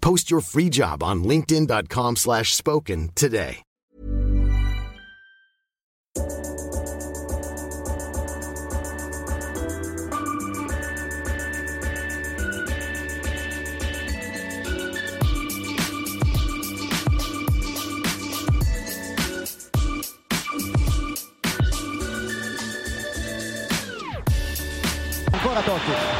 Post your free job on linkedin.com/spoken slash spoken today. Ancora Totti,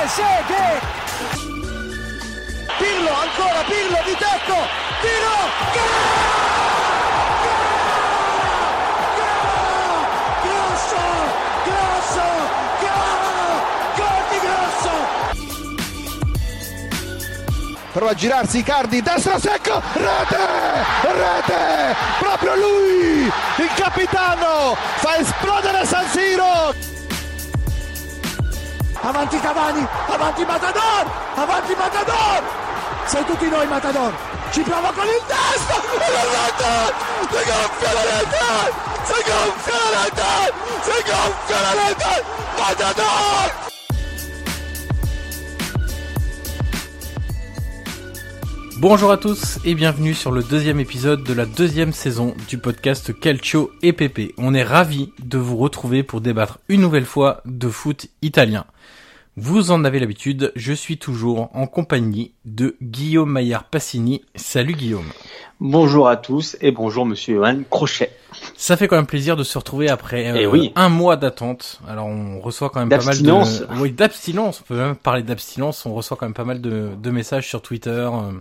Trezeguet! Pirlo, ancora Pirlo di tecco, tiro, Grosso, grosso, gol di grosso! prova a girarsi Icardi, destro secco, rete, rete, proprio lui, il capitano, fa esplodere San Siro. Avanti Cavani, avanti Matador, avanti Matador! Sei tutti noi Matador! Ci prova con il rete! Si gonfia la rete! Si gonfia la rete! Si gonfia la rete! Matador! Bonjour à tous et bienvenue sur le deuxième épisode de la deuxième saison du podcast Calcio et Pepe. On est ravis de vous retrouver pour débattre une nouvelle fois de foot italien. Vous en avez l'habitude, je suis toujours en compagnie de Guillaume Maillard Passini. Salut Guillaume. Bonjour à tous et bonjour Monsieur Johan Crochet. Ça fait quand même plaisir de se retrouver après Eh euh, oui. un mois d'attente. Alors on reçoit quand même pas mal D'abstinence. de... Oui, d'abstinence. On peut même parler d'abstinence. On reçoit quand même pas mal de, de messages sur Twitter. euh,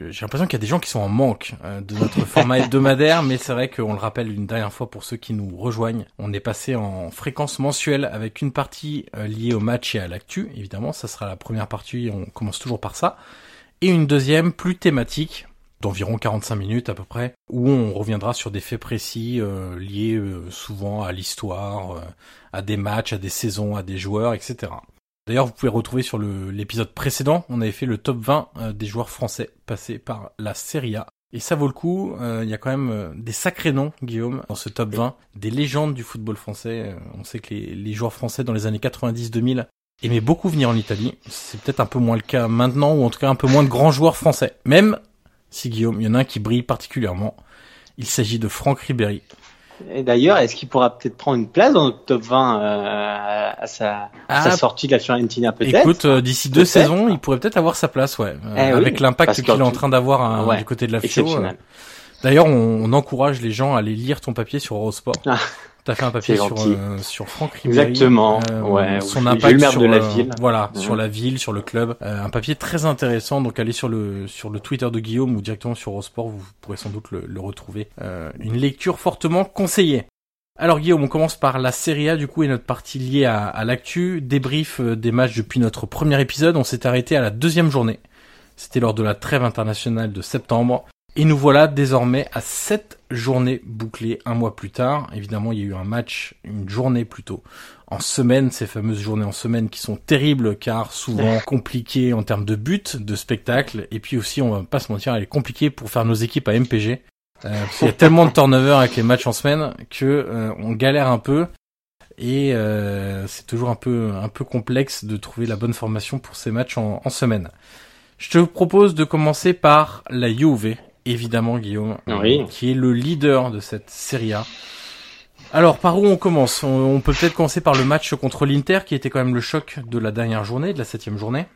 J'ai l'impression qu'il y a des gens qui sont en manque euh, de notre format hebdomadaire, mais c'est vrai qu'on le rappelle une dernière fois pour ceux qui nous rejoignent. On est passé en fréquence mensuelle avec une partie euh, liée au match et à l'actu, évidemment. Ça sera la première partie, on commence toujours par ça. Et une deuxième plus thématique, d'environ 45 minutes à peu près, où on reviendra sur des faits précis euh, liés euh, souvent à l'histoire, euh, à des matchs, à des saisons, à des joueurs, etc. D'ailleurs, vous pouvez retrouver sur l'épisode précédent, on avait fait le top 20 euh, des joueurs français passés par la Serie A. Et ça vaut le coup, euh, il y a quand même euh, des sacrés noms, Guillaume, dans ce top 20, des légendes du football français. On sait que les, les joueurs français dans les années 90-2000 aimaient beaucoup venir en Italie. C'est peut-être un peu moins le cas maintenant, ou en tout cas un peu moins de grands joueurs français. Même si Guillaume, il y en a un qui brille particulièrement. Il s'agit de Franck Ribéry. Et d'ailleurs, est-ce qu'il pourra peut-être prendre une place dans notre top 20 euh, à sa, à Ah, sa sortie de la Fiorentina peut-être Écoute, euh, d'ici deux saisons, il pourrait peut-être avoir sa place, ouais. Euh, Eh oui, avec l'impact qu'il est en train d'avoir hein, Ouais, du côté de la FIO. Euh. D'ailleurs, on, on encourage les gens à aller lire ton papier sur Eurosport. Ah, T'as fait un papier sur, euh, sur Franck Ribéry. Exactement. Euh, ouais, son impact sur, la euh, ville. Voilà, mhm. sur la ville, sur le club. Euh, un papier très intéressant. Donc allez sur le sur le Twitter de Guillaume ou directement sur Eurosport, vous pourrez sans doute le, le retrouver. une lecture fortement conseillée. Alors Guillaume, on commence par la Serie A du coup et notre partie liée à, à l'actu. Débrief des matchs depuis notre premier épisode. On s'est arrêté à la deuxième journée. C'était lors de la trêve internationale de septembre. Et nous voilà désormais à 7 journée bouclée un mois plus tard. Évidemment, il y a eu un match une journée plus tôt. En semaine, ces fameuses journées en semaine qui sont terribles car souvent compliquées en termes de but, de spectacle, et puis aussi, on va pas se mentir, elle est compliquée pour faire nos équipes à MPG. Euh, il y a tellement de turnover avec les matchs en semaine que euh, on galère un peu et euh, c'est toujours un peu un peu complexe de trouver la bonne formation pour ces matchs en, en semaine. Je te propose de commencer par la Juve évidemment Guillaume, Oui. qui est le leader de cette Serie A. Alors par où on commence? On, on peut peut-être commencer par le match contre l'Inter, qui était quand même le choc de la dernière journée, de la septième journée,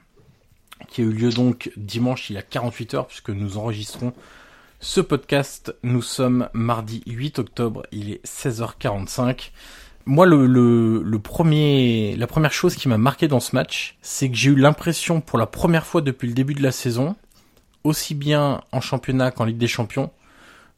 qui a eu lieu donc dimanche il y a 48 heures, puisque nous enregistrons ce podcast. Nous sommes mardi 8 octobre, il est 16h45. Moi, le, le, le premier, la première chose qui m'a marqué dans ce match, c'est que j'ai eu l'impression pour la première fois depuis le début de la saison, aussi bien en championnat qu'en Ligue des Champions,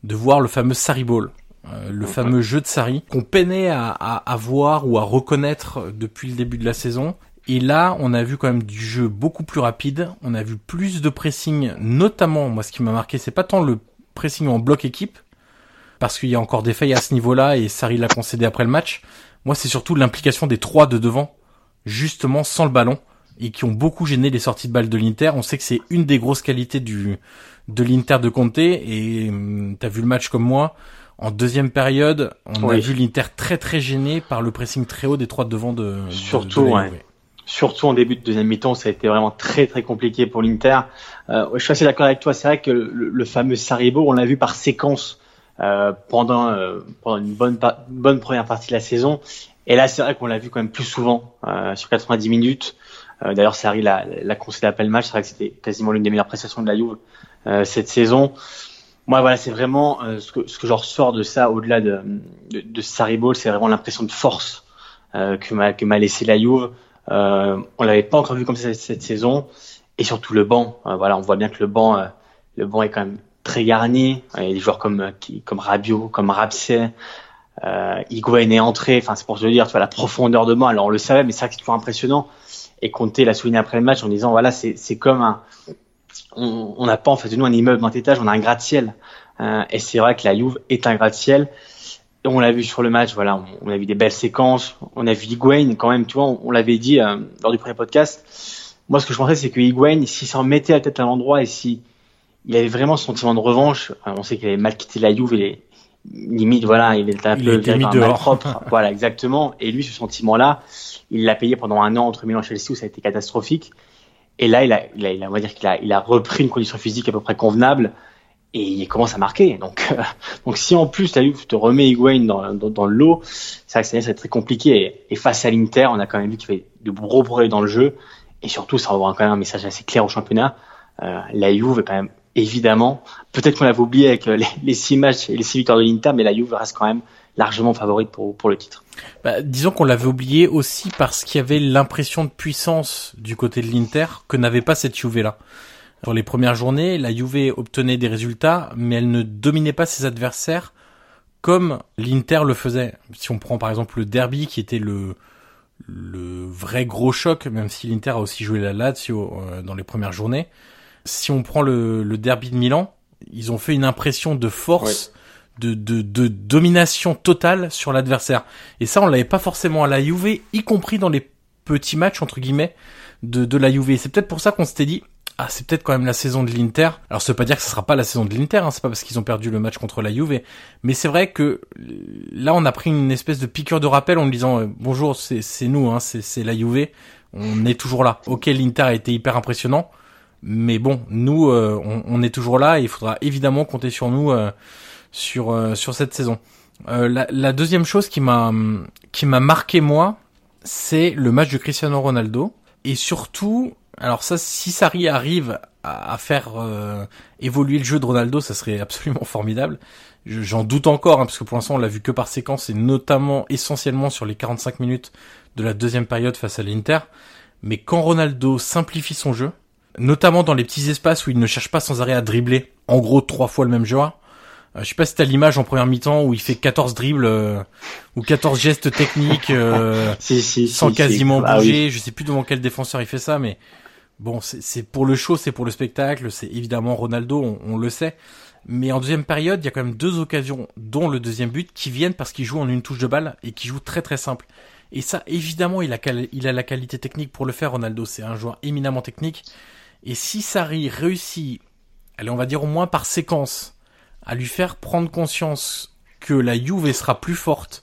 de voir le fameux Sarri Ball. Euh, le fameux jeu de Sarri qu'on peinait à, à, à, voir ou à reconnaître depuis le début de la saison. Et là, on a vu quand même du jeu beaucoup plus rapide. On a vu plus de pressing, notamment, moi, ce qui m'a marqué, c'est pas tant le pressing en bloc équipe, parce qu'il y a encore des failles à ce niveau-là et Sarri l'a concédé après le match. Moi, c'est surtout l'implication des trois de devant, justement sans le ballon, et qui ont beaucoup gêné les sorties de balles de l'Inter. On sait que c'est une des grosses qualités du de l'Inter de Conte, et hum, t'as vu le match comme moi. En deuxième période, on a vu l'Inter très très gêné par le pressing très haut des trois de devant de. Surtout, de, ouais. Surtout en début de deuxième mi-temps, ça a été vraiment très très compliqué pour l'Inter. Euh, je suis assez d'accord avec toi. C'est vrai que le, le fameux Saribo, on l'a vu par séquence euh, pendant euh, pendant une bonne bonne première partie de la saison. Et là, c'est vrai qu'on l'a vu quand même plus souvent sur 90 minutes. Euh, D'ailleurs, Sarri l'a, l'a concédé après le match. C'est vrai que c'était quasiment l'une des meilleures prestations de la Juve euh, cette saison. Moi, voilà, c'est vraiment ce que ce que je ressors de ça, au-delà de de, de Sarri Ball, c'est vraiment l'impression de force que m'a que m'a laissé la Juve. on l'avait pas encore vu comme ça cette, saison. Et surtout le banc. voilà, on voit bien que le banc le banc est quand même très garni. Il y a des joueurs comme comme Rabiot, comme Rapsey, euh, Higuain est entré. Enfin, c'est pour te dire, tu vois, la profondeur de banc. Alors, on le savait, mais c'est vrai que c'est toujours impressionnant. Et Conte l'a souligné après le match en disant, voilà, c'est c'est comme un, on n'a pas en fait de nous un immeuble d'un étage, on a un gratte-ciel. Euh, et c'est vrai que la Juve est un gratte-ciel. Et on l'a vu sur le match, voilà, on, on, a vu des belles séquences. On a vu Higuain quand même, tu vois, on, on l'avait dit euh, lors du premier podcast. Moi, ce que je pensais, c'est que Higuain, s'il s'en mettait la tête à l'endroit et si il avait vraiment ce sentiment de revanche. On sait qu'il avait mal quitté la Juve, il est limite voilà, il était un il peu mis dehors. propre. voilà, exactement. Et lui, ce sentiment-là, il l'a payé pendant un an entre Milan et Chelsea où ça a été catastrophique. Et là, il a, il a, il a on va dire qu'il a, il a repris une condition physique à peu près convenable et il commence à marquer. Donc, euh, donc si en plus la Juve te remet Higuain dans, dans, dans le lot, que ça va être très compliqué. Et, face à l'Inter, on a quand même vu qu'il fait de gros progrès dans le jeu. Et surtout, ça envoie quand même un message assez clair au championnat. Euh, la Juve est quand même évidemment. Peut-être qu'on l'avait oublié avec les, les, six matchs et les six victoires de l'Inter, mais la Juve reste quand même largement favorite pour, pour le titre. Bah, disons qu'on l'avait oublié aussi parce qu'il y avait l'impression de puissance du côté de l'Inter que n'avait pas cette Juve-là. Pour les premières journées, la Juve obtenait des résultats, mais elle ne dominait pas ses adversaires comme l'Inter le faisait. Si on prend par exemple le derby qui était le le vrai gros choc, même si l'Inter a aussi joué la Lazio euh, dans les premières journées, si on prend le, le, derby de Milan, ils ont fait une impression de force, ouais. De, de, de, domination totale sur l'adversaire. Et ça, on l'avait pas forcément à la Juve, y compris dans les petits matchs entre guillemets de, de la Juve. C'est peut-être pour ça qu'on s'était dit. Ah, c'est peut-être quand même la saison de l'Inter. Alors, ça veut pas dire que ce sera pas la saison de l'Inter, hein, c'est pas parce qu'ils ont perdu le match contre la Juve, mais c'est vrai que là, on a pris une espèce de piqûre de rappel en disant euh, bonjour, c'est nous, hein, c'est la Juve, on est toujours là. Ok, l'Inter a été hyper impressionnant, mais bon, nous, euh, on, on, est toujours là et il faudra évidemment compter sur nous euh, sur euh, sur cette saison. La, la, deuxième chose qui m'a qui m'a marqué moi, c'est le match de Cristiano Ronaldo et surtout, alors ça, si Sarri arrive à, à faire évoluer le jeu de Ronaldo, ça serait absolument formidable. J'en doute encore hein, parce que pour l'instant on l'a vu que par séquence et notamment essentiellement sur les 45 minutes de la deuxième période face à l'Inter. Mais quand Ronaldo simplifie son jeu, notamment dans les petits espaces où il ne cherche pas sans arrêt à dribbler, en gros trois fois le même joueur. Euh, je sais pas si t'as l'image en première mi-temps où il fait 14 dribbles euh, ou 14 gestes techniques euh, si, si, sans si, quasiment ah, bouger. oui. Je sais plus devant quel défenseur il fait ça, mais bon, c'est pour le show, c'est pour le spectacle, c'est évidemment Ronaldo, on, on, le sait. Mais en deuxième période, il y a quand même deux occasions, dont le deuxième but, qui viennent parce qu'il joue en une touche de balle et qui joue très très simple. Et ça, évidemment, il a, il a la qualité technique pour le faire, Ronaldo. C'est un joueur éminemment technique. Et si Sarri réussit, allez, on va dire au moins par séquence, à lui faire prendre conscience que la Juve sera plus forte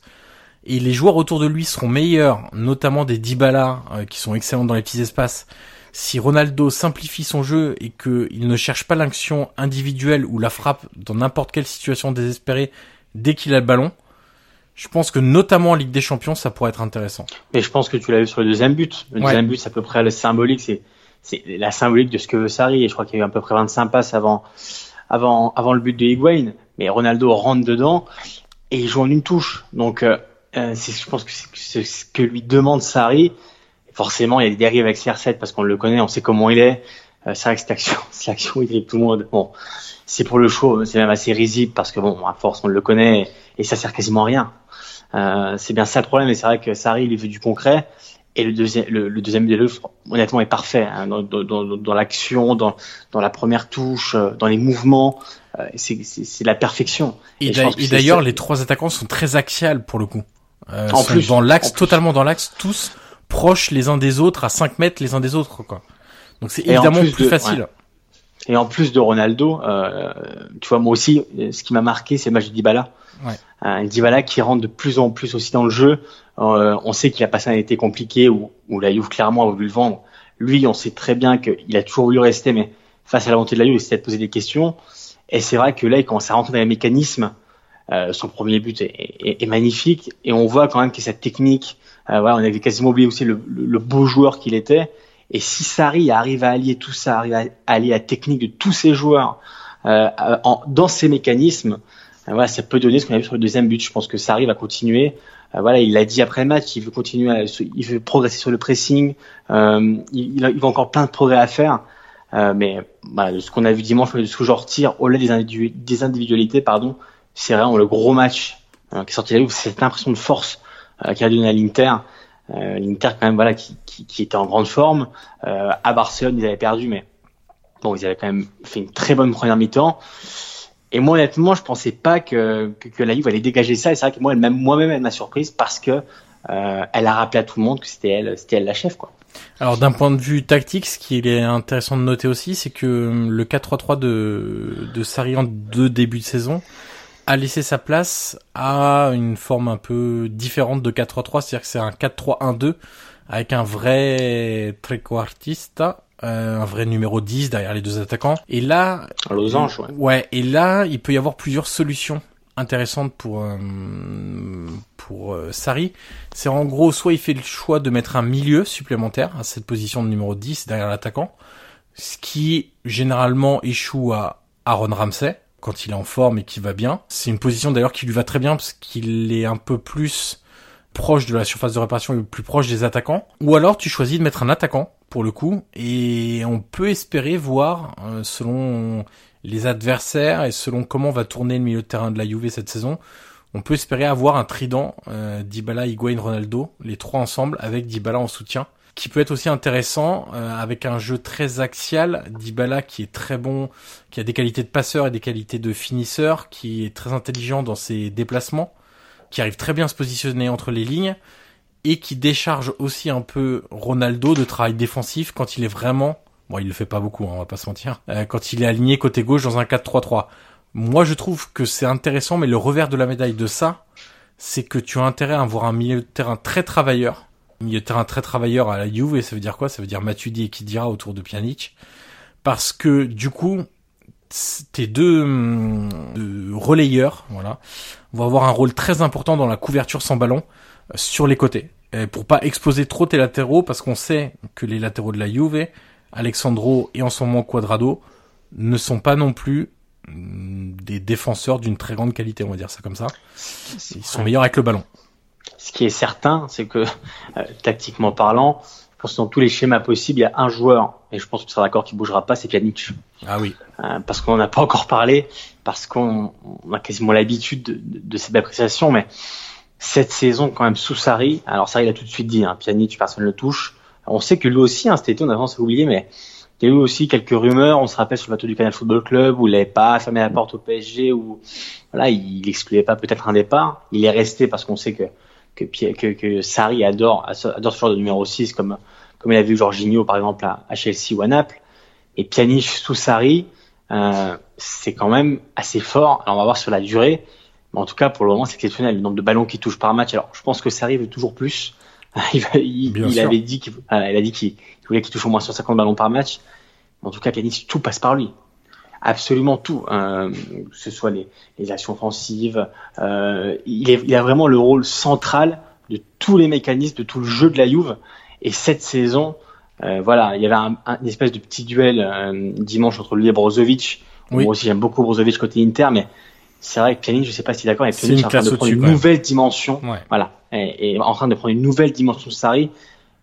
et les joueurs autour de lui seront meilleurs, notamment des Dybala euh, qui sont excellents dans les petits espaces. Si Ronaldo simplifie son jeu et qu'il ne cherche pas l'action individuelle ou la frappe dans n'importe quelle situation désespérée dès qu'il a le ballon, je pense que notamment en Ligue des Champions, ça pourrait être intéressant. Mais je pense que tu l'as vu sur le deuxième but. Le ouais. deuxième but, c'est à peu près le symbolique, c'est c'est la symbolique de ce que veut Sarri. Et je crois qu'il y a eu à peu près 25 passes avant avant, avant le but de Higuain, mais Ronaldo rentre dedans et il joue en une touche. Donc, euh, euh je pense que c'est ce que lui demande Sarri. Forcément, il y a des dérives avec CR7 parce qu'on le connaît, on sait comment il est. Euh, c'est vrai que cette action, cette action, il dribble tout le monde. Bon, c'est pour le show, c'est même assez risible parce que bon, à force, on le connaît et ça sert quasiment à rien. Euh, c'est bien ça le problème, et c'est vrai que Sarri, il veut du concret. Et le deuxième, le, deuxième deuxième honnêtement, est parfait hein, dans, dans, dans l'action, dans, dans la première touche, euh, dans les mouvements. Euh, c'est la perfection. Et, d'ailleurs, les trois attaquants sont très axiales pour le coup. Euh, en sont plus, dans l'axe, totalement dans l'axe, tous proches les uns des autres, à 5 mètres les uns des autres, quoi. Donc c'est évidemment plus, facile. Et en plus de Ronaldo, euh, tu vois, moi aussi, ce qui m'a marqué, c'est le match de Dybala. Ouais. Euh, Dybala qui rentre de plus en plus aussi dans le jeu. Euh, on sait qu'il a passé un été compliqué où, où la Juve clairement a voulu le vendre. Lui, on sait très bien qu'il a toujours voulu rester, mais face à la volonté de la Juve, il s'est posé des questions. Et c'est vrai que là, il commence à rentrer dans les mécanismes. Euh, son premier but est, est, est, magnifique et on voit quand même que cette technique, euh, voilà, on avait quasiment oublié aussi le, le, beau joueur qu'il était. Et si Sarri arrive à allier tout ça, arrive à allier la technique de tous ses joueurs euh, en, dans ces mécanismes, voilà, ça peut donner ce qu'on a vu sur le deuxième but. Je pense que Sarri va continuer. Euh, voilà, il l'a dit après le match, il veut continuer, à, il veut progresser sur le pressing. Euh, il, il, a, il, encore plein de progrès à faire. Euh, mais voilà, de ce qu'on a vu dimanche, de ce que je retire au-delà des, individu des, individualités, pardon, c'est vraiment le gros match qui est sorti de la cette impression de force qu'il a donné à l'Inter. Euh, L'Inter quand même voilà qui, qui, qui, était en grande forme. Euh, à Barcelone ils avaient perdu mais bon ils avaient quand même fait une très bonne première mi-temps. Et moi honnêtement je pensais pas que, que, que la Juve allait dégager ça. Et c'est vrai que moi même moi-même elle m'a surprise parce que euh, elle a rappelé à tout le monde que c'était elle c'était elle la chef quoi. Alors d'un point de vue tactique, ce qui est intéressant de noter aussi, c'est que le 4-3-3 de, de Sarri en deux débuts de saison, a laissé sa place à une forme un peu différente de 4-3-3, c'est-à-dire que c'est un 4-3-1-2 avec un vrai trequartista, euh, un vrai numéro 10 derrière les deux attaquants. Et là, un losange, ouais. Ouais, et là, il peut y avoir plusieurs solutions intéressantes pour euh, pour euh, Sari. C'est en gros soit il fait le choix de mettre un milieu supplémentaire à cette position de numéro 10 derrière l'attaquant, ce qui généralement échoue à Aaron Ramsey quand il est en forme et qu'il va bien. C'est une position d'ailleurs qui lui va très bien parce qu'il est un peu plus proche de la surface de réparation et plus proche des attaquants. Ou alors tu choisis de mettre un attaquant pour le coup et on peut espérer voir euh, selon les adversaires et selon comment va tourner le milieu de terrain de la Juve cette saison, on peut espérer avoir un trident euh, Dybala, Higuain, Ronaldo, les trois ensemble avec Dybala en soutien qui peut être aussi intéressant euh, avec un jeu très axial. Dybala qui est très bon, qui a des qualités de passeur et des qualités de finisseur, qui est très intelligent dans ses déplacements, qui arrive très bien à se positionner entre les lignes et qui décharge aussi un peu Ronaldo de travail défensif quand il est vraiment, bon il le fait pas beaucoup, hein, on va pas se mentir, euh, quand il est aligné côté gauche dans un 4-3-3. Moi je trouve que c'est intéressant, mais le revers de la médaille de ça, c'est que tu as intérêt à avoir un milieu de terrain très travailleur milieu de terrain très travailleur à la Juve, et ça veut dire quoi? Ça veut dire Matuidi et Kidira autour de Pjanic. Parce que, du coup, tes deux, deux, relayeurs, voilà, vont avoir un rôle très important dans la couverture sans ballon euh, sur les côtés. Et pour pas exposer trop tes latéraux, parce qu'on sait que les latéraux de la Juve, Alexandro et en ce moment Quadrado, ne sont pas non plus mm, des défenseurs d'une très grande qualité, on va dire ça comme ça. Ils sont meilleurs avec le ballon. Ce qui est certain, c'est que euh, tactiquement parlant, je pense que dans tous les schémas possibles, il y a un joueur, et je pense que tu seras d'accord, qui bougera pas, c'est Pjanic. Ah oui. Euh, parce qu'on n'en a pas encore parlé, parce qu'on a quasiment l'habitude de, de, de, cette appréciation, mais cette saison, quand même, sous Sarri, alors Sarri l'a tout de suite dit, hein, Pjanic, personne ne le touche. On sait que lui aussi, hein, cet été, on a vraiment oublié, mais il y a eu aussi quelques rumeurs, on se rappelle sur le bateau du Canal Football Club, où il n'avait pas fermé la porte au PSG, où voilà, il excluait pas peut-être un départ. Il est resté parce qu'on sait que que, que, que Sarri adore, adore ce genre de numéro 6 comme, comme il a vu Jorginho par exemple à, à Chelsea ou à Naples. Et Pjanic sous Sarri, euh, c'est quand même assez fort. Alors on va voir sur la durée. Mais en tout cas, pour le moment, c'est exceptionnel. Le nombre de ballons qu'il touche par match. Alors, je pense que Sarri veut toujours plus. il, avait dit qu'il, il a dit qu'il voulait qu'il touche au moins 150 ballons par match. En tout cas, Pjanic, tout passe par lui absolument tout, hein, que ce soit les, les actions offensives. Euh, il, est, il, a vraiment le rôle central de tous les mécanismes, de tout le jeu de la Juve. Et cette saison, euh, voilà, il y avait un, un, une espèce de petit duel euh, dimanche entre lui et Brozovic. Moi aussi, j'aime beaucoup Brozovic côté Inter, mais c'est vrai que Pjanic, je sais pas si d'accord, mais est en train de prendre une nouvelle dimension. Ouais. Voilà. Et, et en train de prendre une nouvelle dimension de Sarri.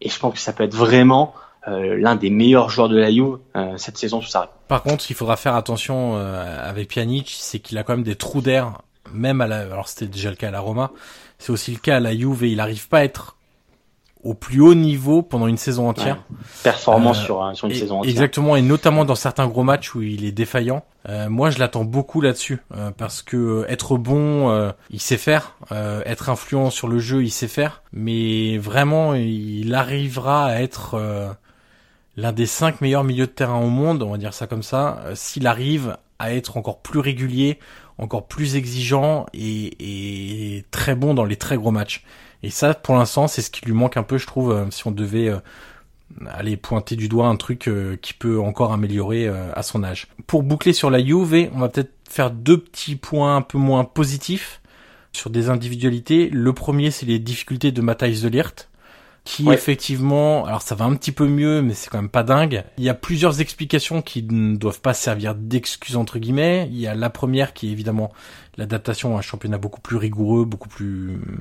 Et je pense que ça peut être vraiment euh, l'un des meilleurs joueurs de la Juve euh, cette saison sous Sarri. Par contre, il faudra faire attention euh, avec Pjanic, c'est qu'il a quand même des trous d'air, même à la, alors c'était déjà le cas à la Roma, c'est aussi le cas à la Juve et il arrive pas à être au plus haut niveau pendant une saison entière. Performance Euh, sur, un- sur une Et- saison entière. Exactement, et notamment dans certains gros matchs où il est défaillant. Euh, moi, je l'attends beaucoup là-dessus, euh, parce que euh, être bon, euh, il sait faire. Euh, être influent sur le jeu, il sait faire. Mais vraiment, il arrivera à être euh, l'un des cinq meilleurs milieux de terrain au monde, on va dire ça comme ça, s'il arrive à être encore plus régulier, encore plus exigeant et, et très bon dans les très gros matchs. Et ça, pour l'instant, c'est ce qui lui manque un peu, je trouve, euh, si on devait euh, aller pointer du doigt un truc euh, qui peut encore améliorer à son âge. Pour boucler sur la Juve, on va peut-être faire deux petits points un peu moins positifs sur des individualités. Le premier, c'est les difficultés de Matthijs de Ligt, qui Ouais. effectivement, alors ça va un petit peu mieux, mais c'est quand même pas dingue. Il y a plusieurs explications qui ne doivent pas servir d'excuses entre guillemets. Il y a la première qui est évidemment l'adaptation à un championnat beaucoup plus rigoureux, beaucoup plus hum,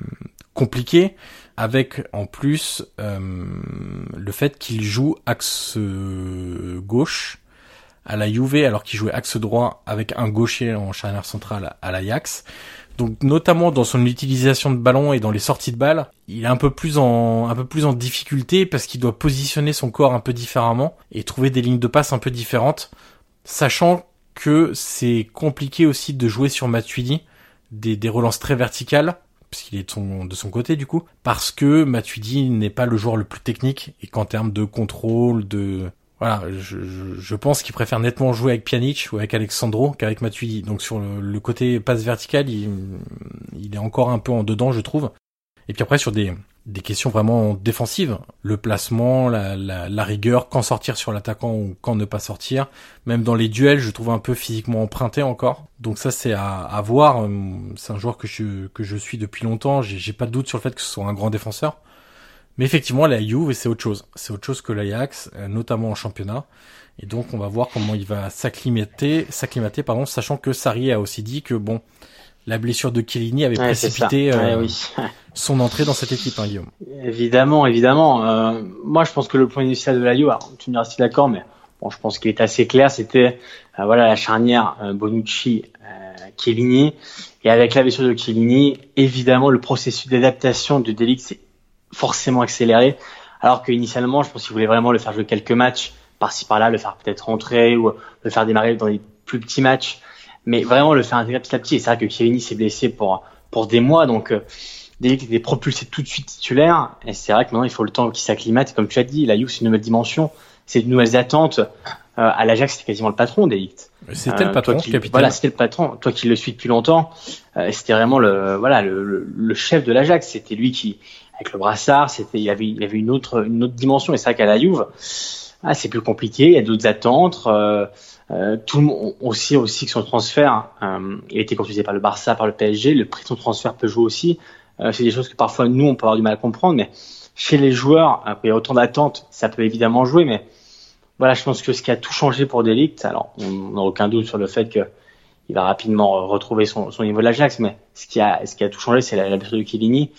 compliqué, avec en plus euh, le fait qu'il joue axe gauche à la Juve alors qu'il jouait axe droit avec un gaucher en charnière centrale à l'Ajax. Donc notamment dans son utilisation de ballon et dans les sorties de balles, il est un peu plus en un peu plus en difficulté parce qu'il doit positionner son corps un peu différemment et trouver des lignes de passe un peu différentes, sachant que c'est compliqué aussi de jouer sur Matuidi des, des relances très verticales parce qu'il est de son, de son côté du coup, parce que Matuidi n'est pas le joueur le plus technique et qu'en termes de contrôle, de voilà, je, pense qu'il préfère nettement jouer avec Pjanic ou avec Alexandro qu'avec Matuidi. Donc sur le, côté passe verticale, il, est encore un peu en dedans, je trouve. Et puis après sur des, questions vraiment défensives, le placement, la, rigueur, quand sortir sur l'attaquant ou quand ne pas sortir. Même dans les duels, je trouve un peu physiquement emprunté encore. Donc ça c'est à, à voir. C'est un joueur que je, suis depuis longtemps. J'ai j'ai pas de doute sur le fait que ce soit un grand défenseur. Mais effectivement, la Juve, c'est autre chose. C'est autre chose que l'Ajax, euh, notamment en championnat. Et donc, on va voir comment il va s'acclimater, s'acclimater, pardon, sachant que Sarri a aussi dit que bon, la blessure de Chiellini avait Ouais, précipité euh, Ouais, oui. son entrée dans cette équipe, hein, Guillaume. Évidemment, évidemment. Euh, moi, je pense que le point initial de la Juve, alors, tu me diras si d'accord, mais bon, je pense qu'il est assez clair. C'était euh, voilà la charnière euh, Bonucci, euh, Chiellini, et avec la blessure de Chiellini, évidemment, le processus d'adaptation de Delic s'est forcément accéléré. Alors que initialement, je pense qu'il voulait vraiment le faire jouer quelques matchs, par-ci par-là, le faire peut-être rentrer ou le faire démarrer dans les plus petits matchs, mais vraiment le faire intégrer petit à petit. Et c'est vrai que Chiellini s'est blessé pour pour des mois, donc euh, Delic était propulsé tout de suite titulaire. Et c'est vrai que maintenant, il faut le temps qu'il s'acclimate. Et comme tu as dit, la Juve, c'est une nouvelle dimension, c'est de nouvelles attentes. Euh, à l'Ajax, c'était quasiment le patron Delict. C'était Euh, le patron, toi qui- capitaine. Voilà, c'était le patron. Toi qui le suis depuis longtemps, euh, c'était vraiment le voilà le, le, le chef de l'Ajax. C'était lui qui avec le brassard, c'était il avait il avait une autre une autre dimension. Et c'est vrai qu'à la Juve, ah, c'est plus compliqué. Il y a d'autres attentes. Euh, euh, tout le monde aussi aussi que son transfert, euh, il a été confusé par le Barça, par le PSG. Le prix de son transfert peut jouer aussi. Euh, c'est des choses que parfois nous on peut avoir du mal à comprendre, mais chez les joueurs, euh, il y a autant d'attentes, ça peut évidemment jouer, mais voilà, je pense que ce qui a tout changé pour Delict, alors on n'a aucun doute sur le fait que il va rapidement retrouver son, son niveau de l'Ajax, mais ce qui a, ce qui a tout changé, c'est la, la blessure de Chiellini.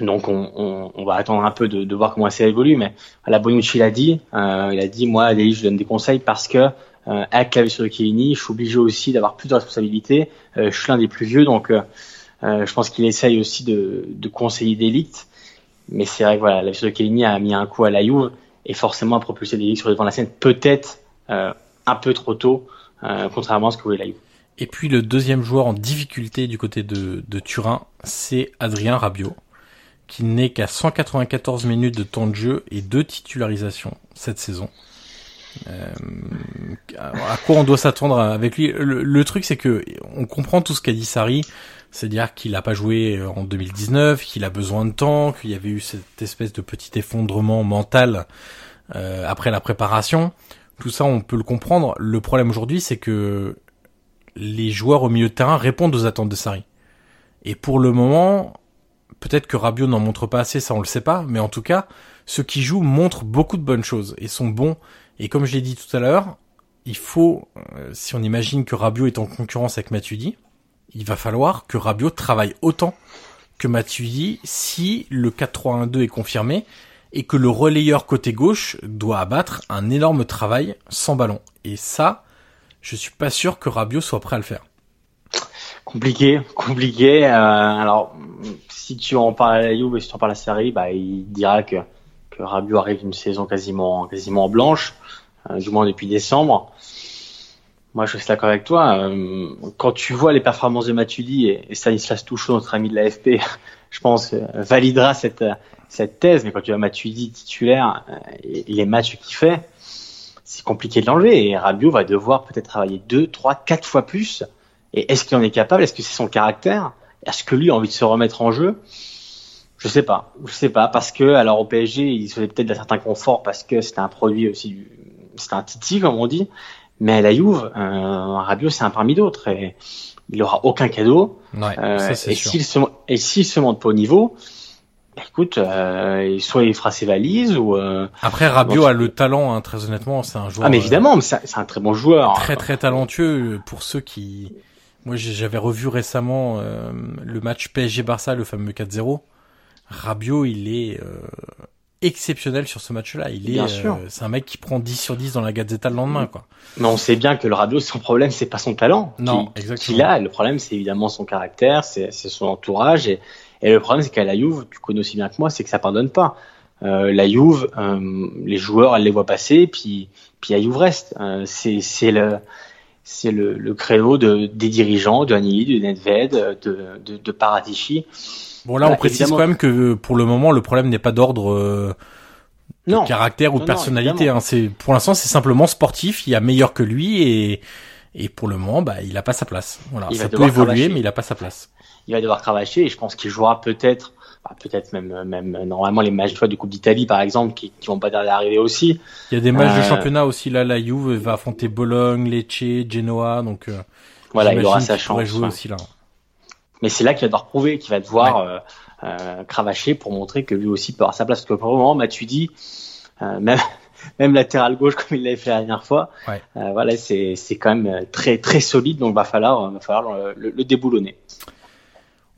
Donc on, va attendre un peu de, voir comment ça évolue, mais la Bonucci l'a dit, euh, il a dit moi, Delict, je donne des conseils parce que euh, avec la blessure de Chiellini, je suis obligé aussi d'avoir plus de responsabilités. Euh, je suis l'un des plus vieux, donc euh, euh, je pense qu'il essaye aussi de, conseiller Delict. Mais c'est vrai que voilà, la blessure de Chiellini a mis un coup à la Juve et forcément a propulsé Delict sur le devant de la scène, peut-être un peu trop tôt, contrairement à ce que voulait la Juve. Et puis le deuxième joueur en difficulté du côté de, de Turin, c'est Adrien Rabiot, qui n'est qu'à 194 minutes de temps de jeu et deux titularisations cette saison. Euh, à quoi on doit s'attendre avec lui? Le, truc c'est que on comprend tout ce qu'a dit Sarri, c'est-à-dire qu'il n'a pas joué en 2019, qu'il a besoin de temps, qu'il y avait eu cette espèce de petit effondrement mental euh, après la préparation. Tout ça, on peut le comprendre. Le problème aujourd'hui, c'est que les joueurs au milieu de terrain répondent aux attentes de Sarri. Et pour le moment, peut-être que Rabiot n'en montre pas assez, ça on le sait pas, mais en tout cas, ceux qui jouent montrent beaucoup de bonnes choses et sont bons. Et comme je l'ai dit tout à l'heure, il faut, euh, si on imagine que Rabiot est en concurrence avec Matuidi, il va falloir que Rabiot travaille autant que Matuidi si le 4-3-1-2 est confirmé et que le relayeur côté gauche doit abattre un énorme travail sans ballon. Et ça, je suis pas sûr que Rabiot soit prêt à le faire. Compliqué, compliqué. Euh, alors, si tu en parles à Juve et si tu en parles à série, bah, il dira que, que arrive d'une saison quasiment, quasiment blanche, euh, du moins depuis décembre. Moi, je suis d'accord avec toi. Euh, quand tu vois les performances de Matuidi et, et Stanislas Touchot, notre ami de l'AFP, je pense, euh, validera cette, cette thèse. Mais quand tu vois Matuidi titulaire et, et les matchs qu'il fait, c'est compliqué de l'enlever. Et Rabiot va devoir peut-être travailler deux, trois, quatre fois plus. Et est-ce qu'il en est capable? Est-ce que c'est son caractère? Est-ce que lui a envie de se remettre en jeu? Je sais pas. Je sais pas parce que alors au PSG, il se faisait peut-être d'un certain confort parce que c'était un produit aussi, c'était un titi comme on dit. Mais à la Juve, euh, Rabiot c'est un parmi d'autres et il aura aucun cadeau. Ouais, Euh, ça et s'il se et s'il se monte pas au niveau, bah, écoute, euh, soit il fera ses valises ou euh, Après, Rabiot a le talent, hein, très honnêtement, c'est un joueur ah mais euh, évidemment, mais c'est un très bon joueur. très très talentueux euh, pour ceux qui... Moi, j'avais revu récemment euh, le match PSG-Barça, le fameux 4-0. Rabiot, il est euh, exceptionnel sur ce match-là. Il est, Bien euh, c'est un mec qui prend 10 sur 10 dans la Gazzetta le lendemain, quoi. Mais on sait bien que le Rabiot, son problème, c'est pas son talent. Non, qu'il- exactement. Qu'il a. Le problème, c'est évidemment son caractère, c'est c'est son entourage. Et, et le problème, c'est qu'à la Juve, tu connais aussi bien que moi, c'est que ça pardonne pas. Euh, la Juve, euh, les joueurs, elle les voit passer, puis puis la Juve reste. Euh, c'est c'est le c'est le, le créneau de, des dirigeants, de Agnelli, de Nedved, de, de, de Paratici. Bon, là, on précise évidemment. quand même que euh, pour le moment, le problème n'est pas d'ordre euh, de Non, caractère ou de personnalité. hein. C'est pour l'instant, c'est simplement sportif. Il y a meilleur que lui et et pour le moment, bah, il a pas sa place. Voilà, Il ça peut évoluer, cravacher. mais il a pas sa place. il va devoir cravacher et je pense qu'il jouera peut-être, bah, peut-être même, même normalement les matchs de Coupe d'Italie par exemple qui, qui vont pas tarder à arriver aussi. Il y a des matchs de Euh, championnat aussi. Là, la Juve va affronter Bologne, Lecce, Genoa, donc euh, Voilà, il aura sa pourrait chance. jouer ouais. aussi là. Mais c'est là qu'il va devoir prouver, qu'il va devoir euh, euh, cravacher pour montrer que lui aussi peut avoir sa place. Parce que pour le moment, Matuidi, euh, même même latéral gauche comme il l'avait fait la dernière fois, Ouais. euh, voilà, c'est c'est quand même euh, très très solide. Donc va falloir va falloir le, le- le déboulonner.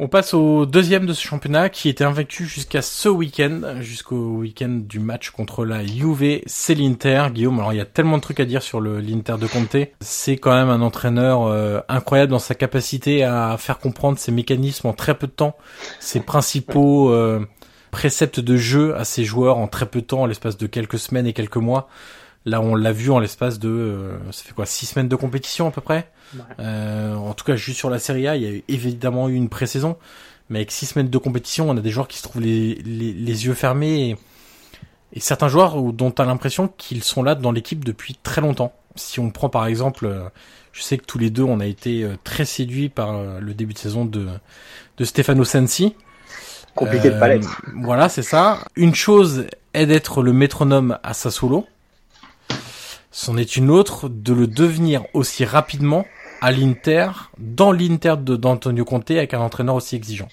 On passe au deuxième de ce championnat qui était invaincu jusqu'à ce week-end, jusqu'au week-end du match contre la Juve, c'est l'Inter. Guillaume, alors il y a tellement de trucs à dire sur l'Inter de Conte. C'est quand même un entraîneur euh, incroyable dans sa capacité à faire comprendre ses mécanismes en très peu de temps, ses principaux euh, préceptes de jeu à ses joueurs en très peu de temps, en l'espace de quelques semaines et quelques mois. Là, on l'a vu en l'espace de, euh, ça fait quoi, six semaines de compétition à peu près. Euh, en tout cas, juste sur la Serie A, il y a eu évidemment eu une pré-saison, mais avec six semaines de compétition, on a des joueurs qui se trouvent les, les, les yeux fermés et, et certains joueurs dont tu as l'impression qu'ils sont là dans l'équipe depuis très longtemps. Si on prend par exemple, euh, je sais que tous les deux, on a été euh, très séduits par le début de saison de, de Stefano Sensi. Compliqué de l'être. Voilà, c'est ça. Une chose est d'être le métronome à Sassuolo. C'en est une autre de le devenir aussi rapidement à l'Inter, dans l'Inter d'Antonio Conte avec un entraîneur aussi exigeant.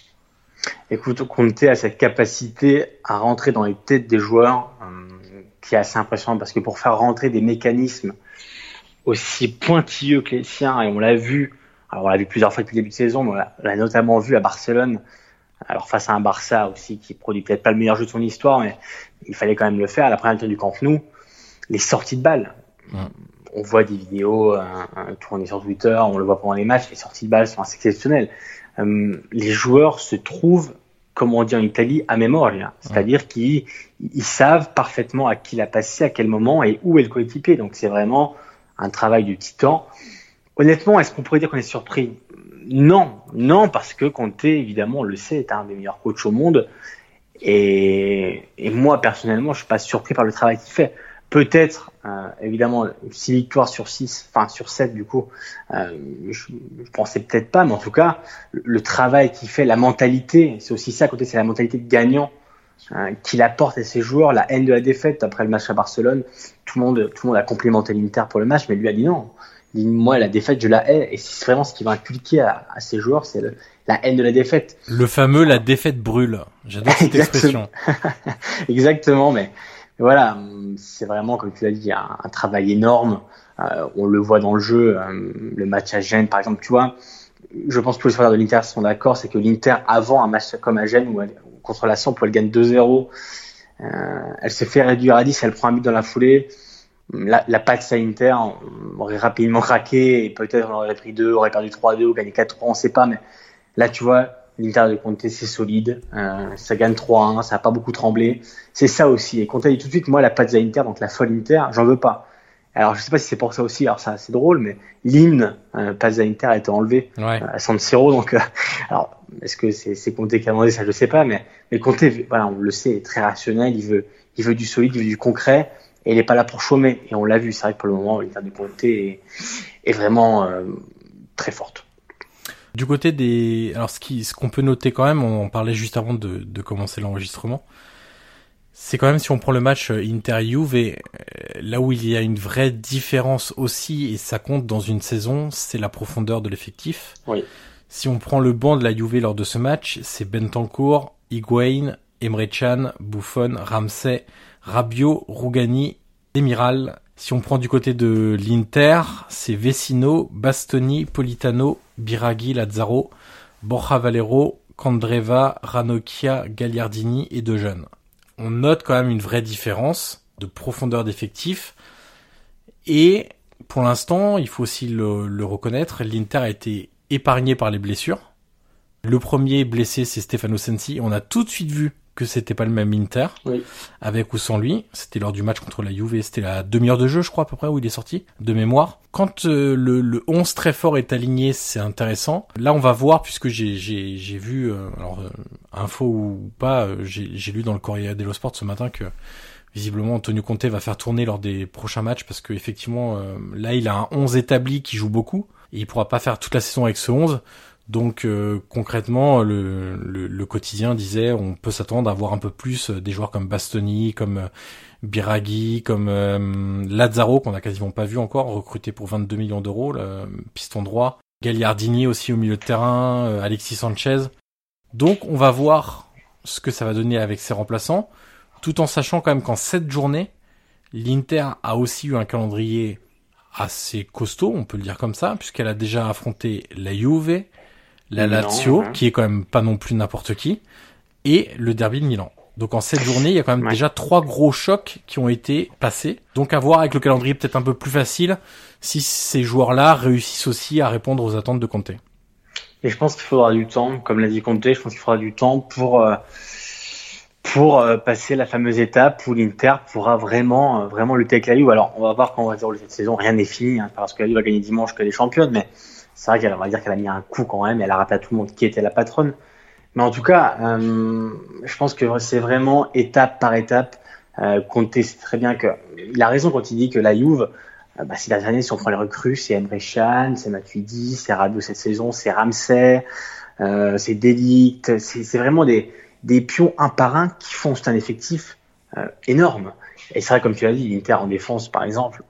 Écoute, Conte a cette capacité à rentrer dans les têtes des joueurs euh, qui est assez impressionnante parce que pour faire rentrer des mécanismes aussi pointilleux que les siens, et on l'a vu, alors on l'a vu plusieurs fois depuis le début de saison, mais on l'a- notamment vu à Barcelone, alors face à un Barça aussi qui produit peut-être pas le meilleur jeu de son histoire, mais il fallait quand même le faire. À la première du Camp Nou, les sorties de balles. On voit des vidéos euh, tournées sur Twitter, on le voit pendant les matchs, les sorties de balles sont assez exceptionnelles. Euh, les joueurs se trouvent, comme on dit en Italie, à memoria, c'est-à-dire qu'ils ils savent parfaitement à qui l'a passé, à quel moment et où est le coéquipier. Donc c'est vraiment un travail de titan. Honnêtement, est-ce qu'on pourrait dire qu'on est surpris? Non, non, parce que Conte, évidemment, on le sait, est un des meilleurs coachs au monde. Et, et moi, personnellement, je suis pas surpris par le travail qu'il fait. Peut-être, euh, évidemment, 6 victoires sur 6, enfin sur 7 du coup, euh, je, je pensais peut-être pas, mais en tout cas, le, le travail qu'il fait, la mentalité, c'est aussi ça à côté, c'est la mentalité de gagnant euh, qu'il apporte à ses joueurs, la haine de la défaite après le match à Barcelone. Tout le monde, tout le monde a complimenté l'Inter pour le match, mais lui a dit non. Il dit, moi, la défaite, je la hais, et c'est vraiment ce qu'il va inculquer à, à ses joueurs, c'est le- la haine de la défaite. Le fameux la défaite brûle. J'adore cette expression. Exactement, mais voilà, c'est vraiment, comme tu l'as dit, un, travail énorme. Euh, on le voit dans le jeu, euh, le match à Gênes, par exemple, tu vois. Je pense que tous les supporters de l'Inter sont d'accord, c'est que l'Inter, avant un match comme à Gênes, où elle, contre la Samp, où elle gagne 2-0, euh, elle se fait réduire à 10, elle prend un but dans la foulée. La, la patte à Inter aurait rapidement craqué et peut-être on aurait pris 2, aurait perdu 3-2 ou gagné 4-3, on sait pas. Mais là, tu vois, L'Inter de Conte, c'est solide. Euh, ça gagne 3-1, ça n'a pas beaucoup tremblé. C'est ça aussi. Et Conte dit tout de suite, moi, la Pazza Inter, donc la folle Inter, j'en veux pas. Alors, je sais pas si c'est pour ça aussi. Alors, ça, c'est drôle, mais l'hymne euh, Pazza Inter a été enlevé ouais. euh, à San Siro. Donc, euh, alors, est-ce que c'est, c'est Conte qui a demandé ça? Je sais pas. Mais, mais Conte, voilà, on le sait, est très rationnel. Il veut, il veut du solide, il veut du concret. Et il n'est pas là pour chômer. Et on l'a vu. C'est vrai que pour le moment, l'Inter de Conte est, est vraiment euh, très forte. Du côté des, alors ce qui, ce qu'on peut noter quand même, on en parlait juste avant de, de commencer l'enregistrement, c'est quand même si on prend le match Inter-Juve, et là où il y a une vraie différence aussi, et ça compte dans une saison, c'est la profondeur de l'effectif. Oui. Si on prend le banc de la Juve lors de ce match, c'est Bentancourt, Higuain, Emre Can, Buffon, Ramsey, Rabiot, Rougani, Demiral. Si on prend du côté de l'Inter, c'est Vecino, Bastoni, Politano, Biraghi, Lazzaro, Borja Valero, Candreva, Ranocchia, Gagliardini et De Jeunes. On note quand même une vraie différence de profondeur d'effectif. Et pour l'instant, il faut aussi le, le reconnaître, l'Inter a été épargné par les blessures. Le premier blessé, c'est Stefano Sensi. On a tout de suite vu que c'était pas le même Inter, oui. avec ou sans lui. C'était lors du match contre la Juve, c'était la demi-heure de jeu, je crois, à peu près, où il est sorti, de mémoire. Quand euh, le, le 11 très fort est aligné, c'est intéressant. Là, on va voir, puisque j'ai, j'ai, j'ai vu, euh, alors, euh, info ou pas, j'ai, j'ai lu dans le Corriere dello Sport ce matin que visiblement Antonio Conte va faire tourner lors des prochains matchs, parce que effectivement, là, il a un 11 établi qui joue beaucoup, et il pourra pas faire toute la saison avec ce 11. Donc euh, concrètement, le, quotidien disait on peut s'attendre à voir un peu plus des joueurs comme Bastoni, comme euh, Biraghi, comme euh, Lazzaro qu'on a quasiment pas vu encore, recruté pour 22 millions d'euros, piston droit. Gagliardini aussi au milieu de terrain, euh, Alexis Sanchez. Donc on va voir ce que ça va donner avec ses remplaçants, tout en sachant quand même qu'en cette journée, l'Inter a aussi eu un calendrier assez costaud, on peut le dire comme ça, puisqu'elle a déjà affronté la Juve, la Lazio, non, qui est quand même pas non plus n'importe qui, et le derby de Milan. Donc en cette journée, il y a quand même Ouais. déjà trois gros chocs qui ont été passés. Donc à voir avec le calendrier peut-être un peu plus facile, si ces joueurs-là réussissent aussi à répondre aux attentes de Conte. Et je pense qu'il faudra du temps, comme l'a dit Conte, je pense qu'il faudra du temps pour euh, pour euh, passer la fameuse étape où l'Inter pourra vraiment euh, vraiment lutter avec la Juve. Alors on va voir quand on va dire cette saison, rien n'est fini, hein, parce que la Juve va gagner dimanche que les championnes, mais c'est vrai qu'elle va dire qu'elle a mis un coup quand même, elle a rappelé à tout le monde qui était la patronne. Mais en tout cas, euh, je pense que c'est vraiment étape par étape. Euh, très bien que il a raison quand il dit que la Juve, euh, bah, ces dernières si on prend les recrues, c'est Emre Can, c'est Matuidi, c'est Rabiot cette saison, c'est Ramsey, euh, c'est Delict, c'est vraiment des, pions un par un qui font un effectif euh, énorme. Et c'est vrai, comme tu l'as dit, l'Inter en défense, par exemple,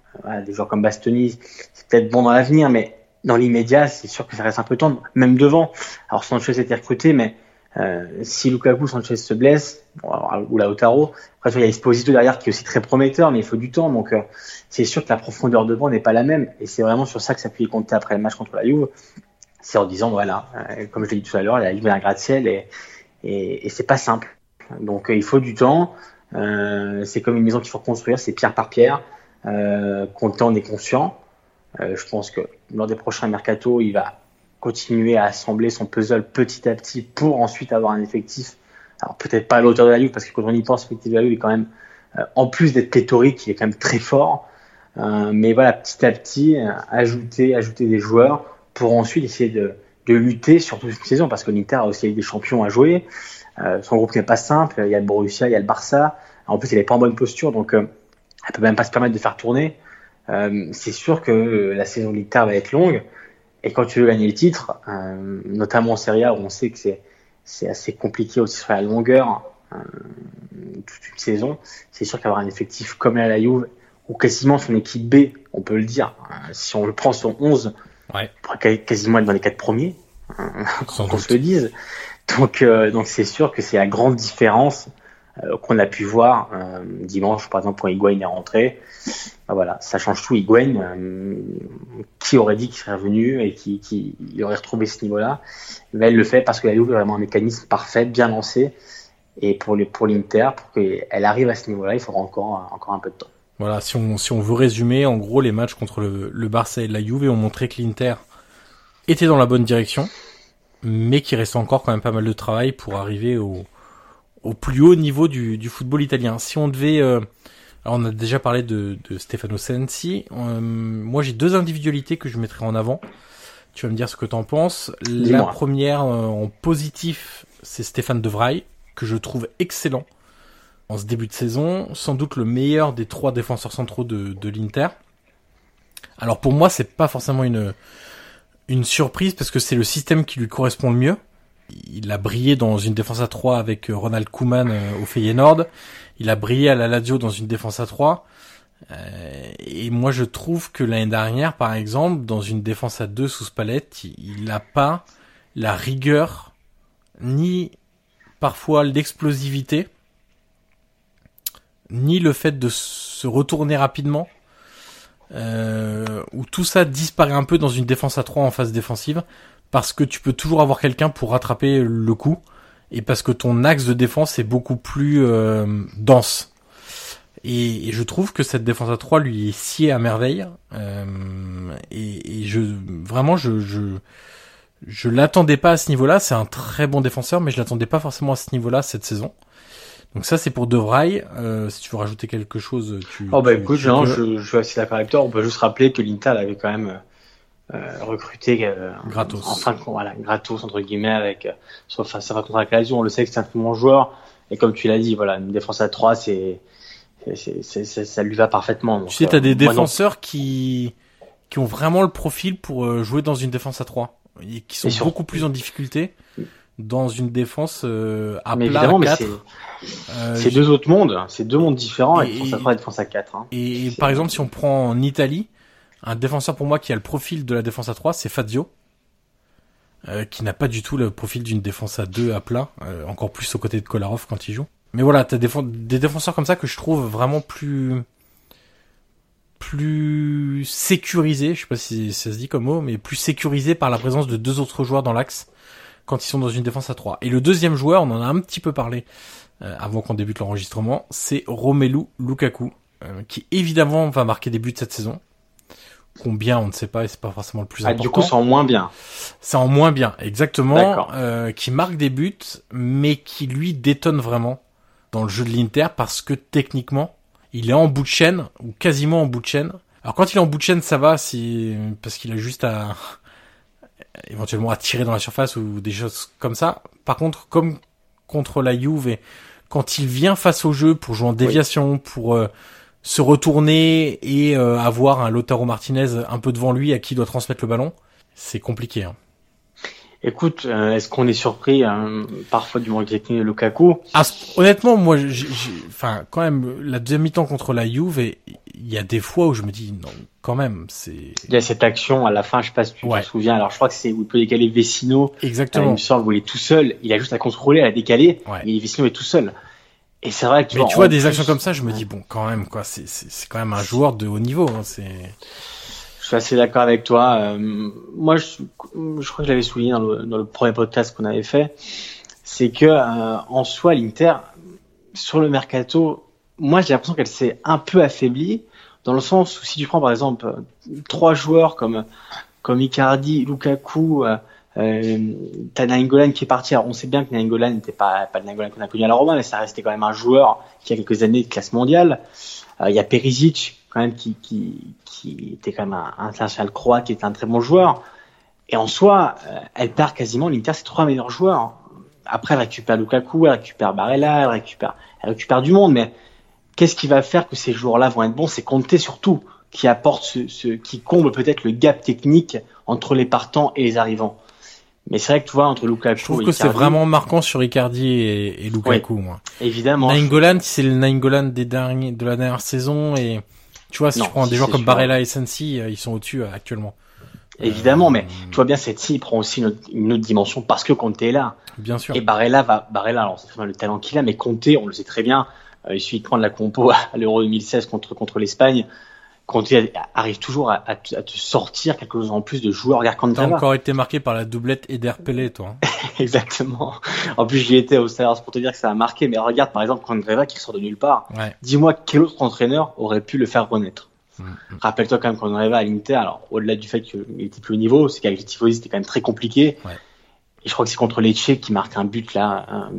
des joueurs comme Bastoni, c'est peut-être bon dans l'avenir, mais dans l'immédiat, c'est sûr que ça reste un peu tendre, même devant. Alors Sanchez été recruté, mais euh, si Lukaku, Sanchez se blesse, bon, alors, ou Lautaro, après il y a Esposito derrière qui est aussi très prometteur, mais il faut du temps, donc euh, c'est sûr que la profondeur de banc n'est pas la même, et c'est vraiment sur ça que s'appuie Conte après le match contre la Juve, c'est en disant voilà, euh, comme je l'ai dit tout à l'heure, la Juve est un gratte-ciel et, et, et c'est pas simple. Donc euh, il faut du temps, c'est comme une maison qu'il faut construire, c'est pierre par pierre. Euh, Conte en est conscient. Euh, je pense que lors des prochains mercato, il va continuer à assembler son puzzle petit à petit pour ensuite avoir un effectif. Alors peut-être pas à l'auteur de la Juve, parce que quand on y pense, l'effectif de la Juve est quand même, euh, en plus d'être pléthorique, il est quand même très fort. Euh, mais voilà, petit à petit, ajouter, ajouter des joueurs pour ensuite essayer de, lutter sur toute une saison, parce que l'Inter a aussi des champions à jouer. Son groupe n'est pas simple. Il y a le Borussia, il y a le Barça. En plus, il n'est pas en bonne posture, donc elle peut même pas se permettre de faire tourner. Euh, c'est sûr que la saison de va être longue. Et quand tu veux gagner le titre, euh, notamment en Serie A, où on sait que c'est c'est assez compliqué aussi sur la longueur euh, toute une saison, c'est sûr qu'avoir un effectif comme la Juve ou quasiment son équipe B, on peut le dire. euh, si on le prend son 11, Ouais. il pourrait quasi- quasiment être dans les quatre premiers, Sans qu'on se le dise. Donc, euh, donc c'est sûr que c'est la grande différence qu'on a pu voir dimanche, par exemple, quand Higuain est rentré. Ben voilà, ça change tout. Higuain, qui aurait dit qu'il serait revenu et qui, aurait retrouvé ce niveau-là? Mais elle le fait parce que la Juve est vraiment un mécanisme parfait, bien lancé. Et pour, pour l'Inter, pour qu'elle arrive à ce niveau-là, il faudra encore, encore un peu de temps. Voilà, si on, si on veut résumer, en gros, les matchs contre le, le Barça et la Juve ont montré que l'Inter était dans la bonne direction, mais qu'il restait encore quand même pas mal de travail pour arriver au, au plus haut niveau du, du football italien. Si on devait... Euh, alors on a déjà parlé de, de Stefano Sensi. Euh, moi j'ai deux individualités que je mettrais en avant. Tu vas me dire ce que t'en penses. La première euh, en positif, c'est Stéphane De Vrij, que je trouve excellent en ce début de saison. Sans doute le meilleur des trois défenseurs centraux de, de l'Inter. Alors pour moi c'est pas forcément une une surprise parce que c'est le système qui lui correspond le mieux. Il a brillé dans une défense à 3 avec euh, Ronald Koeman euh, au Feyenoord. Il a brillé à la Lazio dans une défense à 3. Euh, et moi, je trouve que l'année dernière, par exemple, dans une défense à 2 sous Spalletti, il n'a pas la rigueur, ni parfois l'explosivité, ni le fait de se retourner rapidement où tout ça disparaît un peu dans une défense à 3 en phase défensive, parce que tu peux toujours avoir quelqu'un pour rattraper le coup, et parce que ton axe de défense est beaucoup plus euh, dense. Et, je trouve que cette défense à 3 lui est sciée à merveille. Euh, et, et, je vraiment je je, je l'attendais pas à ce niveau-là. C'est un très bon défenseur, mais je l'attendais pas forcément à ce niveau-là cette saison. Donc ça c'est pour De Vrij. Euh, si tu veux rajouter quelque chose, tu. Oh bah écoute, je, je suis assez d'accord avec toi. On peut juste rappeler que l'Inter avait quand même euh, recruté euh, gratos. Enfin voilà, gratos entre guillemets avec euh, sauf ça va contre On le sait que c'est un très bon joueur et comme tu l'as dit, voilà, une défense à 3 c'est ça lui va parfaitement. tu sais, t'as des défenseurs qui qui ont vraiment le profil pour jouer dans une défense à 3 et qui sont beaucoup plus en difficulté dans une défense euh, à mais plat évidemment, 4. Euh, c'est deux autres mondes, c'est deux mondes différents, et, défense à 3 et défense à 4. Hein. Et, par exemple, si on prend en Italie, un défenseur pour moi qui a le profil de la défense à 3, c'est Fazio. Euh, qui n'a pas du tout le profil d'une défense à 2 à plat, euh, encore plus aux côtés de Kolarov quand il joue. Mais voilà, t'as des, défenseurs comme ça que je trouve vraiment plus plus sécurisés, je sais pas si ça se dit comme mot, mais plus sécurisés par la présence de deux autres joueurs dans l'axe quand ils sont dans une défense à 3. Et le deuxième joueur, on en a un petit peu parlé euh, avant qu'on débute l'enregistrement, c'est Romelu Lukaku, qui évidemment va marquer des buts cette saison. Combien, on ne sait pas, et c'est pas forcément le plus ah, important. Du coup, c'est en moins bien. C'est en moins bien, exactement. Euh, qui marque des buts, mais qui lui détonne vraiment dans le jeu de l'Inter parce que techniquement, il est en bout de chaîne ou quasiment en bout de chaîne. Alors quand il est en bout de chaîne, ça va, si parce qu'il a juste à éventuellement à tirer dans la surface ou des choses comme ça. Par contre, comme contre la Juve, quand il vient face au jeu pour jouer en déviation, pour euh, se retourner et euh, avoir un Lautaro Martinez un peu devant lui à qui il doit transmettre le ballon, c'est compliqué. Hein. Écoute, euh, est-ce qu'on est surpris hein, parfois du manque technique de Lukaku? Ah, Honnêtement, moi, enfin, quand même, la deuxième mi-temps contre la Juve, il y a des fois où je me dis non, quand même, c'est. Il y a cette action à la fin, je sais pas si tu te souviens. Alors, je crois que c'est où il peut décaler Vecino. Exactement. Euh, il me semble où il est tout seul. Il a juste à contrôler, à décaler. Ouais. Et Vecino est tout seul. Et c'est vrai que tu Mais tu vois des actions comme ça, je me dis bon, quand même, quoi, c'est c'est quand même un joueur de haut niveau. Hein, c'est. Je suis assez d'accord avec toi. Euh, moi, je, je, crois que je l'avais souligné dans le, dans le, premier podcast qu'on avait fait, c'est que euh, en soi, l'Inter sur le mercato, moi j'ai l'impression qu'elle s'est un peu affaiblie dans le sens où si tu prends par exemple trois joueurs comme comme Icardi, Lukaku, euh, euh t'as Nainggolan qui est parti. Alors on sait bien que Nainggolan n'était pas pas le Nainggolan qu'on a connu à la Roma, mais ça restait quand même un joueur qui a quelques années de classe mondiale. Il y a Perisic quand même qui, qui, qui était quand même un, international croate, qui était un très bon joueur. Et en soi, euh, elle perd quasiment l'Inter ses trois meilleurs joueurs. Après, elle récupère Lukaku, elle récupère Barella, elle récupère, elle récupère du monde. Mais qu'est-ce qui va faire que ces joueurs-là vont être bons? C'est compter surtout qui apporte ce qui comble peut-être le gap technique entre les partants et les arrivants. Mais c'est vrai que tu vois entre Lukaku. Je trouve que c'est vraiment marquant sur Icardi et, et Lukaku, moi. Évidemment. Nainggolan, c'est le Nainggolan des derniers de la dernière saison et tu vois, si tu prends des joueurs comme Barella et Sensi, euh, ils sont au-dessus euh, actuellement. Évidemment, mais tu vois bien, cette il prend aussi une autre, dimension parce que Conte est là. Bien sûr. Et Barella va, Barella, alors c'est le talent qu'il a, mais Conte, on le sait très bien, euh, il suffit de prendre la compo à l'Euro 2016 contre, contre l'Espagne. Conte arrive toujours à, te sortir quelque chose en plus de joueurs. Regarde T'as encore été marqué par la doublette Eder Pelé, toi. Hein. Exactement. En plus, j'y étais au Stars pour te dire que ça a marqué. Mais regarde, par exemple, Candreva qui sort de nulle part. Dis-moi quel autre entraîneur aurait pu le faire renaître. Mm, mm. Rappelle-toi quand même arrivait à l'Inter, alors au-delà du fait qu'il était plus au niveau, c'est qu'avec les Tifosi c'était quand même très compliqué. Et je crois que c'est contre Lecce qui marque un but là,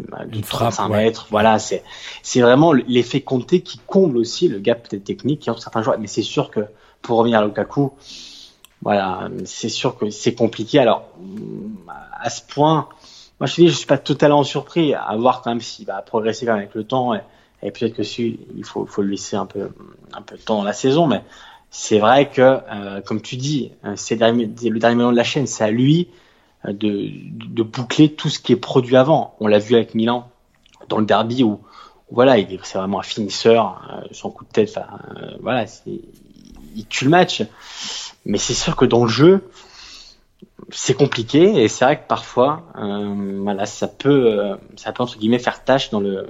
frappe 35 mètres. Voilà, c'est c'est vraiment l'effet compté qui comble aussi le gap peut-être technique entre certains joueurs. Mais c'est sûr que pour revenir à Lukaku, voilà, c'est sûr que c'est compliqué. Alors à ce point, moi je te dis, je suis pas totalement surpris à voir quand même s'il va progresser quand même avec le temps. Et, et peut-être que si, il faut, faut le laisser un peu, un peu de temps dans la saison, mais c'est vrai que, euh, comme tu dis, euh, c'est le dernier moment de la chaîne, c'est à lui de, de boucler tout ce qui est produit avant. On l'a vu avec Milan dans le derby où, voilà, c'est vraiment un finisseur, son coup de tête, voilà, il tue le match. Mais c'est sûr que dans le jeu, c'est compliqué et c'est vrai que parfois, euh, voilà, ça peut, euh, ça peut entre guillemets faire tâche dans le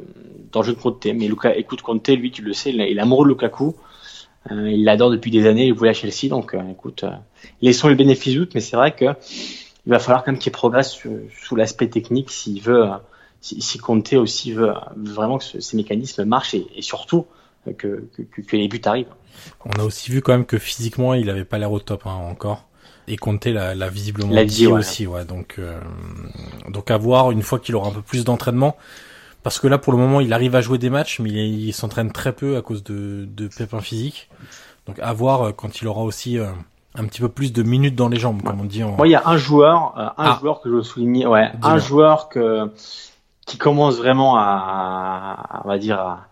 dans le jeu de Conte. Mais Luca, écoute Conte, lui, tu le sais, il est amoureux de Lukaku. Euh, il l'adore depuis des années. Il voulait à Chelsea, donc euh, écoute, euh, laissons le bénéfice doute. Mais c'est vrai que il va falloir quand même qu'il progresse sous l'aspect technique s'il veut, si, si Conte aussi veut vraiment que ces mécanismes marchent et, et surtout que, que, que, les buts arrivent. On a aussi vu quand même que physiquement, il avait pas l'air au top hein, encore. Et compter la, la visiblement la aussi ouais. Donc euh, donc à voir une fois qu'il aura un peu plus d'entraînement. Parce que là pour le moment il arrive à jouer des matchs mais il, s'entraîne très peu à cause de, de pépins physiques. Donc à voir euh, quand il aura aussi euh, un petit peu plus de minutes dans les jambes comme on dit en... moi il y a un joueur un ah. joueur que je veux souligner ouais un joueur que qui commence vraiment à, on va dire à,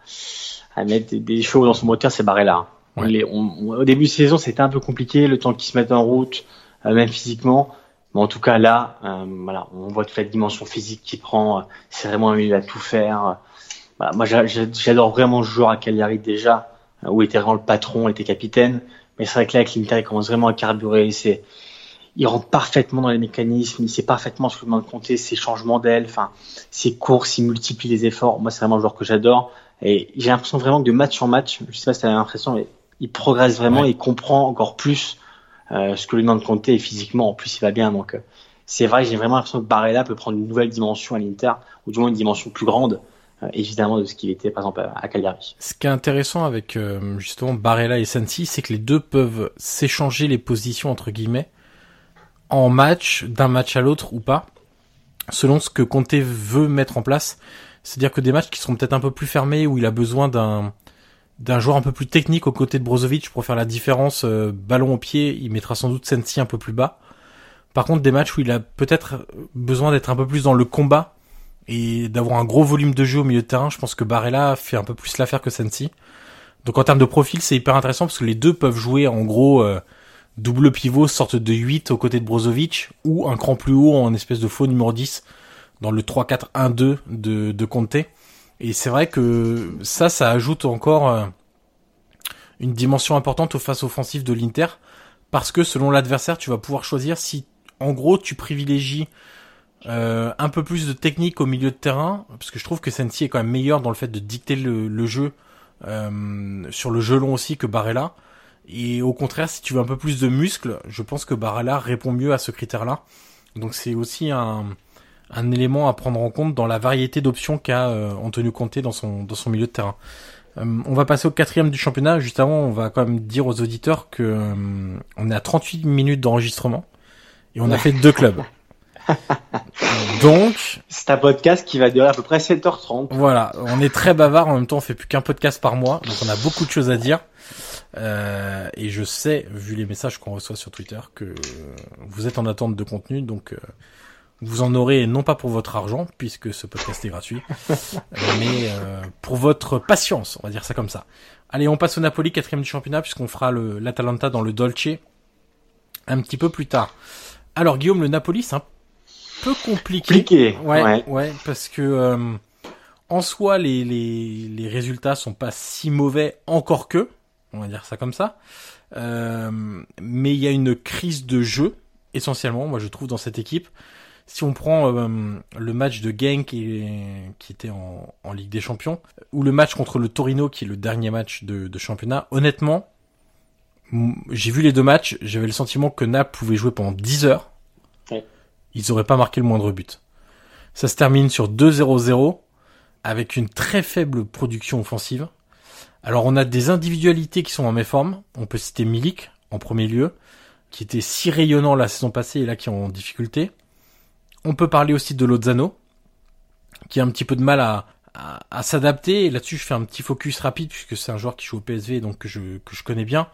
à mettre des, des choses dans son moteur c'est Barella au début de saison, c'était un peu compliqué, le temps qu'il se mette en route, euh, même physiquement. Mais en tout cas là, euh, voilà, on voit toute la dimension physique qu'il prend. Euh, c'est vraiment il va tout faire. Voilà, moi j'adore vraiment ce joueur à Cagliari déjà, où il était vraiment le patron, il était capitaine. Mais c'est vrai que là avec l'Inter, il commence vraiment à carburer. C'est il rentre parfaitement dans les mécanismes, il sait parfaitement ce que demande compter, ses changements d'aile, enfin, ses courses, il multiplie les efforts. Moi, c'est vraiment un joueur que j'adore. Et j'ai l'impression vraiment que de match en match, je sais pas si t'as l'impression, mais il progresse vraiment, il comprend encore plus euh, ce que lui demande Conte et physiquement en plus il va bien donc euh, c'est vrai j'ai vraiment l'impression que Barella peut prendre une nouvelle dimension à l'Inter ou du moins une dimension plus grande évidemment de ce qu'il était par exemple à Cagliari. Ce qui est intéressant avec justement Barella et Sensi c'est que les deux peuvent s'échanger les positions entre guillemets en match d'un match à l'autre ou pas selon ce que Conte veut mettre en place c'est-à-dire que des matchs qui seront peut-être un peu plus fermés où il a besoin d'un d'un joueur un peu plus technique aux côtés de Brozovic pour faire la différence euh, ballon au pied, il mettra sans doute Sensi un peu plus bas. Par contre, des matchs où il a peut-être besoin d'être un peu plus dans le combat et d'avoir un gros volume de jeu au milieu de terrain, je pense que Barella fait un peu plus l'affaire que Sensi. Donc en termes de profil, c'est hyper intéressant parce que les deux peuvent jouer en gros euh, double pivot, sorte de 8 aux côtés de Brozovic ou un cran plus haut en espèce de faux numéro 10 dans le 3-4-1-2 de, de Conte. Et c'est vrai que ça, ça ajoute encore euh, une dimension importante aux phases offensives de l'Inter, parce que selon l'adversaire, tu vas pouvoir choisir si, en gros, tu privilégies euh, un peu plus de technique au milieu de terrain, parce que je trouve que Sensi est quand même meilleur dans le fait de dicter le, jeu euh, sur le jeu long aussi que Barella. Et au contraire, si tu veux un peu plus de muscles, je pense que Barella répond mieux à ce critère-là. Donc c'est aussi un, un élément à prendre en compte dans la variété d'options qu'a euh, Antonio Conte dans son dans son milieu de terrain. Euh, on va passer au quatrième du championnat. Juste avant, on va quand même dire aux auditeurs que euh, on est à 38 minutes d'enregistrement et on a fait deux clubs. Donc, c'est un podcast qui va durer à peu près 7h30. Voilà, on est très bavard. En même temps, on fait plus qu'un podcast par mois, donc on a beaucoup de choses à dire. Euh, et je sais, vu les messages qu'on reçoit sur Twitter, que vous êtes en attente de contenu, donc vous en aurez non pas pour votre argent, puisque ce podcast est gratuit, mais euh, pour votre patience, on va dire ça comme ça. Allez, on passe au Napoli, quatrième du championnat, puisqu'on fera l'Atalanta dans le Dolce un petit peu plus tard. Alors Guillaume, le Napoli, c'est un peu compliqué. Compliqué. Ouais, ouais, parce que euh, en soi, les, les, les résultats sont pas si mauvais encore que, on va dire ça comme ça. Euh, mais il y a une crise de jeu essentiellement, moi je trouve dans cette équipe. Si on prend euh, le match de Genk qui, qui était en, en, Ligue des Champions, ou le match contre le Torino qui est le dernier match de, de championnat, honnêtement, j'ai vu les deux matchs, j'avais le sentiment que Naples pouvait jouer pendant 10 heures. Ils auraient pas marqué le moindre but. Ça se termine sur 2-0-0 avec une très faible production offensive. Alors on a des individualités qui sont en méforme. On peut citer Milik en premier lieu, qui était si rayonnant la saison passée et là qui est en difficulté. On peut parler aussi de Lozano, qui a un petit peu de mal à, à, s'adapter. Et là-dessus, je fais un petit focus rapide puisque c'est un joueur qui joue au PSV donc que je, que je connais bien.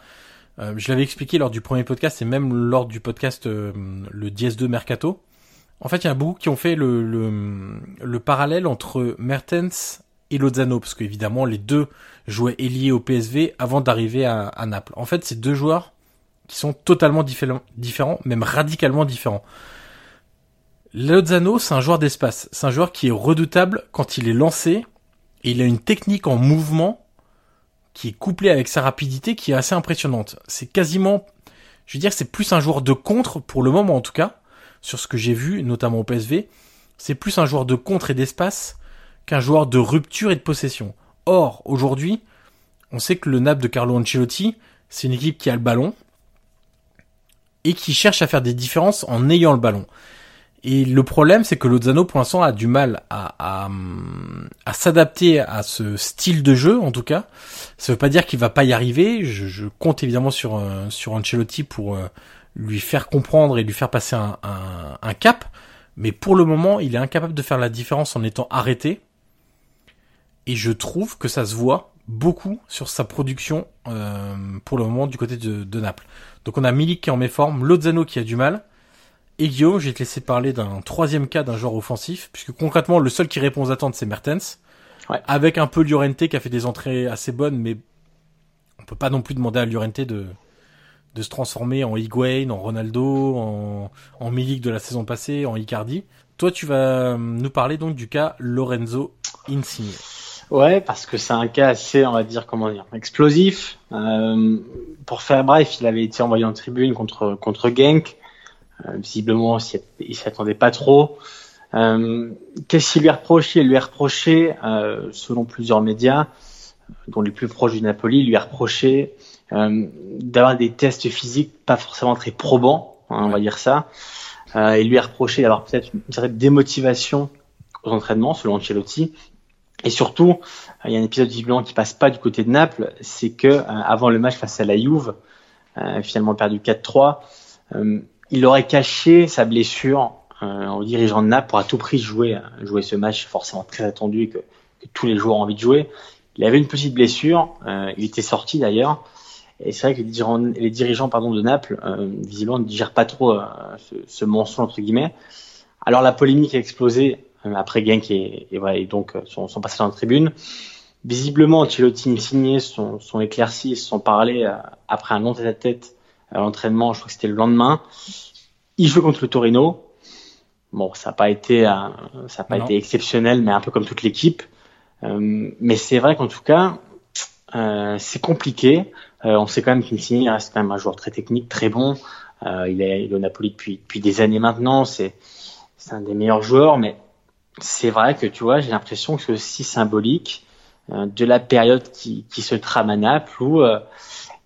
Euh, je l'avais expliqué lors du premier podcast et même lors du podcast euh, le DS2 Mercato. En fait, il y a beaucoup qui ont fait le, le, le parallèle entre Mertens et Lozano, parce qu'évidemment, les deux jouaient ailier au PSV avant d'arriver à, à, Naples. En fait, c'est deux joueurs qui sont totalement différents, même radicalement différents. Lozano, c'est un joueur d'espace. C'est un joueur qui est redoutable quand il est lancé, et il a une technique en mouvement qui est couplée avec sa rapidité qui est assez impressionnante. C'est quasiment, je veux dire, c'est plus un joueur de contre, pour le moment en tout cas, sur ce que j'ai vu, notamment au PSV, c'est plus un joueur de contre et d'espace qu'un joueur de rupture et de possession. Or, aujourd'hui, on sait que le Naples de Carlo Ancelotti, c'est une équipe qui a le ballon et qui cherche à faire des différences en ayant le ballon. Et le problème, c'est que Lozano, pour l'instant, a du mal à, s'adapter à ce style de jeu, en tout cas. Ça veut pas dire qu'il va pas y arriver. Je, compte évidemment sur, euh, Ancelotti pour euh, lui faire comprendre et lui faire passer un, un, cap. Mais pour le moment, il est incapable de faire la différence en étant arrêté. Et je trouve que ça se voit beaucoup sur sa production euh, pour le moment du côté de, de, Naples. Donc on a Milik qui est en méforme, Lozano qui a du mal. Et Guillaume, j'ai te laissé parler d'un troisième cas d'un joueur offensif, puisque concrètement le seul qui répond aux attentes c'est Mertens. Ouais. Avec un peu Llorente qui a fait des entrées assez bonnes, mais on peut pas non plus demander à Llorente de, de se transformer en Higuain, en Ronaldo, en, en Milik de la saison passée, en Icardi. Toi, tu vas nous parler donc du cas Lorenzo Insigne. Ouais, parce que c'est un cas assez, on va dire, comment dire, explosif. Euh, pour faire bref, il avait été envoyé en tribune contre contre Genk. Euh, visiblement, il s'y attendait pas trop. Euh, Qu'est-ce qu'il lui a reproché? Il lui a reproché, euh, selon plusieurs médias, dont les plus proches du Napoli, il lui euh, d'avoir des tests physiques pas forcément très probants, hein, on va dire ça. Euh, il lui a reproché d'avoir peut-être une certaine démotivation aux entraînements, selon Ancelotti. Et surtout, euh, il y a un épisode visiblement qui passe pas du côté de Naples, c'est que euh, avant le match face à la Juve, finalement perdu 4-3, il aurait caché sa blessure en dirigeant de Naples pour à tout prix jouer jouer ce match forcément très attendu que, que tous les joueurs ont envie de jouer. Il avait une petite blessure, il était sorti d'ailleurs, et c'est vrai que les dirigeants, les dirigeants pardon, de Naples, euh, visiblement, ne digèrent pas trop euh, ce, ce, mensonge, entre guillemets. Alors la polémique a explosé euh, après Genk et, et, et donc son, son passage en tribune. Visiblement, Ancelotti signé son, son éclairci, sont parlé après un long tête-à-tête à l'entraînement, je crois que c'était le lendemain. Il joue contre le Torino. Bon, ça n'a pas été, ça a pas été exceptionnel, mais un peu comme toute l'équipe. mais c'est vrai qu'en tout cas, c'est compliqué. Euh, on sait quand même qu'Insigne reste quand même un joueur très technique, très bon. Euh, il, est, au Napoli depuis, des années maintenant. C'est un des meilleurs joueurs, mais c'est vrai que tu vois, j'ai l'impression que c'est aussi symbolique euh, de la période qui, se trame à Naples où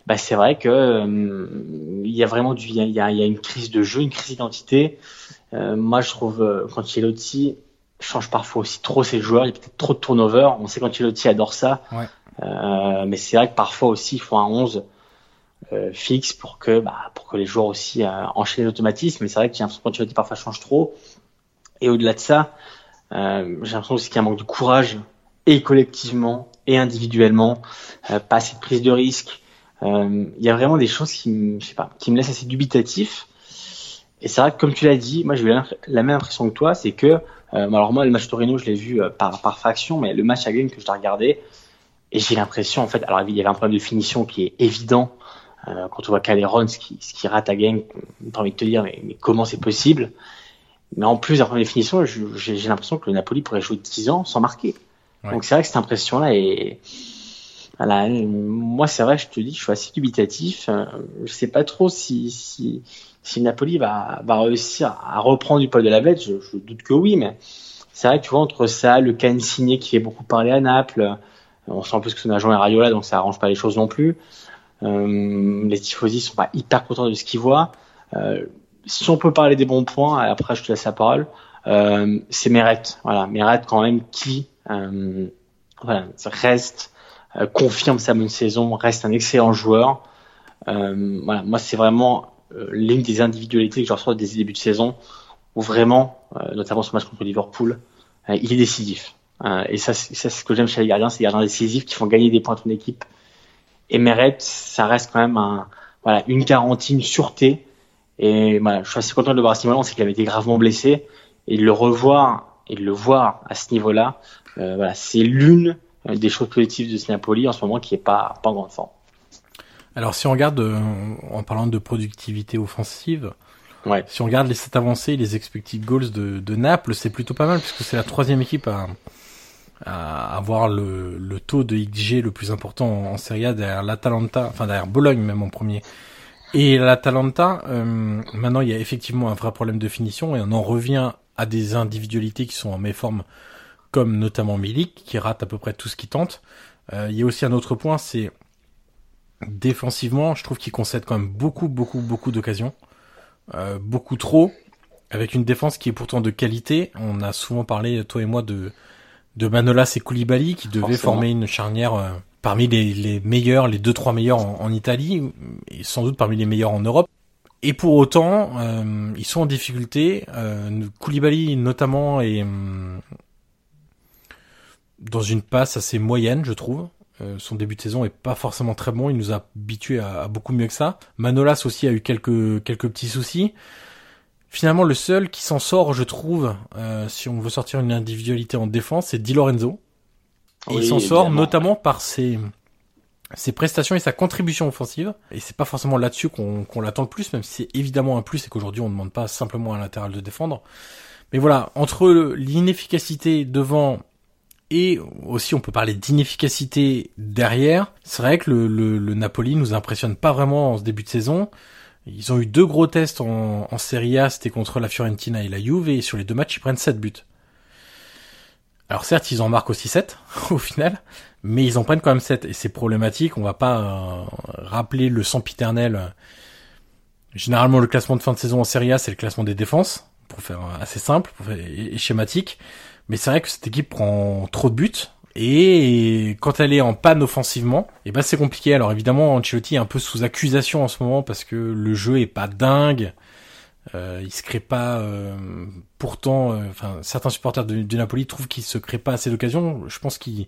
bah, c'est vrai que y a vraiment du, il y a, une crise de jeu, une crise d'identité. moi, je trouve quand Ancelotti change parfois aussi trop ses joueurs, il y a peut-être trop de turnover. On sait qu'Ancelotti adore ça. Euh, mais c'est vrai que parfois aussi il faut un 11 euh, fixe pour que bah, pour que les joueurs aussi euh, enchaînent l'automatisme. Mais c'est vrai que j'ai l'impression que parfois change trop. Et au-delà de ça, euh, j'ai l'impression aussi qu'il y a un manque de courage et collectivement et individuellement, euh, pas assez de prise de risque. Il y a vraiment des choses qui, me, je sais pas, qui me laissent assez dubitatif. Et c'est vrai que comme tu l'as dit, moi j'ai eu la, même impression que toi, c'est que alors moi le match Torino je l'ai vu par par fraction, mais le match à Game que je l'ai regardé, et j'ai l'impression, en fait, alors il y avait un problème de finition qui est évident. Euh, quand on voit Caleron, ce qui, ce qui rate à game, t'as envie de te dire, mais, mais comment c'est possible? Mais en plus d'un problème de finition, j'ai l'impression que le Napoli pourrait jouer 10 ans sans marquer. Ouais. Donc c'est vrai que cette impression-là est, Voilà, moi c'est vrai, je te dis, je suis assez dubitatif. Je sais pas trop si si si Napoli va va réussir à reprendre du poil de la bête. Je, je doute que oui, mais c'est vrai que tu vois entre ça, le cas signé qui fait beaucoup parler à Naples, on sent en plus que son agent est Rayola, donc ça arrange pas les choses non plus. Euh, les tifosi sont pas hyper contents de ce qu'ils voient. Euh, si on peut parler des bons points, après je te laisse la parole, euh, c'est Meret. Voilà, Meret quand même qui euh, reste, euh, confirme sa bonne saison, reste un excellent joueur. Euh, moi c'est vraiment l'une des individualités que je reçois des débuts de saison où vraiment, notamment ce match contre Liverpool, il est décisif. Et ça, c'est ce que j'aime chez les gardiens, c'est les gardiens décisifs qui font gagner des points à ton équipe. Et Meret, ça reste quand même un, voilà, une garantie, une sûreté. Et voilà, je suis assez content de le voir à ce niveau-là, c'est qu'il avait été gravement blessé. Et de le revoir et de le voir à ce niveau-là, euh, voilà, c'est l'une des choses positives de ce Napoli en ce moment qui est pas, pas en grande forme. Alors si on regarde, euh, en parlant de productivité offensive, ouais. si on regarde les stats avancés, les expected goals de, de Naples, c'est plutôt pas mal puisque c'est la troisième équipe à, à avoir le, le, taux de XG le plus important en, Serie A derrière l'Atalanta, enfin derrière Bologne même en premier. Et l'Atalanta, euh, maintenant il y a effectivement un vrai problème de finition et on en revient à des individualités qui sont en méforme, comme notamment Milik, qui rate à peu près tout ce qu'il tente. Euh, il y a aussi un autre point, c'est défensivement, je trouve qu'il concède quand même beaucoup, beaucoup, beaucoup d'occasions. Euh, beaucoup trop, avec une défense qui est pourtant de qualité. On a souvent parlé, toi et moi, de de Manolas et Koulibaly qui devaient former une charnière euh, parmi les, les, meilleurs, les deux trois meilleurs en, Italie et sans doute parmi les meilleurs en Europe. Et pour autant, euh, ils sont en difficulté. Euh, Koulibaly notamment est dans une passe assez moyenne, je trouve. Son début de saison est pas forcément très bon. Il nous a habitués à, à, beaucoup mieux que ça. Manolas aussi a eu quelques quelques petits soucis. Finalement, le seul qui s'en sort, je trouve, euh, si on veut sortir une individualité en défense, c'est Di Lorenzo. Et il s'en sort notamment par ses, ses prestations et sa contribution offensive. Et c'est pas forcément là-dessus qu'on qu'on l'attend le plus, même si c'est évidemment un plus et qu'aujourd'hui on ne demande pas simplement à latéral de défendre. Mais voilà, entre l'inefficacité devant et aussi on peut parler d'inefficacité derrière, c'est vrai que le, le, le Napoli nous impressionne pas vraiment en ce début de saison. Ils ont eu deux gros tests en, Serie A, c'était contre la Fiorentina et la Juve, et sur les deux matchs, ils prennent 7 buts. Alors certes, ils en marquent aussi 7 au final, mais ils en prennent quand même 7, et c'est problématique, on va pas euh, rappeler le sempiternel. Généralement, le classement de fin de saison en Serie A, c'est le classement des défenses, pour faire assez simple et schématique. Mais c'est vrai que cette équipe prend trop de buts, et quand elle est en panne offensivement, et eh ben c'est compliqué. Alors évidemment, Ancelotti est un peu sous accusation en ce moment parce que le jeu est pas dingue. Euh, il se crée pas. Euh, pourtant, euh, enfin, certains supporters de, Napoli trouvent qu'il se crée pas assez d'occasions. Je pense qu'il,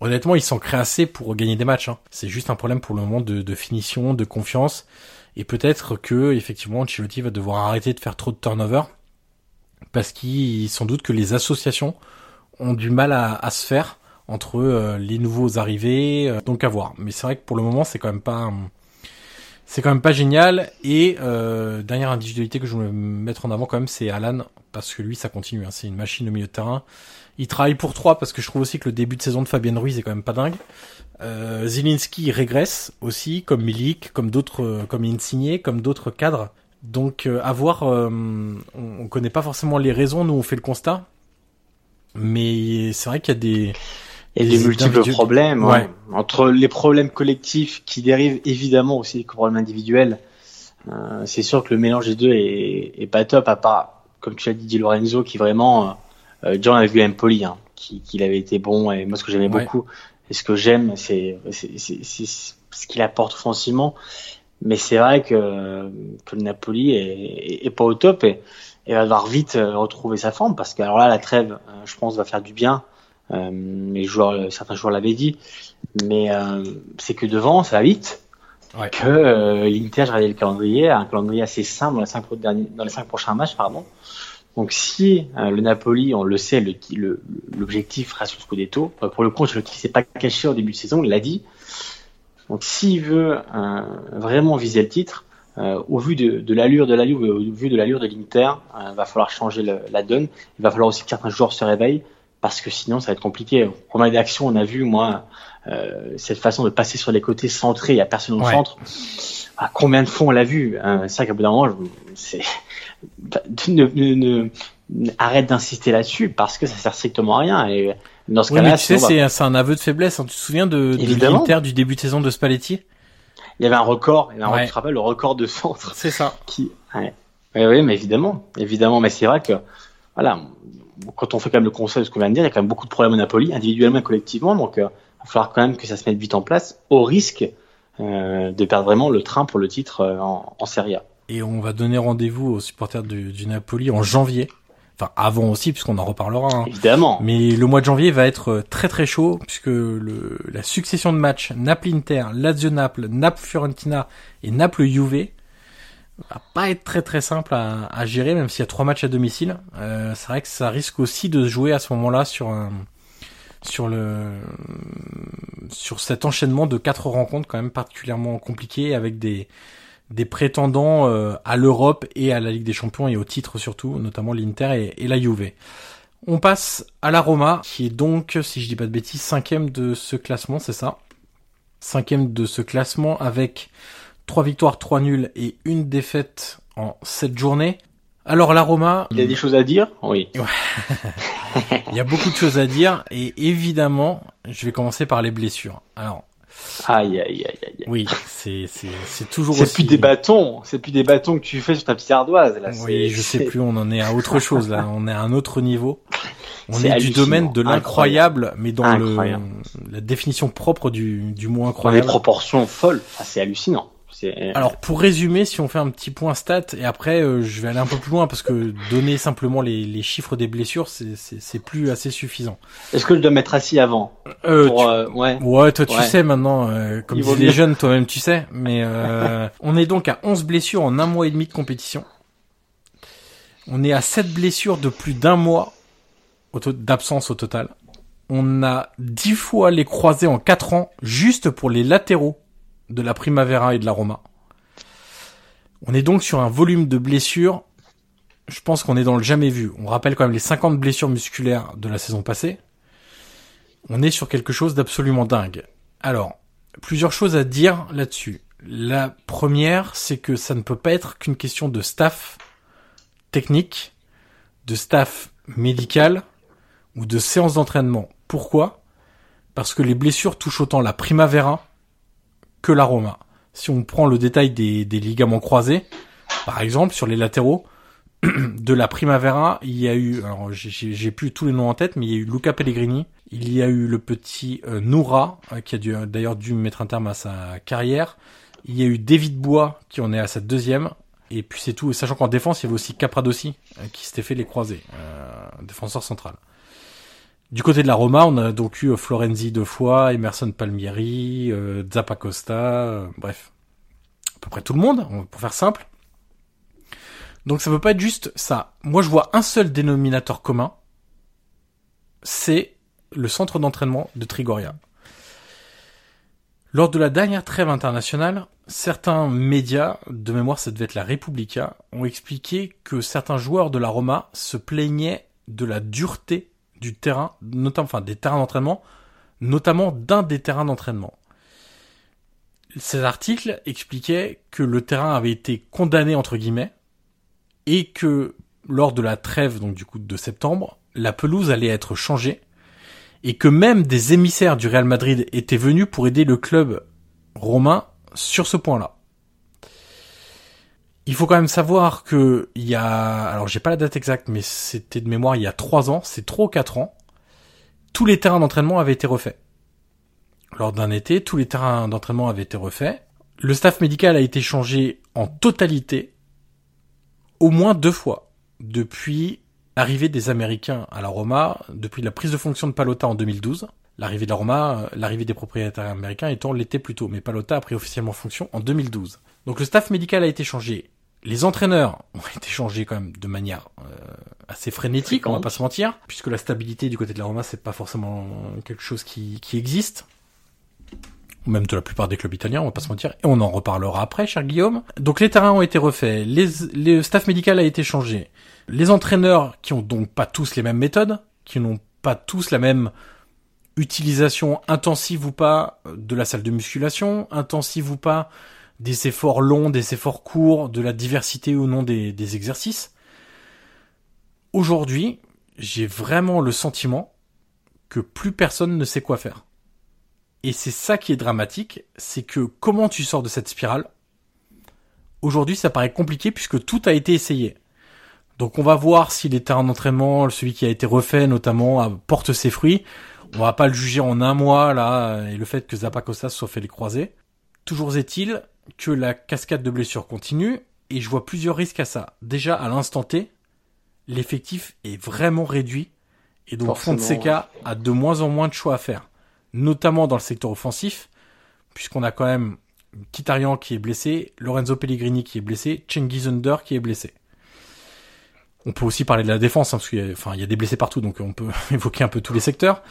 honnêtement, il s'en crée assez pour gagner des matchs. Hein. C'est juste un problème pour le moment de, de finition, de confiance, et peut-être que effectivement, Ancelotti va devoir arrêter de faire trop de turnover parce qu'il sans doute que les associations ont du mal à, à se faire entre euh, les nouveaux arrivés, euh, donc à voir. Mais c'est vrai que pour le moment, c'est quand même pas, c'est quand même pas génial. Et euh, dernière individualité que je voulais mettre en avant quand même, c'est Alan, parce que lui, ça continue. Hein, c'est une machine au milieu de terrain. Il travaille pour trois parce que je trouve aussi que le début de saison de Fabien Ruiz est quand même pas dingue. Euh, Zilinski régresse aussi, comme Milik, comme d'autres, comme Insigné, comme d'autres cadres. Donc à voir, on, on connaît pas forcément les raisons, nous on fait le constat, mais c'est vrai qu'il y a des et des multiples problèmes ouais. entre les problèmes collectifs qui dérivent évidemment aussi des problèmes individuels. Euh, c'est sûr que le mélange des deux est, est, pas top à part comme tu as dit Di Lorenzo qui vraiment euh, John avait vu Empoli hein, qui, qui avait été bon et moi ce que j'aimais ouais. beaucoup et ce que j'aime c'est ce qu'il apporte offensivement mais c'est vrai que, que le Napoli est, est, est, pas au top et, et va devoir vite euh, retrouver sa forme parce que alors là la trêve euh, je pense va faire du bien les joueurs, certains joueurs l'avaient dit, mais euh, c'est que devant, ça va vite. Ouais. Que euh, l'Inter, j'ai regardé le calendrier, un calendrier assez simple dans les cinq, dans les cinq prochains matchs, pardon. Donc si euh, le Napoli, on le sait, l'objectif le, reste le Scudetto. Pour le coup, je ne s'est pas caché au début de saison, il l'a dit. Donc s'il veut euh, vraiment viser le titre, euh, au vu de, l'allure de au vu de l'allure de l'Inter, il va falloir changer le, la donne. Il va falloir aussi que certains joueurs se réveillent parce que sinon ça va être compliqué. Première rédaction, on a vu moi cette façon de passer sur les côtés, centré, il n'y a personne au centre. Combien de fois on l'a vu hein, C'est ça qu'à bout d'un moment, c'est ne, ne, arrête d'insister là-dessus parce que ça sert strictement à rien. Et dans ce cas-là, tu sais, c'est un aveu de faiblesse. Hein. Tu te souviens de, de l'Inter du début de saison de Spalletti? Il y avait un record. Il y avait un, Tu te rappelles le record de centre C'est ça. Qui, ouais. Oui, mais évidemment, évidemment. Mais c'est vrai que, voilà, quand on fait quand même le conseil de ce qu'on vient de dire, il y a quand même beaucoup de problèmes au Napoli, individuellement et collectivement. Donc, euh, il va falloir quand même que ça se mette vite en place, au risque euh, de perdre vraiment le train pour le titre euh, en, en Serie A. Et on va donner rendez-vous aux supporters du, du Napoli en janvier Enfin, avant aussi, puisqu'on en reparlera. Hein. Évidemment. Mais le mois de janvier va être très très chaud, puisque le, la succession de matchs Naples-Inter, Lazio-Naples, Naples-Fiorentina et Naples-Juve va pas être très très simple à, gérer, même s'il y a trois matchs à domicile. Euh, c'est vrai que ça risque aussi de se jouer à ce moment-là sur un, sur le sur cet enchaînement de quatre rencontres quand même particulièrement compliqué avec des des prétendants euh, à l'Europe et à la Ligue des Champions et au titre surtout, notamment l'Inter et, la Juve. On passe à la Roma, qui est donc, si je dis pas de bêtises, cinquième de ce classement, c'est ça Cinquième de ce classement avec trois victoires, trois nuls et une défaite en sept journées. Alors la Roma... Il y a des choses à dire? Oui. Il y a beaucoup de choses à dire et évidemment, je vais commencer par les blessures. Alors, Aïe, aïe, aïe, aïe. Oui, c'est, c'est, c'est toujours C'est plus des bâtons, c'est plus des bâtons que tu fais sur ta petite ardoise, là. Oui, je sais plus, on en est à autre chose, là. On est à un autre niveau. On est, du domaine de l'incroyable, mais dans le, la définition propre du, du mot incroyable. Dans des proportions folles. c'est hallucinant. Alors pour résumer, si on fait un petit point stat et après euh, je vais aller un peu plus loin parce que donner simplement les, les chiffres des blessures c'est plus assez suffisant. Est-ce que je dois mettre assis avant euh, euh, Ouais. Ouais, toi tu sais maintenant, comme disent les jeunes, toi-même tu sais. Mais on est donc à 11 blessures en un mois et demi de compétition. On est à 7 blessures de plus d'un mois d'absence au total. On a 10 fois les croisés en 4 ans juste pour les latéraux de la Primavera et de la Roma. On est donc sur un volume de blessures, je pense qu'on est dans le jamais vu. On rappelle quand même les 50 blessures musculaires de la saison passée. On est sur quelque chose d'absolument dingue. Alors, plusieurs choses à dire là-dessus. La première, c'est que ça ne peut pas être qu'une question de staff technique, de staff médical ou de séance d'entraînement. Pourquoi? Parce que les blessures touchent autant la Primavera que la Roma. Si on prend le détail des, ligaments croisés, par exemple sur les latéraux de la Primavera, il y a eu, alors j'ai plus tous les noms en tête, mais il y a eu Luca Pellegrini, il y a eu le petit euh, Noura euh, qui a d'ailleurs dû mettre un terme à sa carrière, il y a eu David Bois qui en est à sa deuxième, et puis c'est tout. Sachant qu'en défense, il y avait aussi Capradossi euh, qui s'était fait les croisés, défenseur central. Du côté de la Roma, on a donc eu Florenzi deux fois, Emerson Palmieri, euh, Zappa Costa, euh, bref, à peu près tout le monde, pour faire simple. Donc ça peut pas être juste ça. Moi je vois un seul dénominateur commun, c'est le centre d'entraînement de Trigoria. Lors de la dernière trêve internationale, certains médias, de mémoire ça devait être la Repubblica, ont expliqué que certains joueurs de la Roma se plaignaient de la dureté du terrain, notamment, enfin des terrains d'entraînement, notamment d'un des terrains d'entraînement. Ces articles expliquaient que le terrain avait été condamné entre guillemets et que lors de la trêve donc du coup de septembre, la pelouse allait être changée et que même des émissaires du Real Madrid étaient venus pour aider le club romain sur ce point-là. Il faut quand même savoir que il y a, alors j'ai pas la date exacte, mais c'était de mémoire il y a trois ans, c'est trop quatre ans, tous les terrains d'entraînement avaient été refaits. Lors d'un été, tous les terrains d'entraînement avaient été refaits. Le staff médical a été changé en totalité au moins deux fois depuis l'arrivée des Américains à la Roma, depuis la prise de fonction de Palota en 2012. L'arrivée de la Roma, l'arrivée des propriétaires américains étant l'été plus tôt, mais Palota a pris officiellement fonction en 2012. Donc le staff médical a été changé les entraîneurs ont été changés quand même de manière euh, assez frénétique, on va pas se mentir, puisque la stabilité du côté de la Roma c'est pas forcément quelque chose qui, qui existe, ou même de la plupart des clubs italiens, on va pas se mentir, et on en reparlera après, cher Guillaume. Donc les terrains ont été refaits, les, le staff médical a été changé, les entraîneurs qui ont donc pas tous les mêmes méthodes, qui n'ont pas tous la même utilisation intensive ou pas de la salle de musculation, intensive ou pas des efforts longs, des efforts courts, de la diversité ou non des, des exercices. Aujourd'hui, j'ai vraiment le sentiment que plus personne ne sait quoi faire. Et c'est ça qui est dramatique, c'est que comment tu sors de cette spirale? Aujourd'hui, ça paraît compliqué puisque tout a été essayé. Donc on va voir si les terrains d'entraînement, celui qui a été refait notamment, porte ses fruits. On va pas le juger en un mois là, et le fait que Zappacosta soit fait les croisés. Toujours est-il que la cascade de blessures continue, et je vois plusieurs risques à ça. Déjà, à l'instant T, l'effectif est vraiment réduit, et donc Fonseca a de moins en moins de choix à faire, notamment dans le secteur offensif, puisqu'on a quand même Kitarian qui est blessé, Lorenzo Pellegrini qui est blessé, Cengiz Under qui est blessé. On peut aussi parler de la défense, hein, parce qu'il y a, enfin, il y a des blessés partout, donc on peut évoquer un peu tous les secteurs.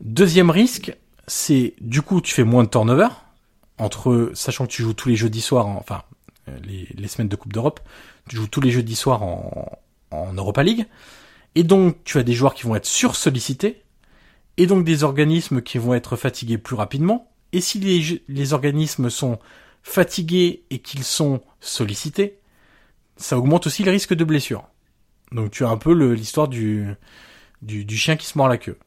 Deuxième risque, c'est du coup tu fais moins de turnover, entre sachant que tu joues tous les jeudis soirs, enfin euh, les, semaines de Coupe d'Europe, tu joues tous les jeudis soirs en, Europa League, et donc tu as des joueurs qui vont être sursollicités, et donc des organismes qui vont être fatigués plus rapidement, et si les, organismes sont fatigués et qu'ils sont sollicités, ça augmente aussi le risque de blessure. Donc tu as un peu l'histoire du, du, du, chien qui se mord la queue.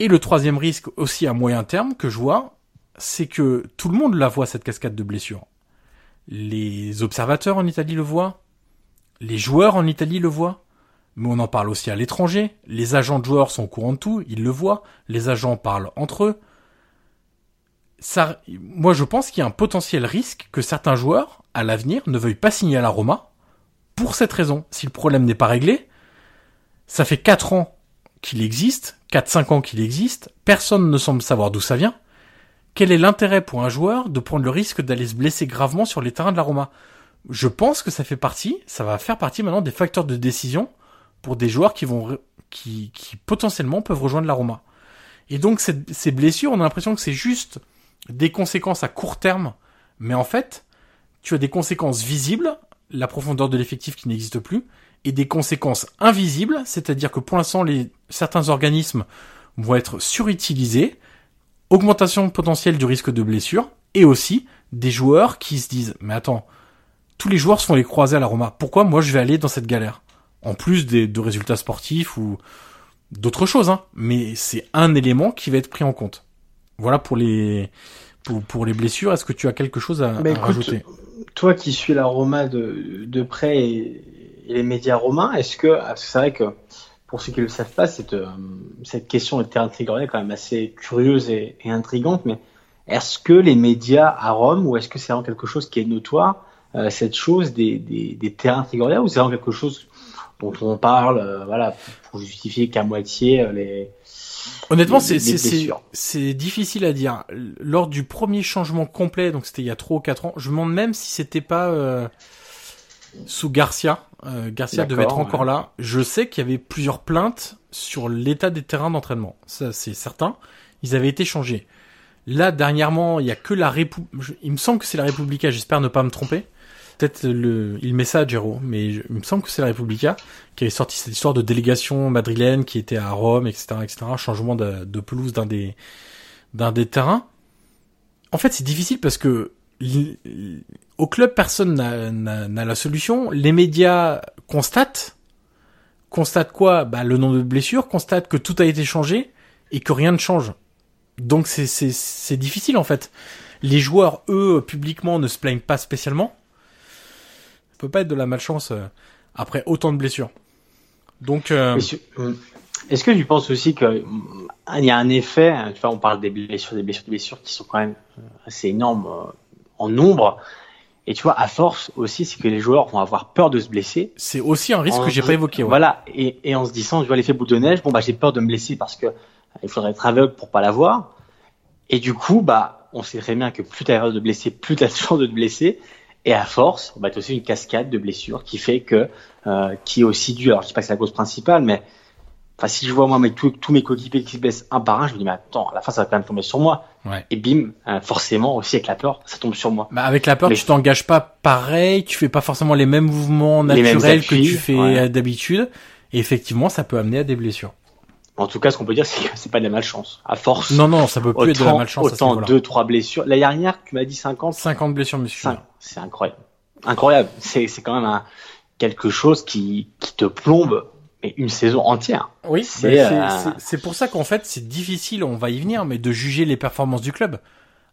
Et le troisième risque aussi à moyen terme que je vois, c'est que tout le monde la voit cette cascade de blessures. Les observateurs en Italie le voient, les joueurs en Italie le voient, mais on en parle aussi à l'étranger. Les agents de joueurs sont au courant de tout, ils le voient, les agents parlent entre eux ça, moi je pense qu'il y a un potentiel risque que certains joueurs, à l'avenir, ne veuillent pas signer à la Roma pour cette raison. Si le problème n'est pas réglé, ça fait 4 ans qu'il existe, 4-5 ans qu'il existe, personne ne semble savoir d'où ça vient. Quel est l'intérêt pour un joueur de prendre le risque d'aller se blesser gravement sur les terrains de la Roma? Je pense que ça fait partie, ça va faire partie maintenant des facteurs de décision pour des joueurs qui vont, qui, qui potentiellement peuvent rejoindre la Roma. Et donc ces blessures, on a l'impression que c'est juste des conséquences à court terme, mais en fait, tu as des conséquences visibles, la profondeur de l'effectif qui n'existe plus, et des conséquences invisibles, c'est-à-dire que pour l'instant, certains organismes vont être surutilisés, augmentation potentielle du risque de blessure, et aussi des joueurs qui se disent, mais attends, tous les joueurs se font les croiser à la Roma, pourquoi moi je vais aller dans cette galère? En plus des, de résultats sportifs ou d'autres choses, hein, mais c'est un élément qui va être pris en compte. Voilà pour les pour, pour les blessures. Est-ce que tu as quelque chose à, rajouter? Toi qui suis la Roma de, de près et, les médias romains, est-ce que c'est vrai que pour ceux qui ne le savent pas, cette, euh, cette question de terrain trigorien est quand même assez curieuse et, intrigante, mais est-ce que les médias à Rome, ou est-ce que c'est vraiment quelque chose qui est notoire, euh, cette chose des, des, des terrains trigoriens, ou c'est vraiment quelque chose dont on parle, euh, voilà, pour justifier qu'à moitié les, Honnêtement, c'est c'est difficile à dire. Lors du premier changement complet, donc c'était il y a 3 ou 4 ans, je me demande même si c'était pas sous Garcia. Euh, Garcia devait être encore là. Je sais qu'il y avait plusieurs plaintes sur l'état des terrains d'entraînement. Ça, c'est certain. Ils avaient été changés. Là, dernièrement, il y a que la République. Il me semble que c'est la République. J'espère ne pas me tromper peut-être le, il met ça à Gero, mais il me semble que c'est la Repubblica qui avait sorti cette histoire de délégation madrilène qui était à Rome, etc., etc., changement de, de pelouse d'un des, d'un des terrains. En fait, c'est difficile parce que au club, personne n'a la solution. Les médias constatent, constatent quoi? Bah, le nombre de blessures, constatent que tout a été changé et que rien ne change. Donc c'est difficile en fait. Les joueurs, eux, publiquement, ne se plaignent pas spécialement peut pas être de la malchance euh, après autant de blessures. Donc, euh, euh, est-ce que tu penses aussi qu'il y a un effet, hein, tu on parle des blessures, des blessures, des blessures qui sont quand même assez énormes en nombre. Et tu vois, à force aussi, c'est que les joueurs vont avoir peur de se blesser. C'est aussi un risque que j'ai pas évoqué. Voilà, et, et, en se disant, tu vois, l'effet boule de neige, bon bah j'ai peur de me blesser parce que il faudrait être aveugle pour pas l'avoir. Et du coup, bah, on sait très bien que plus tu as de blesser, plus tu as de chance de te blesser. Et à force, bah, tu as aussi une cascade de blessures qui fait que, euh, qui est aussi dû. Alors, je sais pas que c'est la cause principale, mais enfin, si je vois moi tous mes coéquipiers qui se blessent un par un, je me dis, mais attends, à la fin, ça va quand même tomber sur moi. Ouais. Et bim, euh, forcément, aussi avec la peur, ça tombe sur moi. Bah, avec la peur, tu t'engages pas pareil, tu fais pas forcément les mêmes mouvements naturels que tu fais d'habitude. Et effectivement, ça peut amener à des blessures. En tout cas, ce qu'on peut dire, c'est que c'est pas de la malchance. À force. Non, non, ça peut plus être de la malchance. autant deux, trois blessures. L'année dernière, tu m'as dit 50. 50 blessures musculaires. Cinq. C'est incroyable. Incroyable. C'est, c'est quand même un, quelque chose qui, qui te plombe, mais une saison entière. Oui, C'est, bah, euh, pour ça qu'en fait, c'est difficile, on va y venir, mais de juger les performances du club.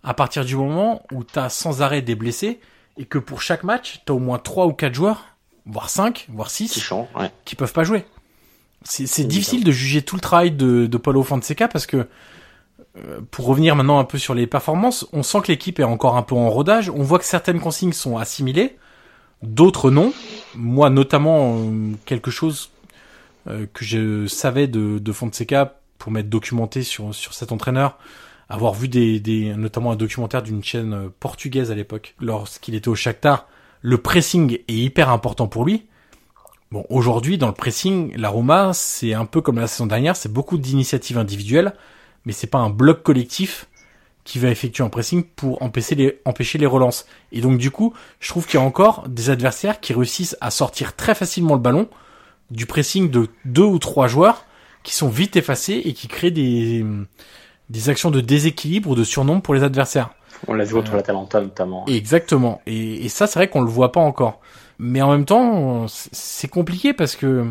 À partir du moment où tu as sans arrêt des blessés, et que pour chaque match, tu as au moins 3 ou 4 joueurs, voire 5, voire 6, Qui ouais. qui peuvent pas jouer. C'est c'est difficile de juger tout le travail de, de Paulo Fonseca parce que euh, pour revenir maintenant un peu sur les performances, on sent que l'équipe est encore un peu en rodage. On voit que certaines consignes sont assimilées, d'autres non. Moi, notamment, euh, quelque chose euh, que je savais de, de Fonseca pour m'être documenté sur, sur cet entraîneur, avoir vu des, des notamment un documentaire d'une chaîne euh, portugaise à l'époque, lorsqu'il était au Shakhtar, le pressing est hyper important pour lui. Bon, aujourd'hui, dans le pressing, la Roma, c'est un peu comme la saison dernière, c'est beaucoup d'initiatives individuelles, mais c'est pas un bloc collectif qui va effectuer un pressing pour empêcher les, empêcher les relances. Et donc, du coup, je trouve qu'il y a encore des adversaires qui réussissent à sortir très facilement le ballon du pressing de deux ou trois joueurs qui sont vite effacés et qui créent des, des actions de déséquilibre ou de surnombre pour les adversaires. On l'a vu contre l'Atalanta, notamment. Exactement. Et, et ça, c'est vrai qu'on le voit pas encore. Mais en même temps, c'est- compliqué parce que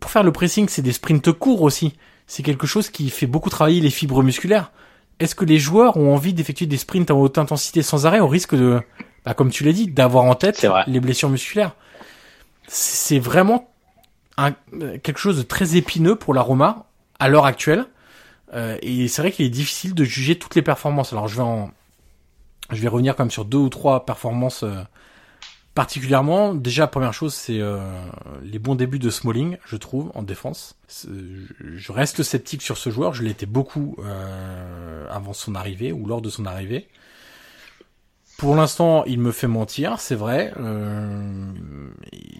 pour faire le pressing, c'est des sprints courts aussi. C'est quelque chose qui fait beaucoup travailler les fibres musculaires. Est-ce que les joueurs ont envie d'effectuer des sprints en haute intensité sans arrêt au risque de, bah, comme tu l'as dit, d'avoir en tête les blessures musculaires? C'est vraiment un, quelque chose de très épineux pour la Roma à l'heure actuelle. Euh, et c'est vrai qu'il est difficile de juger toutes les performances. Alors je vais en, je vais revenir quand même sur deux ou trois performances euh, particulièrement. Déjà, première chose, c'est euh, les bons débuts de Smalling, je trouve, en défense. Je reste sceptique sur ce joueur. Je l'étais beaucoup euh, avant son arrivée ou lors de son arrivée. Pour l'instant, il me fait mentir, c'est vrai. Euh,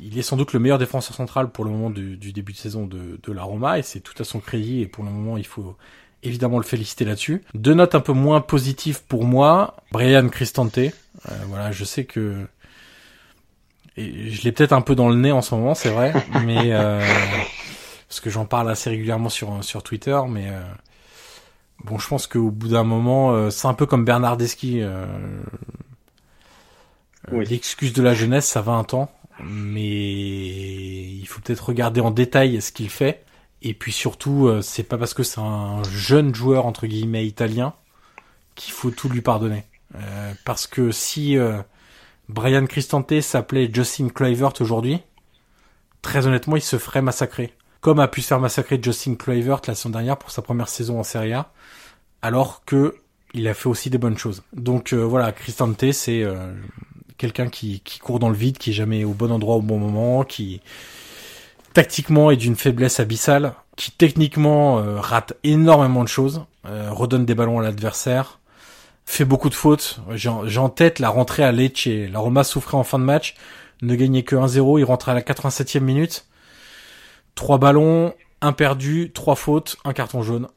il est sans doute le meilleur défenseur central pour le moment du, du début de saison de, de la Roma et c'est tout à son crédit et pour le moment, il faut évidemment le féliciter là-dessus. Deux notes un peu moins positives pour moi. Brian Cristante. Euh, voilà, je sais que et je l'ai peut-être un peu dans le nez en ce moment, c'est vrai, mais euh, parce que j'en parle assez régulièrement sur sur Twitter, mais euh, bon, je pense qu'au bout d'un moment, euh, c'est un peu comme Bernardeschi. Euh, Oui. L'excuse de la jeunesse, ça va un temps, mais il faut peut-être regarder en détail ce qu'il fait. Et puis surtout, euh, c'est pas parce que c'est un jeune joueur entre guillemets italien qu'il faut tout lui pardonner. Euh, parce que si euh, Brian Cristante s'appelait Justin Kluivert aujourd'hui, très honnêtement, il se ferait massacrer. Comme a pu se faire massacrer Justin Kluivert la saison dernière pour sa première saison en Serie A, alors que il a fait aussi des bonnes choses. Donc euh, voilà, Cristante, c'est euh, quelqu'un qui, qui court dans le vide, qui est jamais au bon endroit au bon moment, qui tactiquement est d'une faiblesse abyssale, qui techniquement euh, rate énormément de choses, euh, redonne des ballons à l'adversaire, fait beaucoup de fautes. J'ai en- tête la rentrée à Lecce. La Roma souffrait en fin de match, ne gagnait que 1-0, il rentrait à la 87e minute. Trois ballons, un perdu, trois fautes, un carton jaune.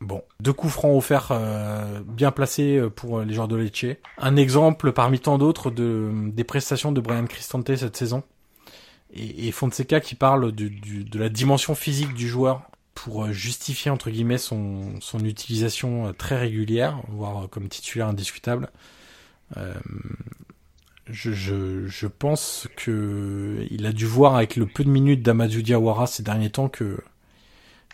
Bon, deux coups francs offerts euh, bien placés euh, pour les joueurs de Lecce. Un exemple parmi tant d'autres de des prestations de Brian Cristante cette saison. Et, Fonseca qui parle de la dimension physique du joueur pour euh, justifier entre guillemets son, son utilisation euh, très régulière, voire euh, comme titulaire indiscutable. Euh, je, je, je pense que il a dû voir avec le peu de minutes d'Amadou Diawara ces derniers temps que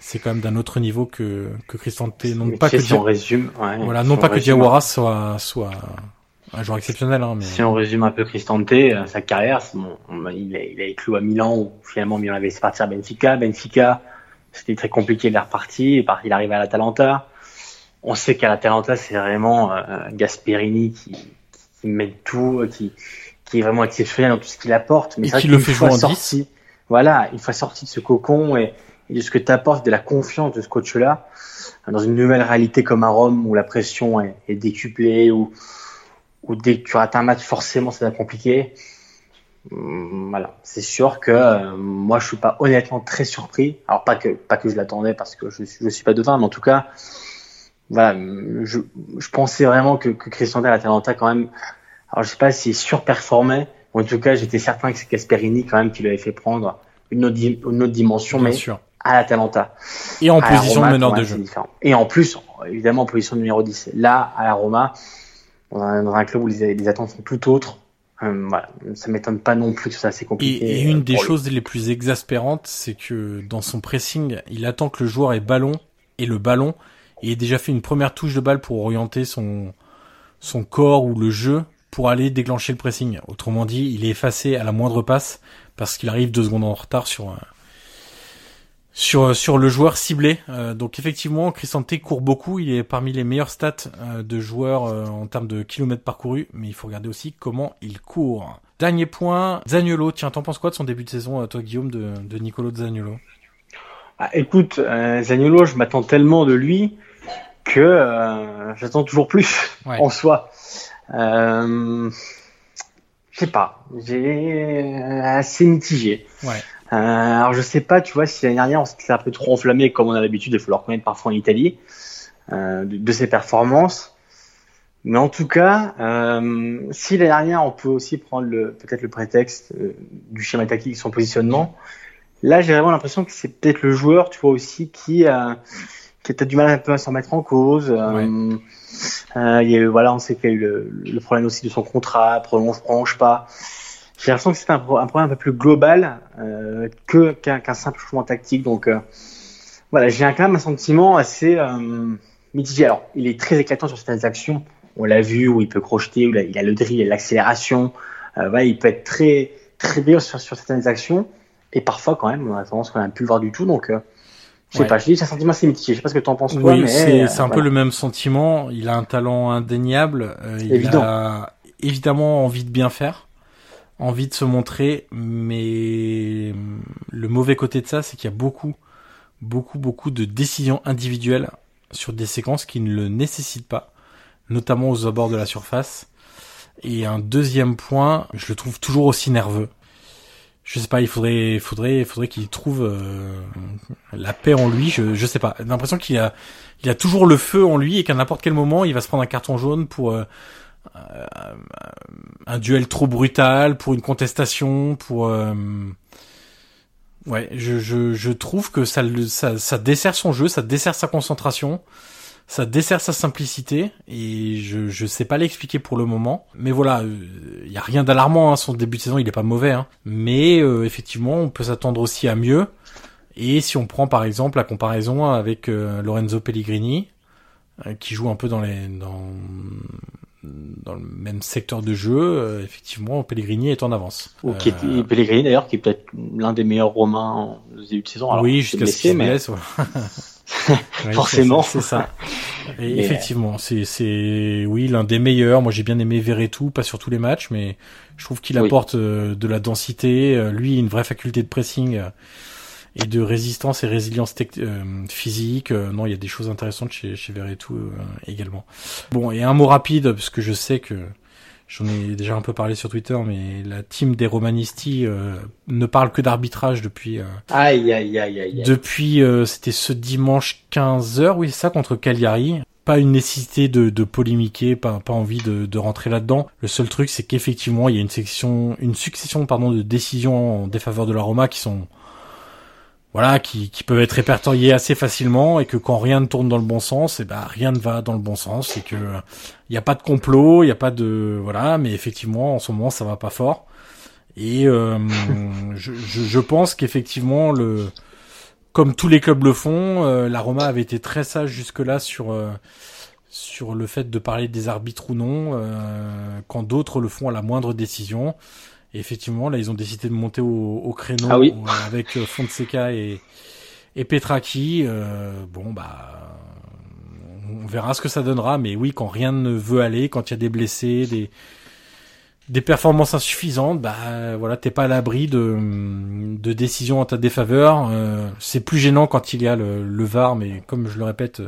c'est quand même d'un autre niveau que, que Cristante. Non pas que, si on résume, ouais, voilà, si non on pas que résume- Diawara soit, soit un joueur exceptionnel, hein, mais Si on résume un peu Cristante, euh, sa carrière, c'est bon, on- il, a, il a éclos à Milan où finalement Milan avait laissé partir à Benfica. Benfica, c'était très compliqué de la repartir. Et par- Il arrive à l'Atalanta. On sait qu'à l'Atalanta, c'est vraiment euh, Gasperini qui, qui met tout, euh, qui, qui est vraiment exceptionnel dans tout ce qu'il apporte. Mais Et qui le fait jouer en sorti, Voilà, une fois sorti de ce cocon et, et de ce que tu apportes, de la confiance de ce coach-là, dans une nouvelle réalité comme à Rome où la pression est, est décuplée, où, où dès que tu rates un match, forcément, ça va compliqué. Hum, Voilà, c'est sûr que euh, moi, je suis pas honnêtement très surpris. Alors pas que pas que je l'attendais parce que je je suis pas devin, mais en tout cas, voilà, je, je pensais vraiment que que Christian à l'Atalanta quand même. Alors je sais pas s'il surperformait. En tout cas, j'étais certain que c'est Gasperini quand même qui lui avait fait prendre une autre, di- une autre dimension, bien mais sûr. À l'Atalanta. Et en position de meneur de jeu. Et en plus, évidemment, en position numéro 10. Là, à la Roma, dans un, club où les, attentes sont tout autres, euh, voilà, ça m'étonne pas non plus que ça c'est compliqué. Et, une des choses les plus exaspérantes, c'est que dans son pressing, il attend que le joueur ait ballon et le ballon et ait déjà fait une première touche de balle pour orienter son son corps ou le jeu pour aller déclencher le pressing. Autrement dit, il est effacé à la moindre passe parce qu'il arrive deux secondes en retard sur sur sur le joueur ciblé. Euh, donc effectivement, Cristante court beaucoup. Il est parmi les meilleurs stats euh, de joueurs euh, en termes de kilomètres parcourus, mais il faut regarder aussi comment il court. Dernier point, Zagnolo. Tiens, t'en penses quoi de son début de saison, toi Guillaume, de, de Nicolo Zagnolo ah, Écoute, Zagnolo, je m'attends tellement de lui que j'attends toujours plus en soi. Euh, je sais pas, j'ai assez mitigé. Ouais. Euh, alors je sais pas, tu vois, si l'année dernière on s'était un peu trop enflammé comme on a l'habitude, il faut le reconnaître parfois en Italie, euh, de, de, ses performances. Mais en tout cas, euh, si l'année dernière on peut aussi prendre le peut-être le prétexte euh, du schéma tactique, son positionnement, là j'ai vraiment l'impression que c'est peut-être le joueur, tu vois aussi, qui a qui a peut-être du mal un peu à s'en mettre en cause. Euh, euh, il y a eu, voilà, on sait qu'il y a eu le, problème aussi de son contrat, prolonge, prolonge pas. J'ai l'impression que c'est un, un, problème un peu plus global euh, que qu'un simple changement tactique. Donc euh, voilà, j'ai quand même un sentiment assez euh, mitigé. Alors, il est très éclatant sur certaines actions. On l'a vu où il peut crocheter, où il a, le drill, l'accélération. Euh, voilà, il peut être très très bien sur, sur certaines actions. Et parfois, quand même, on a tendance même plus le voir du tout. Donc, je sais pas, je dis c'est un sentiment assez mitigé. Je sais pas ce que tu en penses toi, oui, c'est c'est un peu le même sentiment. Il a un talent indéniable. Euh, il a évidemment envie de bien faire, envie de se montrer, mais le mauvais côté de ça, c'est qu'il y a beaucoup, beaucoup, beaucoup de décisions individuelles sur des séquences qui ne le nécessitent pas, notamment aux abords de la surface. Et un deuxième point, je le trouve toujours aussi nerveux je sais pas, il faudrait, faudrait, faudrait qu'il trouve euh, la paix en lui. Je, je sais pas. J'ai l'impression qu'il a, il a toujours le feu en lui et qu'à n'importe quel moment, il va se prendre un carton jaune pour euh, un duel trop brutal, pour une contestation, pour. ouais, je, je, je trouve que ça, ça, ça dessert son jeu, ça dessert sa concentration ça dessert sa simplicité et je je sais pas l'expliquer pour le moment. Mais voilà, il euh, y a rien d'alarmant. Hein, son début de saison, il est pas mauvais. Hein. Mais euh, effectivement, on peut s'attendre aussi à mieux. Et si on prend par exemple la comparaison avec euh, Lorenzo Pellegrini, qui joue un peu dans les dans dans le même secteur de jeu, effectivement, Pellegrini est en avance. Ou qui est, Pellegrini d'ailleurs, qui est peut-être l'un des meilleurs romains en début de saison. Alors, oui, jusqu'à ce qu'il mais... Forcément. C'est ça. Et effectivement, c'est c'est oui l'un des meilleurs. Moi, j'ai bien aimé Verretou, pas sur tous les matchs, mais je trouve qu'il apporte euh, de la densité. Euh, lui, une vraie faculté de pressing euh, et de résistance et résilience physique. non, il y a des choses intéressantes chez chez Verretou également. Bon, et un mot rapide parce que je sais que J'en ai déjà un peu parlé sur Twitter, mais la team des Romanisti euh, ne parle que d'arbitrage depuis. Euh, aïe, aïe, aïe, aïe. Depuis, euh, c'était ce dimanche 15h, oui, c'est ça, contre Cagliari. Pas une nécessité de, de polémiquer, pas, pas envie de, de rentrer là-dedans. Le seul truc, c'est qu'effectivement, il y a une section, une succession, pardon, de décisions en défaveur de la Roma qui sont voilà, qui, qui peuvent être répertoriés assez facilement et que quand rien ne tourne dans le bon sens, et eh ben rien ne va dans le bon sens et que il n'y a pas de complot, il n'y a pas de voilà, mais effectivement en ce moment ça va pas fort et euh, je, je, je, pense qu'effectivement le comme tous les clubs le font, euh, la Roma avait été très sage jusque là sur euh, sur le fait de parler des arbitres ou non, quand d'autres le font à la moindre décision. Et effectivement, là, ils ont décidé de monter au, au créneau ah oui. avec euh, Fonseca et, et Petraki. Euh, bon, bah, on verra ce que ça donnera. Mais oui, quand rien ne veut aller, quand il y a des blessés, des des performances insuffisantes, bah voilà, t'es pas à l'abri de, de décisions en ta défaveur. Euh, c'est plus gênant quand il y a le, le VAR, mais comme je le répète,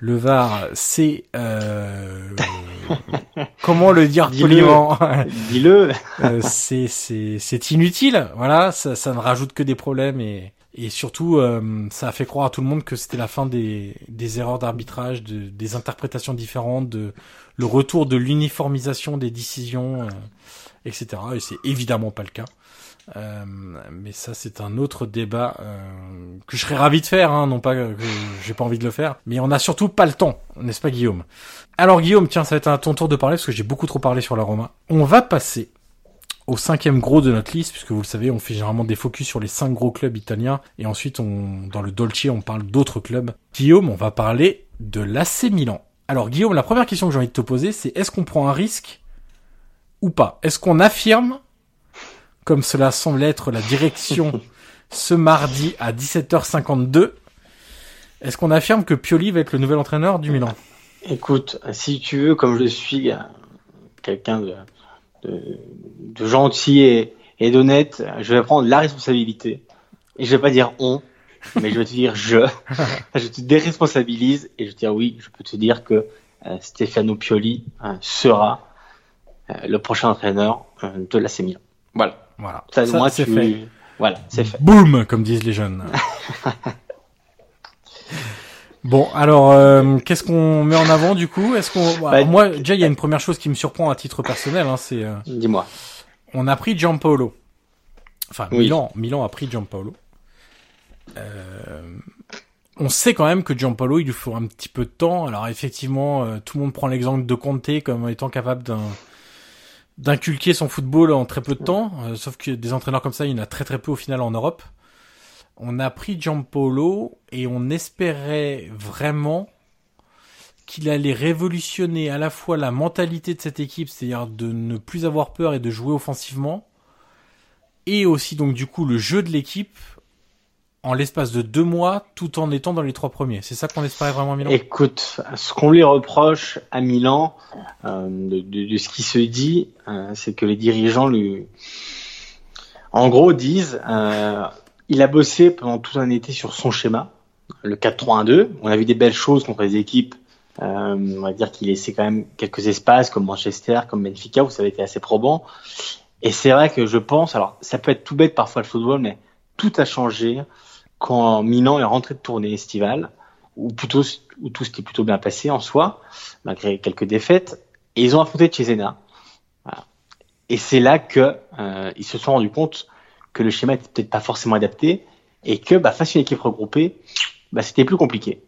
le VAR, c'est euh, comment le dire poliment Dis-le. euh, c'est c'est c'est inutile. Voilà, ça, ça ne rajoute que des problèmes et et surtout euh, ça a fait croire à tout le monde que c'était la fin des des erreurs d'arbitrage, de, des interprétations différentes, de le retour de l'uniformisation des décisions, euh, etc. Et c'est évidemment pas le cas. Euh, mais ça, c'est un autre débat euh, que je serais ravi de faire, hein, non pas que j'ai pas envie de le faire, mais on a surtout pas le temps, n'est-ce pas Guillaume? Alors Guillaume, tiens, ça va être à ton tour de parler parce que j'ai beaucoup trop parlé sur la Roma. On va passer au cinquième gros de notre liste, puisque vous le savez, on fait généralement des focus sur les cinq gros clubs italiens, et ensuite, on, dans le Dolce, on parle d'autres clubs. Guillaume, on va parler de l'AC Milan. Alors Guillaume, la première question que j'ai envie de te poser, c'est est-ce qu'on prend un risque ou pas? Est-ce qu'on affirme comme cela semble être la direction ce mardi à 17h52. Est-ce qu'on affirme que Pioli va être le nouvel entraîneur du Milan? Écoute, si tu veux, comme je suis quelqu'un de, de, gentil et, et d'honnête, je vais prendre la responsabilité. Et je vais pas dire on, mais je vais te dire je. je te déresponsabilise et je te dire oui, je peux te dire que euh, Stefano Pioli euh, sera euh, le prochain entraîneur de l'AC Milan. Voilà. Voilà. Ça, c'est fait. Voilà, c'est fait. Boum, comme disent les jeunes. bon, alors, euh, qu'est-ce qu'on met en avant du coup? Est-ce qu'on, bah, moi, déjà, il y a une première chose qui me surprend à titre personnel, hein, c'est. Euh, Dis-moi. On a pris Giampaolo. Enfin, Milan, Milan a pris Giampaolo. Euh, on sait quand même que Giampaolo, il lui faut un petit peu de temps. Alors effectivement, euh, tout le monde prend l'exemple de Conte comme étant capable d'un d'inculquer son football en très peu de temps, euh, sauf que des entraîneurs comme ça, il y en a très très peu au final en Europe. On a pris Giampolo et on espérait vraiment qu'il allait révolutionner à la fois la mentalité de cette équipe, c'est-à-dire de ne plus avoir peur et de jouer offensivement, et aussi donc du coup le jeu de l'équipe en l'espace de deux mois, tout en étant dans les trois premiers. C'est ça qu'on espérait vraiment à Milan? Écoute, ce qu'on lui reproche à Milan, euh, de, ce qui se dit, euh, c'est que les dirigeants lui, en gros, disent, euh, il a bossé pendant tout un été sur son schéma, le 4-3-1-2. On a vu des belles choses contre les équipes. On va dire qu'il laissait quand même quelques espaces, comme Manchester, comme Benfica, où ça avait été assez probant. Et c'est vrai que je pense, alors ça peut être tout bête parfois le football, mais tout a changé quand Milan est rentré de tournée estivale, ou plutôt où tout s'était plutôt bien passé en soi, malgré quelques défaites, et ils ont affronté Cesena. Voilà. Et c'est là que euh, ils se sont rendus compte que le schéma était peut-être pas forcément adapté et que bah, face à une équipe regroupée, bah, c'était plus compliqué.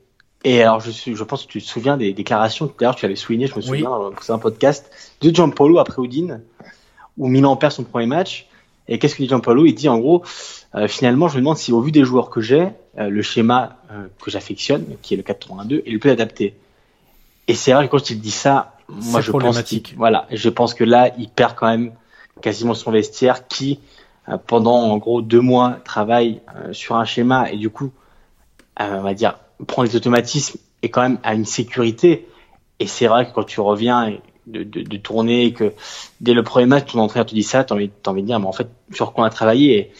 Et alors je, suis, je pense que tu te souviens des déclarations, d'ailleurs tu avais souligné, je me souviens, oui. dans un podcast, de Gianpaolo après Udine, où Milan perd son premier match, et qu'est-ce que dit Gianpaolo? Il dit en gros, euh, finalement, je me demande si au vu des joueurs que j'ai, euh, le schéma euh, que j'affectionne, qui est le 4-3-1-2, est le plus adapté. Et c'est vrai que quand il dit ça, moi je pense, voilà, je pense que là, il perd quand même quasiment son vestiaire, qui pendant en gros deux mois travaille sur un schéma et du coup, on va dire, prend les automatismes et quand même a une sécurité. Et c'est vrai que quand tu reviens de, de, de, tourner et que dès le premier match, ton entraîneur te dit ça, t'as envie, as envie de dire, mais en fait, sur quoi on a travaillé et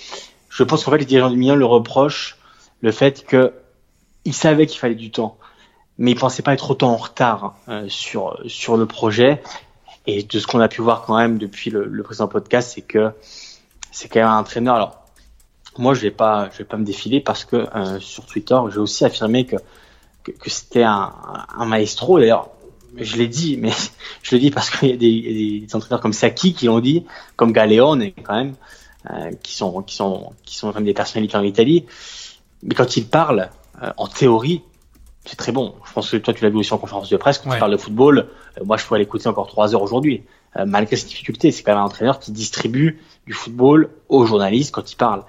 Je pense qu'en fait, les dirigeants du Milan le reprochent le fait que ils savaient qu'il fallait du temps, mais ils pensaient pas être autant en retard euh, sur sur le projet. Et de ce qu'on a pu voir quand même depuis le, le précédent podcast, c'est que c'est quand même un entraîneur. Alors, moi, je vais pas, je vais pas me défiler parce que euh, sur Twitter, j'ai aussi affirmé que que, c'était un, un maestro. D'ailleurs, je l'ai dit, mais je le dis parce qu'il y a des, des, entraîneurs comme Saki qui l'ont dit, comme Galeone quand même, qui sont qui sont qui sont même des personnalités en Italie. Mais quand ils parlent, euh, en théorie, c'est très bon. Je pense que toi tu l'as vu aussi en conférence de presse quand ouais. tu parles de football. Euh, moi je pourrais l'écouter encore trois heures aujourd'hui, euh, malgré ces difficultés. C'est quand même un entraîneur qui distribue du football aux journalistes quand il parle.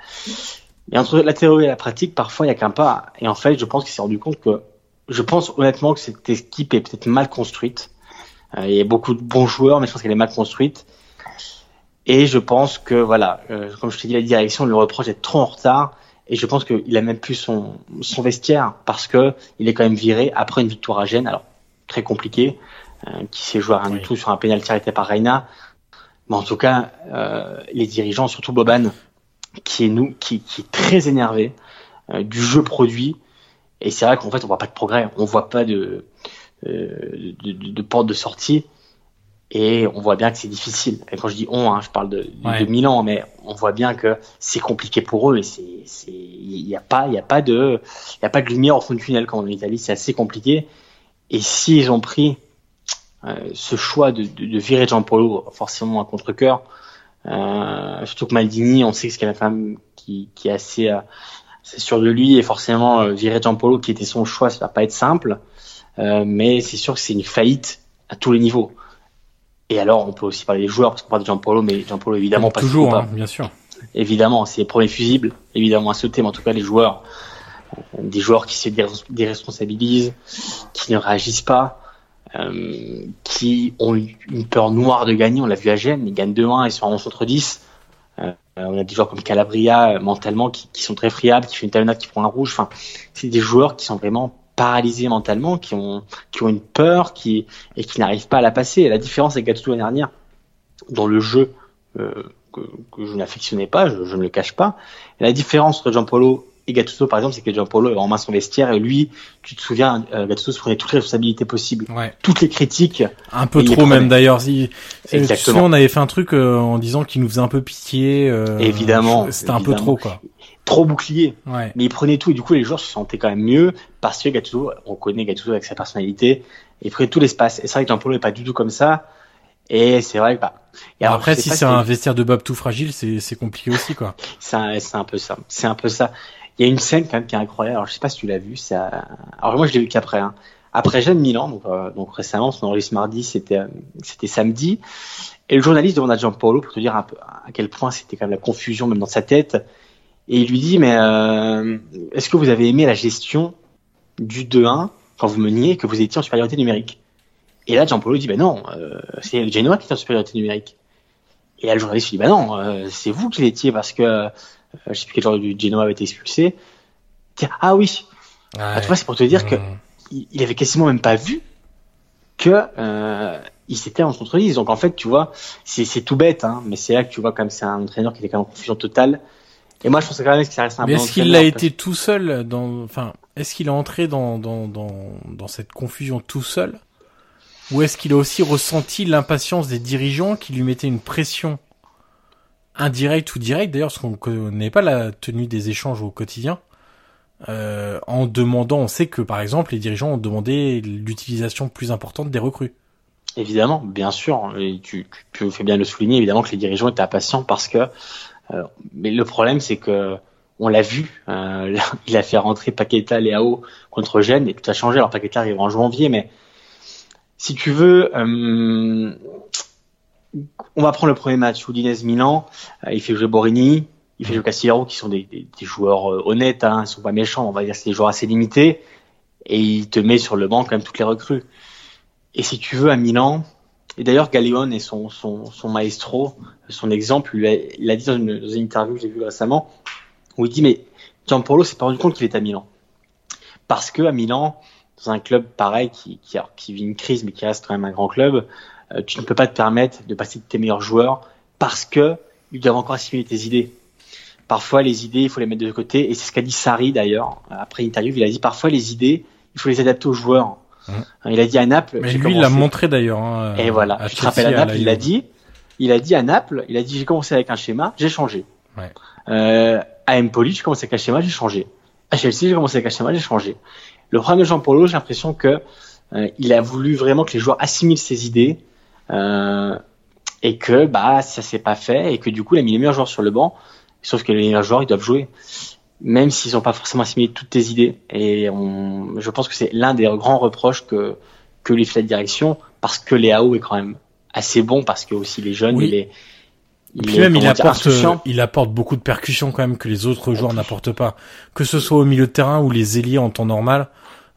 Et entre la théorie et la pratique, parfois il y a qu'un pas. Et en fait, je pense qu'il s'est rendu compte que je pense honnêtement que cette équipe est peut-être mal construite. Euh, il y a beaucoup de bons joueurs, mais je pense qu'elle est mal construite. Et je pense que voilà, euh, comme je t'ai dit, la direction le reproche d'être trop en retard. Et je pense qu'il a même plus son, son vestiaire parce que il est quand même viré après une victoire à Gênes, alors très compliqué, euh, qui s'est joué à rien oui. du tout sur un pénalty arrêté par Reina. Mais en tout cas, euh, les dirigeants, surtout Boban, qui est nous, qui, qui est très énervé euh, du jeu produit, et c'est vrai qu'en fait, on voit pas de progrès, on voit pas de, euh, de, de, de, porte de sortie, et on voit bien que c'est difficile. Et quand je dis on, hein, je parle de, ouais. de Milan, mais on voit bien que c'est compliqué pour eux, et c'est, c'est, il n'y a pas, il a pas de, il a pas de lumière au fond du tunnel quand on est en Italie, c'est assez compliqué. Et s'ils ont pris euh, ce choix de, de, de virer Giampolo, forcément à contre-cœur, Euh, surtout que Maldini, on sait que c'est la femme qui, qui est assez, euh, c'est sûr de lui et forcément euh, virer Gianpolo qui était son choix, ça va pas être simple. Euh, mais c'est sûr que c'est une faillite à tous les niveaux. Et alors, on peut aussi parler des joueurs parce qu'on parle de Gianpolo, mais Gianpolo évidemment pas toujours, hein, bien sûr. Évidemment, c'est les premiers fusibles, évidemment à sauter, mais en tout cas les joueurs, des joueurs qui se déresponsabilisent, qui ne réagissent pas, euh, qui ont une peur noire de gagner. On l'a vu à Gênes, ils gagnent 2-1, ils sont en 11 contre 10. Euh, on a des joueurs comme Calabria, euh, mentalement, qui, qui, sont très friables, qui font une talonnade, qui prend un rouge. Enfin, c'est des joueurs qui sont vraiment paralysés mentalement, qui ont, qui ont une peur, qui, et qui n'arrivent pas à la passer. Et la différence avec Gattuso l'année dernière, dans le jeu, euh, que, que, je n'affectionnais pas, je, je, ne le cache pas. Et la différence entre Gianpolo et Gattuso, par exemple, c'est que Gianpolo avait en main son vestiaire et lui, tu te souviens, euh, Gattuso se prenait toutes les responsabilités possibles, ouais. toutes les critiques. Un peu trop même d'ailleurs. Si, Exactement. on avait fait un truc euh, en disant qu'il nous faisait un peu pitié. Euh, évidemment. C'était un peu trop quoi. Trop bouclier. Ouais. Mais il prenait tout et du coup les joueurs se sentaient quand même mieux parce que Gattuso, on connaît Gattuso avec sa personnalité, il prenait tout l'espace. Et c'est vrai que Gianpolo n'est pas du tout comme ça. Et c'est vrai que bah. Et alors, après, si c'est un vestiaire de Bob tout fragile, c'est compliqué aussi quoi. c'est un, un peu ça. C'est un peu ça. Il y a une scène quand même qui est incroyable. Alors je sais pas si tu l'as vu. Ça... Alors moi je l'ai vu qu'après. Hein. Après Jeanne Milan, donc, euh, donc récemment, on enregistre mardi, c'était euh, c'était samedi. Et le journaliste demande à Gianpaolo pour te dire un peu à quel point c'était quand même la confusion même dans sa tête. Et il lui dit mais euh, est-ce que vous avez aimé la gestion du 2-1 quand vous meniez que vous étiez en supériorité numérique? Et là Gianpaolo dit ben non, euh, c'est Genoa qui est en supériorité numérique. Et là le journaliste lui dit ben non, euh, c'est vous qui l'étiez parce que je sais plus quel genre du Genoa avait été expulsé. Tiens, ah oui. Ouais. Ah, tu vois, c'est pour te dire mmh. que il avait quasiment même pas vu que euh, il s'était en contre-lise. Donc en fait, tu vois, c'est tout bête, hein, mais c'est là que tu vois comme c'est un entraîneur qui était quand même en confusion totale. Et moi, je pense quand même que ça reste un mais bon est-ce qu'il a été tout seul dans, enfin, est-ce qu'il est entré dans, dans, dans, dans cette confusion tout seul? Ou est-ce qu'il a aussi ressenti l'impatience des dirigeants qui lui mettaient une pression indirect ou direct d'ailleurs, parce qu'on ne connaît pas la tenue des échanges au quotidien, euh, en demandant, on sait que par exemple les dirigeants ont demandé l'utilisation plus importante des recrues. Évidemment, bien sûr, et tu, tu, fais bien le souligner, évidemment que les dirigeants étaient impatients parce que, mais le problème c'est que on l'a vu, euh, il a fait rentrer Paqueta, Léao contre Gênes et tout a changé. Alors Paqueta arrive en janvier, mais si tu veux, euh, on va prendre le premier match, Udinese Milan, euh, il fait jouer Borini, il fait jouer Castillero, qui sont des, joueurs honnêtes, hein, ils sont pas méchants, on va dire c'est des joueurs assez limités, et il te met sur le banc quand même toutes les recrues. Et si tu veux à Milan, et d'ailleurs Gallione et son, maestro, son exemple, il a dit dans une, interview que j'ai vu récemment, où il dit mais Gianpaolo s'est pas rendu compte qu'il est à Milan. Parce que à Milan, dans un club pareil qui vit une crise mais qui reste quand même un grand club, euh, tu ne peux pas te permettre de passer de tes meilleurs joueurs parce que ils doivent encore assimiler tes idées. Parfois, les idées, il faut les mettre de côté. Et c'est ce qu'a dit Sari d'ailleurs. Après l'interview, il a dit parfois les idées, il faut les adapter aux joueurs. Mmh. Il a dit à Naples. Mais lui, il l'a montré d'ailleurs. Hein, et voilà. Tu te rappelles à Naples, il a dit. Il a dit à Naples, il a dit j'ai commencé avec un schéma, j'ai changé. Ouais. Euh, à Empoli, j'ai commencé avec un schéma, j'ai changé. À Chelsea, j'ai commencé avec un schéma, j'ai changé. Le problème de Jean Paulo, j'ai l'impression que euh, il a voulu vraiment que les joueurs assimilent ses idées euh, et que bah ça s'est pas fait et que du coup il a mis les meilleurs joueurs sur le banc. Sauf que les meilleurs joueurs ils doivent jouer, même s'ils n'ont pas forcément assimilé toutes tes idées. Et on, je pense que c'est l'un des grands reproches que que les fait de direction parce que Léao est quand même assez bon parce que aussi les jeunes oui. il est et puis même il apporte, euh, il apporte beaucoup de percussions quand même que les autres joueurs n'apportent pas. Que ce soit au milieu de terrain ou les ailiers en temps normal.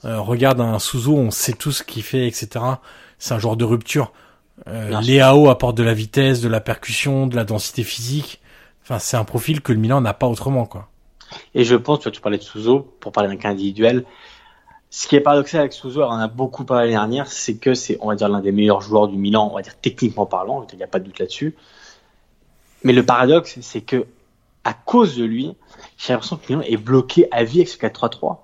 Euh, regarde un Suzo, on sait tout ce qu'il fait, etc. C'est un joueur de rupture. Euh, Léao apporte de la vitesse, de la percussion, de la densité physique. Enfin, c'est un profil que le Milan n'a pas autrement, quoi. Et je pense, tu vois, tu parlais de Suzo, pour parler d'un cas individuel. Ce qui est paradoxal avec Suzo, on en a beaucoup parlé l'année dernière, c'est que c'est, on va dire, l'un des meilleurs joueurs du Milan, on va dire techniquement parlant, il n'y a pas de doute là-dessus. Mais le paradoxe, c'est que, à cause de lui, j'ai l'impression que Milan est bloqué à vie avec ce 4-3-3.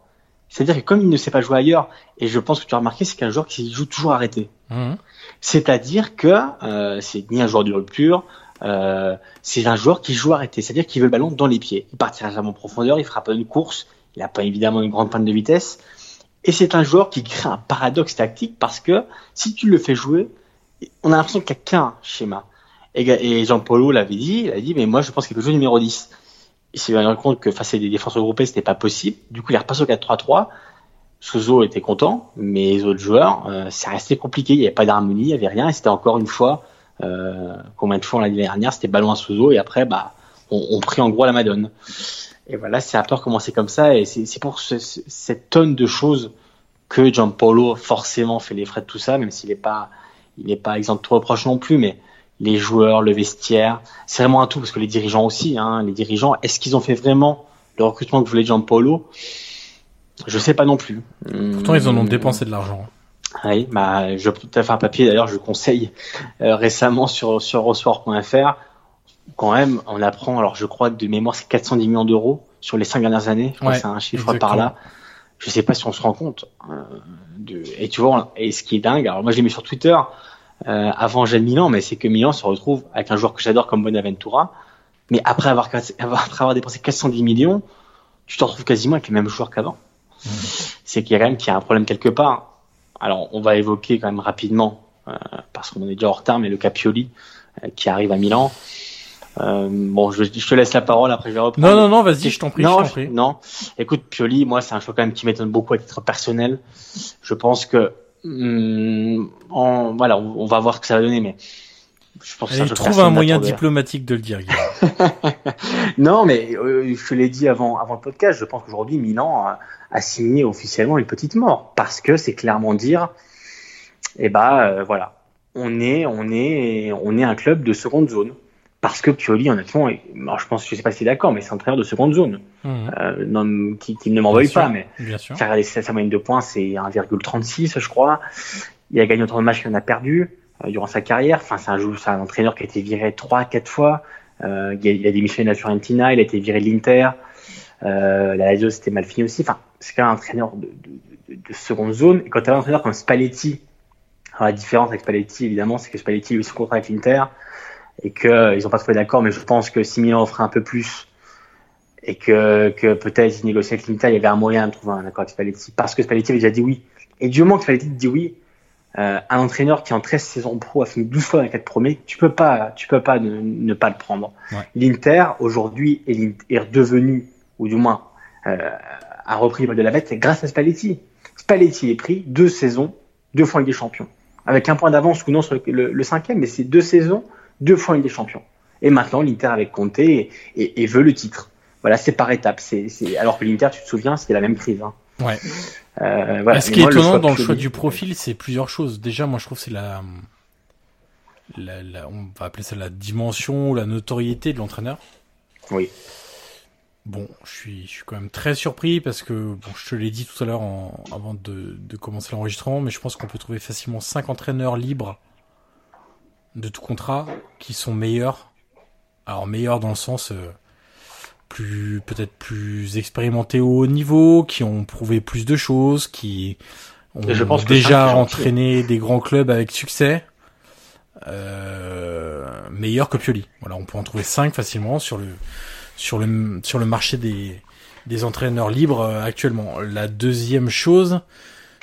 C'est-à-dire que comme il ne sait pas jouer ailleurs, et je pense que tu as remarqué, c'est qu'un joueur qui joue toujours arrêté. Mmh. C'est-à-dire que euh, c'est ni un joueur de rupture, euh, c'est un joueur qui joue arrêté. C'est-à-dire qu'il veut le ballon dans les pieds. Il partira jamais en profondeur, il fera pas une course, il n'a pas évidemment une grande panne de vitesse. Et c'est un joueur qui crée un paradoxe tactique parce que si tu le fais jouer, on a l'impression qu'il n'y a qu'un schéma. Et, et Jean Paulo l'avait dit, il a dit, mais moi je pense qu'il peut jouer numéro 10. Il s'est rendu compte que face à des défenses regroupées, c'était pas possible. Du coup, il est repassé au 4-3-3. Souzo était content, mais les autres joueurs, euh, c'est resté compliqué. Il n'y avait pas d'harmonie, il n'y avait rien. Et c'était encore une fois, euh, combien de fois l'année dernière, c'était ballon à Souzo et après, bah, on, on prit en gros la Madone. Et voilà, c'est un peu recommencé comme ça. Et c'est pour ce, cette tonne de choses que Gianpaolo forcément fait les frais de tout ça, même s'il n'est pas, il n'est pas exempt de trop reproches non plus, mais les joueurs, le vestiaire, c'est vraiment un tout parce que les dirigeants aussi, hein, les dirigeants, est-ce qu'ils ont fait vraiment le recrutement que voulait Gianpaolo? Je sais pas non plus. Pourtant, ils en ont dépensé de l'argent. Oui, bah, je fait un papier d'ailleurs, je conseille euh, récemment sur sur. Quand même, on apprend, alors je crois que de mémoire c'est 410 millions d'euros sur les cinq dernières années. Je crois Ouais, que c'est un chiffre exactement. par là. Je sais pas si on se rend compte. euh, de... Et tu vois, et ce qui est dingue, alors moi je l'ai mis sur Twitter. Euh, avant j'aime Milan, mais c'est que Milan se retrouve avec un joueur que j'adore comme Bonaventura. Mais après avoir, après avoir dépensé 410 millions, tu te retrouves quasiment avec les mêmes joueurs qu'avant. C'est qu'il y a quand même qu'il y a un problème quelque part. Alors, on va évoquer quand même rapidement, euh, parce qu'on est déjà en retard, mais le Capioli euh, qui arrive à Milan. Euh, bon, je, je te laisse la parole, après je vais reprendre. Non, non, non, vas-y, je t'en prie, non, je prie. non. Écoute, Pioli, moi, c'est un choix quand même qui m'étonne beaucoup à titre personnel. Je pense que, hum, en- voilà, on, on va voir ce que ça va donner, mais je pense Allez, trouve un moyen diplomatique de le dire. Non, mais euh, je te l'ai dit avant, avant le podcast, je pense qu'aujourd'hui, Milan a, a signé officiellement une petite mort. Parce que c'est clairement dire, eh ben, euh, voilà, on est, on, est, on est un club de seconde zone. Parce que Pioli, honnêtement, est- alors je pense, je sais pas si tu es d'accord, mais c'est un entraîneur de seconde zone. Mhm. Euh, non, qui, qui ne m'en veuille pas, mais sa, moyenne de points, c'est 1,36, je crois. Il a gagné autant de matchs qu'il en a perdu durant sa carrière. Enfin, c'est un, jou- c'est un entraîneur qui a été viré trois, quatre fois. Euh, il, a, démissionné de la Fiorentina, il a été viré de l'Inter. Euh, la Lazio, c'était mal fini aussi. Enfin, c'est quand même un entraîneur de, de, de, de seconde zone. Et quand tu as un entraîneur comme Spalletti, la différence avec Spalletti, évidemment, c'est que Spalletti, lui, sous contrat avec l'Inter et que euh, ils ont pas trouvé d'accord. Mais je pense que si Milan offrait un peu plus et que, que peut-être il négociait avec l'Inter, il y avait un moyen de trouver un accord avec Spalletti parce que Spalletti avait déjà dit oui. Et du moment que Spalletti dit oui, euh, un entraîneur qui en 13 saisons pro a fini 12 fois dans les 4 premiers, tu peux pas, tu peux pas ne, ne pas le prendre. Ouais. L'Inter aujourd'hui est, est redevenu, ou du moins euh, a repris le de la bête grâce à Spalletti. Spalletti est pris deux saisons, deux fois Ligue des Champions, avec un point d'avance ou non sur le, le- le cinquième, mais c'est deux saisons, deux fois Ligue des Champions. Et maintenant l'Inter avec Conte et, et- et veut le titre. Voilà, c'est par étapes. C'est... Alors que l'Inter, tu te souviens, c'était la même crise. Hein. Ouais. Euh, voilà. ce qui est moi, étonnant dans le choix du profil, c'est plusieurs choses. Déjà, moi, je trouve que c'est la, la, la- on va appeler ça la dimension ou la notoriété de l'entraîneur. Oui. Bon, je suis, je suis quand même très surpris parce que, bon, je te l'ai dit tout à l'heure avant de, de commencer l'enregistrement, mais je pense qu'on peut trouver facilement cinq entraîneurs libres de tout contrat qui sont meilleurs. Alors meilleurs dans le sens euh, plus peut-être plus expérimentés au haut niveau, qui ont prouvé plus de choses, qui ont je pense déjà entraîné des grands clubs avec succès. Euh, meilleurs que Pioli. Voilà, on peut en trouver cinq facilement sur le sur le sur le marché des des entraîneurs libres euh, actuellement. La deuxième chose,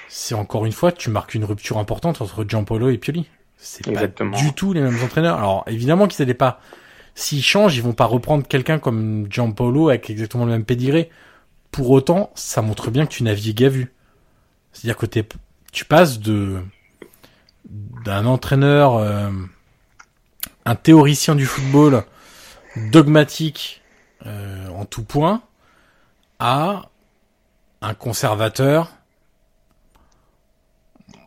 c'est encore une fois, tu marques une rupture importante entre Gianpaolo et Pioli. C'est pas du tout les mêmes entraîneurs. Alors évidemment qu'ils n'allaient pas. S'ils changent, ils vont pas reprendre quelqu'un comme Gianpaolo avec exactement le même pédigré. Pour autant, ça montre bien que tu navigues à vue. C'est-à-dire que tu passes de d'un entraîneur, euh, un théoricien du football dogmatique euh, en tout point, à un conservateur.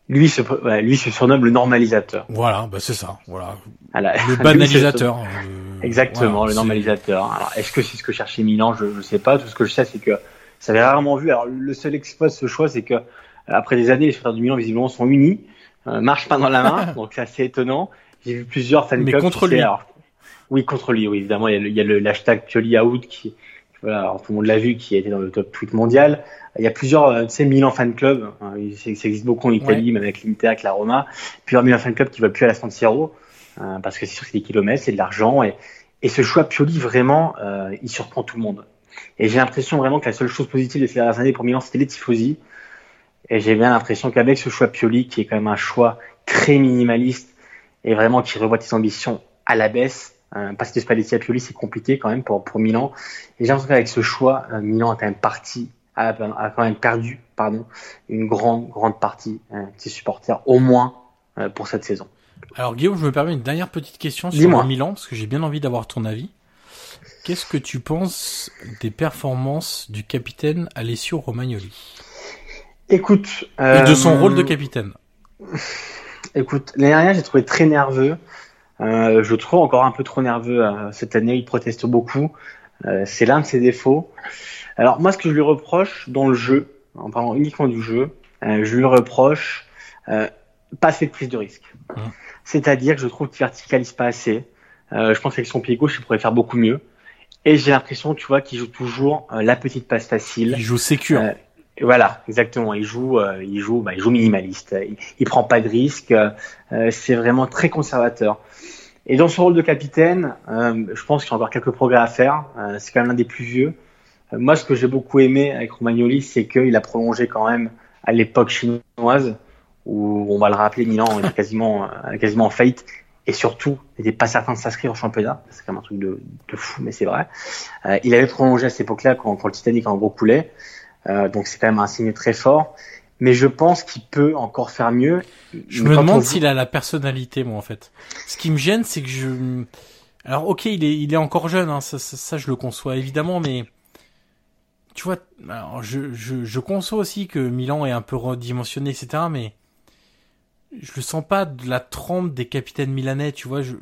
Lui se, lui se surnomme le normalisateur. Voilà, bah c'est ça. Voilà, Voilà. le banalisateur. le- Exactement, voilà, le normalisateur. Alors, est-ce que c'est ce que cherchait Milan? Je ne sais pas. Tout ce que je sais, c'est que ça avait rarement vu. Alors, le seul exploit de ce choix, c'est que euh, après des années, les supporters du Milan, visiblement, sont unis, euh, marchent pas dans la main. donc, c'est assez étonnant. J'ai vu plusieurs fan Mais contre lui. alors, oui, contre lui, oui, évidemment. Il y a le, il y a le hashtag Pioli out qui, voilà, alors, tout le monde l'a vu, qui a été dans le top tweet mondial. Il y a plusieurs, euh, tu sais, Milan fan club. hein, ça existe beaucoup en Italie, même avec l'Inter, avec la Roma. Plusieurs Milan fan club qui veulent plus à la San Siro. euh, parce que c'est sûr que c'est des kilomètres, c'est de l'argent. Et, et ce choix Pioli, vraiment, euh, il surprend tout le monde. Et j'ai l'impression vraiment que la seule chose positive de ces dernières années pour Milan, c'était les tifosi. Et j'ai bien l'impression qu'avec ce choix Pioli, qui est quand même un choix très minimaliste, et vraiment qui revoit tes ambitions à la baisse. Euh, passer de Spalletti à Pioli, c'est compliqué quand même pour, pour Milan. Et j'ai l'impression qu'avec ce choix, euh, Milan a quand même parti, a, a, quand même perdu, pardon, une grande, grande partie de ses supporters, au moins pour cette saison. Alors Guillaume, je me permets une dernière petite question sur Milan, parce que j'ai bien envie d'avoir ton avis. Qu'est-ce que tu penses des performances du capitaine Alessio Romagnoli? Écoute, et de son rôle de capitaine. Écoute, l'année dernière, j'ai trouvé très nerveux. Euh, je trouve encore un peu trop nerveux euh, cette année. Il proteste beaucoup. Euh, c'est l'un de ses défauts. Alors moi, ce que je lui reproche dans le jeu, en parlant uniquement du jeu, euh, je lui reproche euh, pas assez de prise de risque. Mmh. C'est-à-dire que je trouve qu'il verticalise pas assez. je pense qu'avec son pied gauche, il pourrait faire beaucoup mieux. Et j'ai l'impression, tu vois, qu'il joue toujours la petite passe facile. Il joue sécure. Voilà, exactement. Il joue, euh, il joue, bah, il joue minimaliste. Il, il prend pas de risques. Euh, c'est vraiment très conservateur. Et dans son rôle de capitaine, euh, je pense qu'il y a encore quelques progrès à faire. Euh, c'est quand même l'un des plus vieux. Euh, moi, ce que j'ai beaucoup aimé avec Romagnoli, c'est qu'il a prolongé quand même à l'époque chinoise, où on va le rappeler, Milan est quasiment, quasiment en faillite. Et surtout, il n'était pas certain de s'inscrire au championnat. C'est quand même un truc de, de fou, mais c'est vrai. il avait prolongé à cette époque-là quand, quand le Titanic en gros coulait. Euh, donc c'est quand même un signe très fort. Mais je pense qu'il peut encore faire mieux. Je me demande s'il a la personnalité, moi, en fait. Ce qui me gêne, c'est que je... Alors, ok, il est, il est encore jeune, hein, ça, ça, ça, je le conçois évidemment, mais tu vois, alors je, je, je conçois aussi que Milan est un peu redimensionné, etc., mais je le sens pas de la trempe des capitaines milanais, tu vois. Je,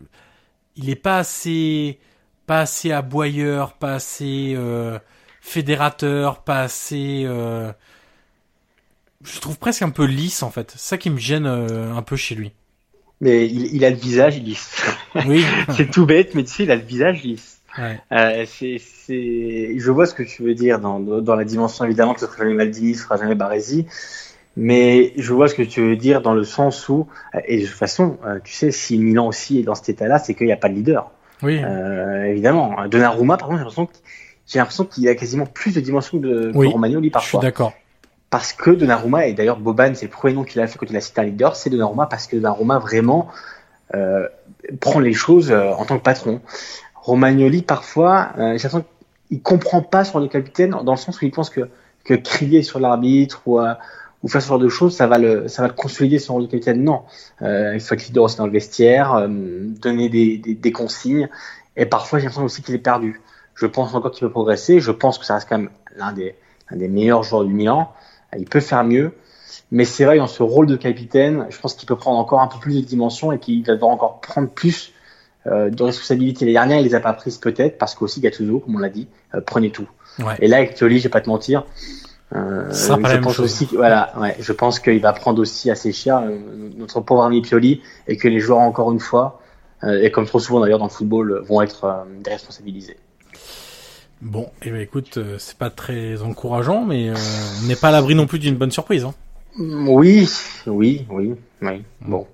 il est pas assez, pas assez aboyeur, pas assez. Euh, fédérateur, pas assez. Euh... Je trouve presque un peu lisse en fait. C'est ça qui me gêne euh, un peu chez lui. Mais il, il a le visage lisse. Oui. c'est tout bête, mais tu sais, il a le visage lisse. Ouais. Euh, c'est, c'est, je vois ce que tu veux dire dans, dans la dimension évidemment que ce sera jamais Maldini, ce sera jamais Baresi, mais je vois ce que tu veux dire dans le sens où, et de toute façon, tu sais, si Milan aussi est dans cet état-là, c'est qu'il n'y a pas de leader. Oui. Euh, évidemment. Donnarumma, par contre, j'ai l'impression j'ai l'impression qu'il a quasiment plus de dimensions de, oui, que Romagnoli parfois. Je suis d'accord. Parce que Donnarumma, et d'ailleurs Boban, c'est le premier nom qu'il a fait quand il a cité un leader, c'est Donnarumma parce que Donnarumma vraiment euh, prend les choses euh, en tant que patron. Romagnoli, parfois, euh, j'ai l'impression qu'il comprend pas sur le capitaine dans le sens où il pense que, que crier sur l'arbitre ou, ou faire ce genre de choses, ça va le, ça va le consolider son rôle de capitaine. Non, il faut être leader aussi dans le vestiaire, donner des, des, des, consignes. Et parfois, j'ai l'impression aussi qu'il est perdu. Je pense encore qu'il peut progresser. Je pense que ça reste quand même l'un des, l'un des meilleurs joueurs du Milan. Il peut faire mieux. Mais c'est vrai, dans ce rôle de capitaine, je pense qu'il peut prendre encore un peu plus de dimension et qu'il va devoir encore prendre plus euh, de responsabilités. Les dernières, il les a pas prises peut-être parce qu'aussi Gattuso, comme on l'a dit, euh, prenait tout. Ouais. Et là, avec Pioli, je vais pas te mentir, euh, ça je pense chose. aussi, voilà, ouais, je pense qu'il va prendre aussi assez cher euh, notre pauvre ami Pioli et que les joueurs encore une fois, euh, et comme trop souvent d'ailleurs dans le football, vont être euh, déresponsabilisés. Bon, et eh ben écoute, euh, c'est pas très encourageant, mais euh, on n'est pas à l'abri non plus d'une bonne surprise. Hein. Oui, oui, oui, oui. Bon.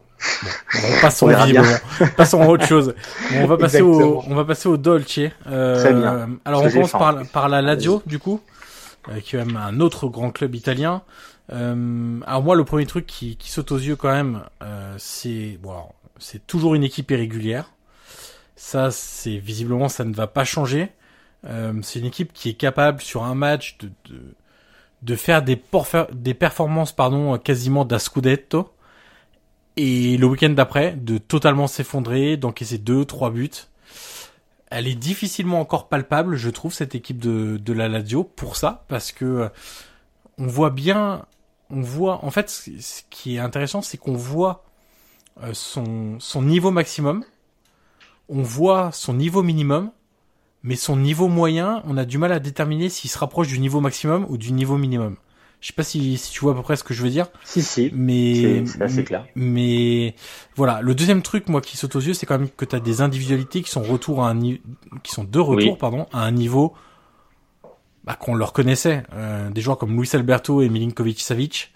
Bon, bon passons visiblement. passons à autre chose. Bon, on va passer Exactement. au, on va passer au Dolce. Euh, Très bien. Alors on commence par, par la Lazio du coup, euh, qui est même un autre grand club italien. Euh, alors moi, le premier truc qui, qui saute aux yeux quand même, c'est bon, c'est toujours une équipe irrégulière. Ça, c'est visiblement, ça ne va pas changer. Euh, c'est une équipe qui est capable sur un match de de, de faire des, performances pardon quasiment da scudetto et le week-end d'après de totalement s'effondrer, d'encaisser deux, trois buts. Elle est difficilement encore palpable, je trouve, cette équipe de, de la Lazio pour ça, parce que on voit bien, on voit, en fait, ce qui est intéressant, c'est qu'on voit euh, son, son niveau maximum, on voit son niveau minimum, mais son niveau moyen, on a du mal à déterminer s'il se rapproche du niveau maximum ou du niveau minimum. Je sais pas si, si tu vois à peu près ce que je veux dire. Si, si. Mais, c'est assez clair. Mais, voilà. Le deuxième truc, moi, qui saute aux yeux, c'est quand même que tu as des individualités qui sont retour à un qui sont de retour, oui. pardon, à un niveau, bah, qu'on leur connaissait. Euh, des joueurs comme Luis Alberto et Milinkovic Savic.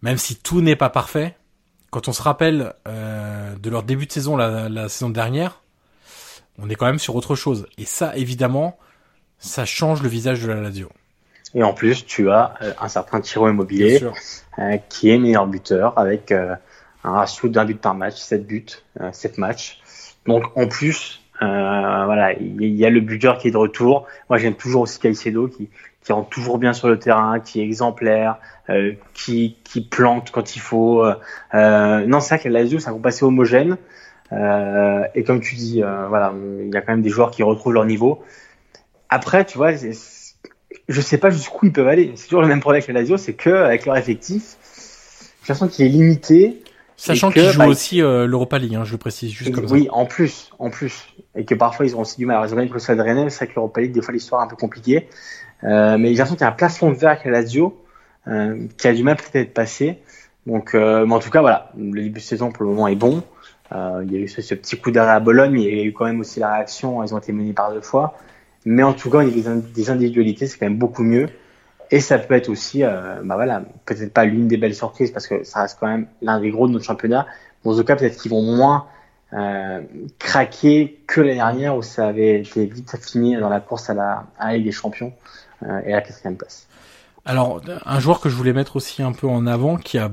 Même si tout n'est pas parfait, quand on se rappelle, euh, de leur début de saison la, la saison dernière, on est quand même sur autre chose. Et ça, évidemment, ça change le visage de la Lazio. Et en plus, tu as euh, un certain Tiro Immobilier euh, qui est meilleur buteur avec euh, un ratio d'un but par match, 7 buts, 7 matchs. Donc en plus, euh, voilà, il y a le buteur qui est de retour. Moi, j'aime toujours aussi Caicedo qui qui rentre toujours bien sur le terrain, qui est exemplaire, euh, qui qui plante quand il faut. Euh, non, c'est vrai que la Lazio, c'est un groupe assez homogène. Euh, et comme tu dis, euh, voilà, il y a quand même des joueurs qui retrouvent leur niveau. Après, tu vois, je sais pas jusqu'où ils peuvent aller. C'est toujours le même problème avec la Lazio, c'est que avec leur effectif, j'ai l'impression qu'il est limité. Sachant qu'ils jouent bah, aussi euh, l'Europa League, hein, je le précise juste comme oui, ça. Oui, en plus, en plus, et que parfois ils ont aussi du mal. Alors, ils ont gagné le Stade Rennais, c'est vrai que l'Europa League des fois l'histoire est un peu compliquée. Euh, mais j'ai l'impression qu'il y a un plafond de verre avec la Lazio qui a du mal peut-être passé. Donc, mais en tout cas, voilà, le début de saison pour le moment est bon. Euh, il y a eu ce, petit coup d'arrêt à Bologne, il y a eu quand même aussi la réaction, ils ont été menés par deux fois. Mais en tout cas, il y a des individualités, c'est quand même beaucoup mieux. Et ça peut être aussi, euh, bah voilà, peut-être pas l'une des belles surprises parce que ça reste quand même l'un des gros de notre championnat. Bon, en tout cas, peut-être qu'ils vont moins euh, craquer que l'année dernière où ça avait été vite fini dans la course à la, à Ligue des Champions euh, et à la quatrième place. Alors, un joueur que je voulais mettre aussi un peu en avant, qui a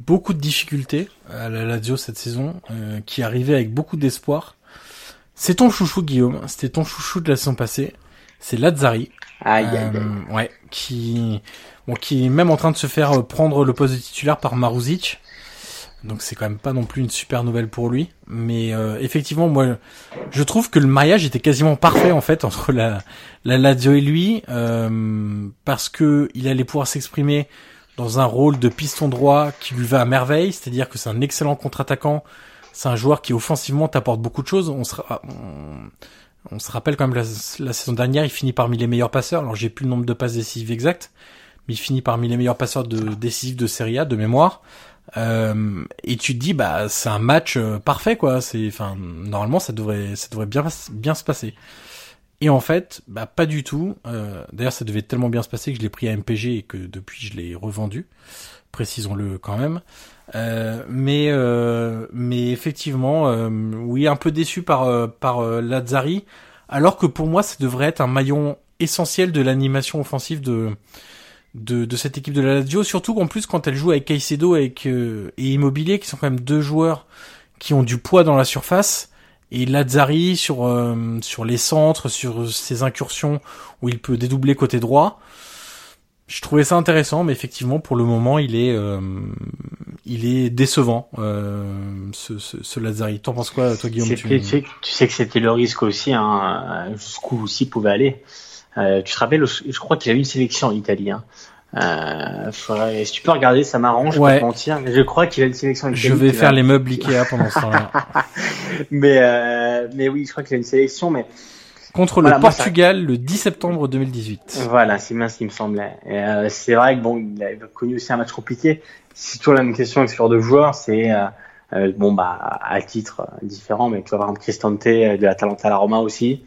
beaucoup de difficultés à la Lazio cette saison, euh, qui arrivait avec beaucoup d'espoir. C'est ton chouchou Guillaume, c'était ton chouchou de la saison passée. C'est Lazzari. Aïe, aïe, aïe. Euh, ouais, qui, bon, qui est même en train de se faire prendre le poste de titulaire par Maruzic. Donc c'est quand même pas non plus une super nouvelle pour lui. Mais euh, effectivement, moi, je trouve que le mariage était quasiment parfait en fait entre la, la Lazio et lui, euh, parce que il allait pouvoir s'exprimer dans un rôle de piston droit qui lui va à merveille, c'est-à-dire que c'est un excellent contre-attaquant, c'est un joueur qui offensivement t'apporte beaucoup de choses. On se, on, on se rappelle quand même la, la, saison dernière, il finit parmi les meilleurs passeurs. Alors j'ai plus le nombre de passes décisives exactes, mais il finit parmi les meilleurs passeurs de décisifs de Serie A de mémoire. Euh, et tu te dis bah c'est un match euh, parfait quoi. C'est enfin normalement ça devrait ça devrait bien bien se passer. Et en fait, bah pas du tout. Euh, D'ailleurs, ça devait tellement bien se passer que je l'ai pris à MPG et que depuis je l'ai revendu. Précisons-le quand même. Euh, mais euh, mais effectivement, euh, oui, un peu déçu par euh, par euh, Lazzari, alors que pour moi, ça devrait être un maillon essentiel de l'animation offensive de, de de cette équipe de la Lazio. Surtout qu'en plus, quand elle joue avec Caicedo avec, et Immobilier, qui sont quand même deux joueurs qui ont du poids dans la surface et Lazzari sur euh, sur les centres, sur ses incursions où il peut dédoubler côté droit. Je trouvais ça intéressant, mais effectivement pour le moment il est euh, il est décevant euh, ce, ce, ce Lazzari. T'en penses quoi toi Guillaume tu... Tu, sais, que c'était le risque aussi, hein, jusqu'où aussi pouvait aller. Euh, tu te rappelles, je crois qu'il a eu une sélection en Italie. Hein. Euh, faudrait, si tu peux regarder, ça m'arrange, ouais. pas mentir, mais je crois qu'il a une sélection. Je vais faire les meubles Ikea pendant ce temps-là. mais euh, mais oui, je crois qu'il a une sélection, mais contre voilà, le Portugal moi, ça... le 10 septembre 2018. Voilà, c'est bien ce qui me semblait. Euh, c'est vrai que bon, il a connu aussi un match compliqué. C'est toujours la même question avec ce genre de joueur, c'est euh, bon bah à titre différent, mais tu par exemple Cristante de la Talenta à la Roma aussi.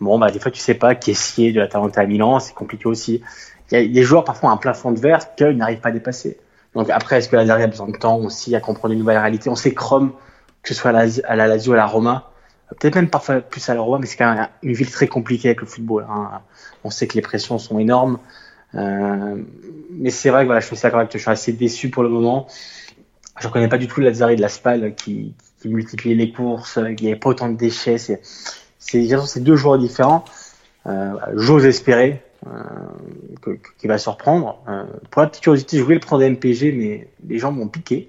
Bon bah des fois tu sais pas Caissier de la Talenta à Milan, c'est compliqué aussi il y a des joueurs parfois un plafond de verre qu'ils n'arrivent pas à dépasser. Donc après, est-ce que la a besoin de temps aussi à comprendre une nouvelle réalité On sait Chrome, que ce soit à la, à la Lazio, à la Roma, peut-être même parfois plus à la Roma, mais c'est quand même une ville très compliquée avec le football. Hein. On sait que les pressions sont énormes. Euh, mais c'est vrai que voilà, je suis d'accord avec toi, je suis assez déçu pour le moment. Je ne connais pas du tout Lazzari de la Spal qui, qui multipliait les courses, il n'y avait pas autant de déchets. C'est, c'est, deux joueurs différents. Euh, J'ose espérer, euh, que, qui va surprendre. Euh, pour la petite curiosité, je voulais le prendre MPG, mais les gens m'ont piqué.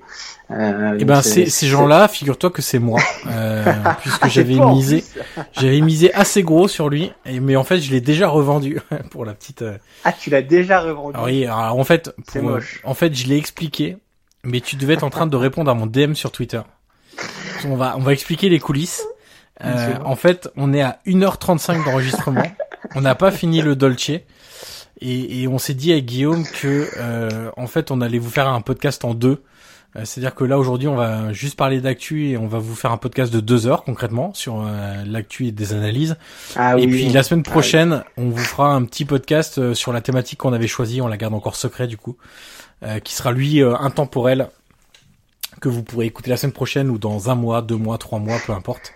Euh, et ben ces, gens-là, figure-toi que c'est moi, euh, puisque j'avais misé, j'avais misé assez gros sur lui, et, mais en fait je l'ai déjà revendu pour la petite. Euh... Ah, tu l'as déjà revendu. Alors, oui, alors, en fait, pour, en fait je l'ai expliqué, mais tu devais être en train de répondre à mon DM sur Twitter. On va, on va expliquer les coulisses. Euh, en fait, on est à 1h35 d'enregistrement. On n'a pas fini le Dolce. Et, et on s'est dit avec Guillaume que euh, en fait on allait vous faire un podcast en deux. Euh, c'est-à-dire que là aujourd'hui on va juste parler d'actu et on va vous faire un podcast de deux heures concrètement sur euh, l'actu et des analyses. Ah, et oui. puis la semaine prochaine ah, oui. on vous fera un petit podcast euh, sur la thématique qu'on avait choisie, on la garde encore secret du coup, euh, qui sera lui intemporel que vous pourrez écouter la semaine prochaine ou dans un mois, deux mois, trois mois, peu importe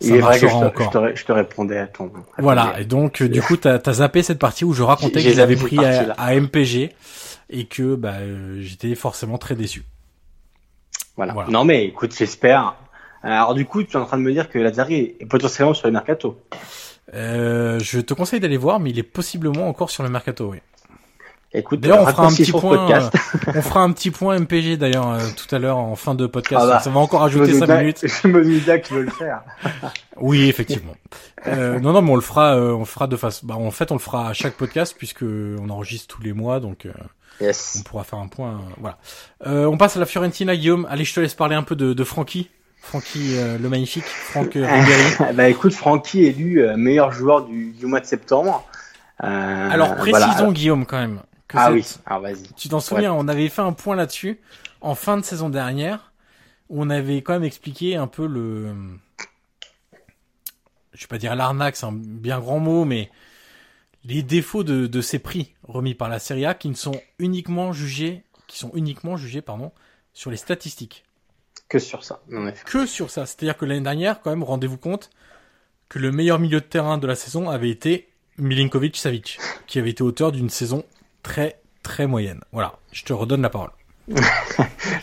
ça Il je te, encore. Je te, je te, répondais à ton. À voilà. Et donc, du coup, t'as as zappé cette partie où je racontais que j'avais pris à, à, MPG et que bah, euh, j'étais forcément très déçu. Voilà. voilà. Non, mais écoute, j'espère. Alors du coup, tu es en train de me dire que Lazari est potentiellement sur le mercato. Euh, je te conseille d'aller voir, mais il est possiblement encore sur le mercato, oui. Écoute, D'ailleurs, on euh, fera un petit point. podcast. euh, on fera un petit point MPG d'ailleurs euh, tout à l'heure en fin de podcast. Ah bah, ça va encore ajouter doute 5 bien- minutes. Je me doute bien qu'il veut le faire. Oui, effectivement. Euh, non, non, mais on le fera, euh, on le fera de façon. Bah, en fait, on le fera à chaque podcast puisque on enregistre tous les mois, donc euh, on Yes. pourra faire un point. voilà. Euh, on passe à la Fiorentina, Guillaume. Allez, je te laisse parler un peu de, de Francky. Francky, euh, le magnifique. Franck bah écoute, Francky élu meilleur joueur du, du mois de septembre. Euh, Alors voilà. précisons, Guillaume, quand même. Que Ah oui, alors vas-y. Tu t'en souviens, on avait fait un point là-dessus en fin de saison dernière, où on avait quand même expliqué un peu le, je vais pas dire l'arnaque, c'est un bien grand mot, mais les défauts de, de ces prix remis par la Serie A qui ne sont uniquement jugés, qui sont uniquement jugés, pardon, sur les statistiques. Que sur ça. En effet. Que sur ça. C'est-à-dire que l'année dernière, quand même, rendez-vous compte que le meilleur milieu de terrain de la saison avait été Milinkovic-Savic, qui avait été auteur d'une saison très, très moyenne. Voilà. Je te redonne la parole.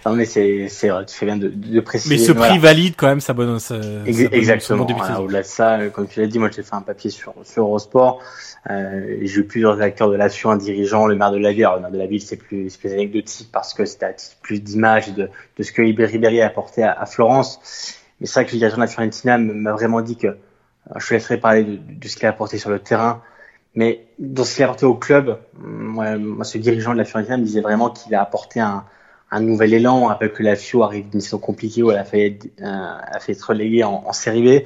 Non mais c'est c'est vrai, tu fais bien de, de préciser. Mais ce Voilà. prix valide quand même sa bonne, sa Ex- Exactement. Voilà. Au-delà de ça, euh, comme tu l'as dit, moi j'ai fait un papier sur, sur Eurosport. Euh, j'ai eu plusieurs acteurs de l'action, un dirigeant, le maire de la ville. Alors, le maire de la ville, c'est plus, c'est plus anecdotique parce que c'était à titre plus d'image de, de ce que Ribéry Ribéry a apporté à, à Florence. Mais c'est vrai que le dirigeant de la Fiorentina m'a vraiment dit que, euh, je te laisserai parler de, de ce qu'il a apporté sur le terrain. Mais dans ce qu'il a apporté au club, moi, moi, ce dirigeant de la Fiorentina me disait vraiment qu'il a apporté un, un nouvel élan. On rappelle que la Fio arrive d'une saison compliquée où elle a fait, euh, a fait être reléguée en, en série B.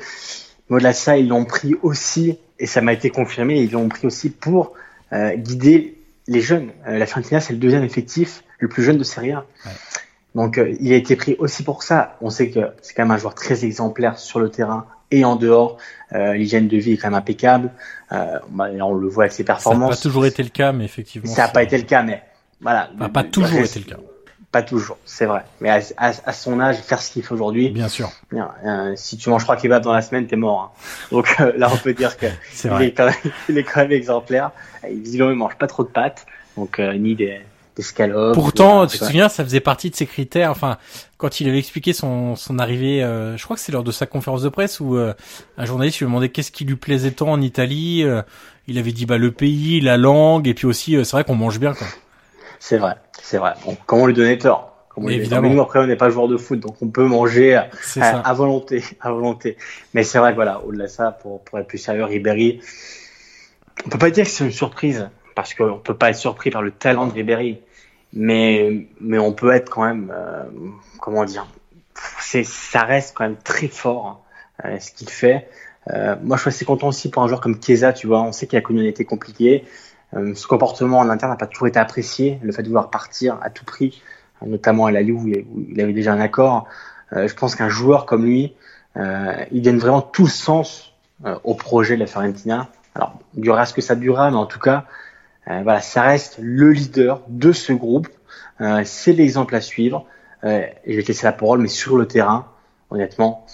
Mais au-delà de ça, ils l'ont pris aussi, et ça m'a été confirmé, ils l'ont pris aussi pour euh, guider les jeunes. Euh, la Fiorentina, c'est le deuxième effectif le plus jeune de Serie A. Ouais. Donc, euh, il a été pris aussi pour ça. On sait que c'est quand même un joueur très exemplaire sur le terrain et en dehors. Euh, L'hygiène de vie est quand même impeccable. Euh, bah, on le voit avec ses Ça n'a performances. pas toujours été le cas, mais effectivement. Ça n'a pas été le cas, mais voilà. Enfin, pas toujours reste- été le cas. Pas toujours, c'est vrai. Mais à, à- à son âge, faire ce qu'il fait aujourd'hui, Bien sûr. bien, euh, si tu manges trois kebabs dans la semaine, t'es mort. hein. Donc là, on peut dire que C'est il est, quand même, il est quand même exemplaire. Et visiblement, il mange pas trop de pâtes, donc ni des, des scalopes. Pourtant, tu te souviens, ça faisait partie de ses critères. Enfin, quand il avait expliqué son, son arrivée, euh, je crois que c'est lors de sa conférence de presse où euh, un journaliste lui demandait qu'est-ce qui lui plaisait tant en Italie. euh, il avait dit bah le pays, la langue, et puis aussi euh, c'est vrai qu'on mange bien. Quoi. C'est vrai, c'est vrai. Bon, comment lui donner tort? Tort? Évidemment. Mais nous, après, on n'est pas joueur de foot, donc on peut manger à, à volonté, à volonté. Mais c'est vrai que voilà, au-delà de ça, pour, pour être plus sérieux, Ribéry, on peut pas dire que c'est une surprise, parce qu'on peut pas être surpris par le talent de Ribéry, mais mais on peut être quand même, euh, comment dire, c'est ça reste quand même très fort hein, ce qu'il fait. Euh, moi, je suis assez content aussi pour un joueur comme Chiesa, tu vois. On sait qu'il a connu une été compliquée. Euh, ce comportement en interne n'a pas toujours été apprécié. Le fait de vouloir partir à tout prix, notamment à la Ligue où il avait déjà un accord. Euh, je pense qu'un joueur comme lui, euh, il donne vraiment tout le sens euh, au projet de la Fiorentina. Alors, durera ce que ça durera, mais en tout cas, voilà, ça reste le leader de ce groupe. Euh, c'est l'exemple à suivre. Euh, je vais te laisser la parole, mais sur le terrain, honnêtement,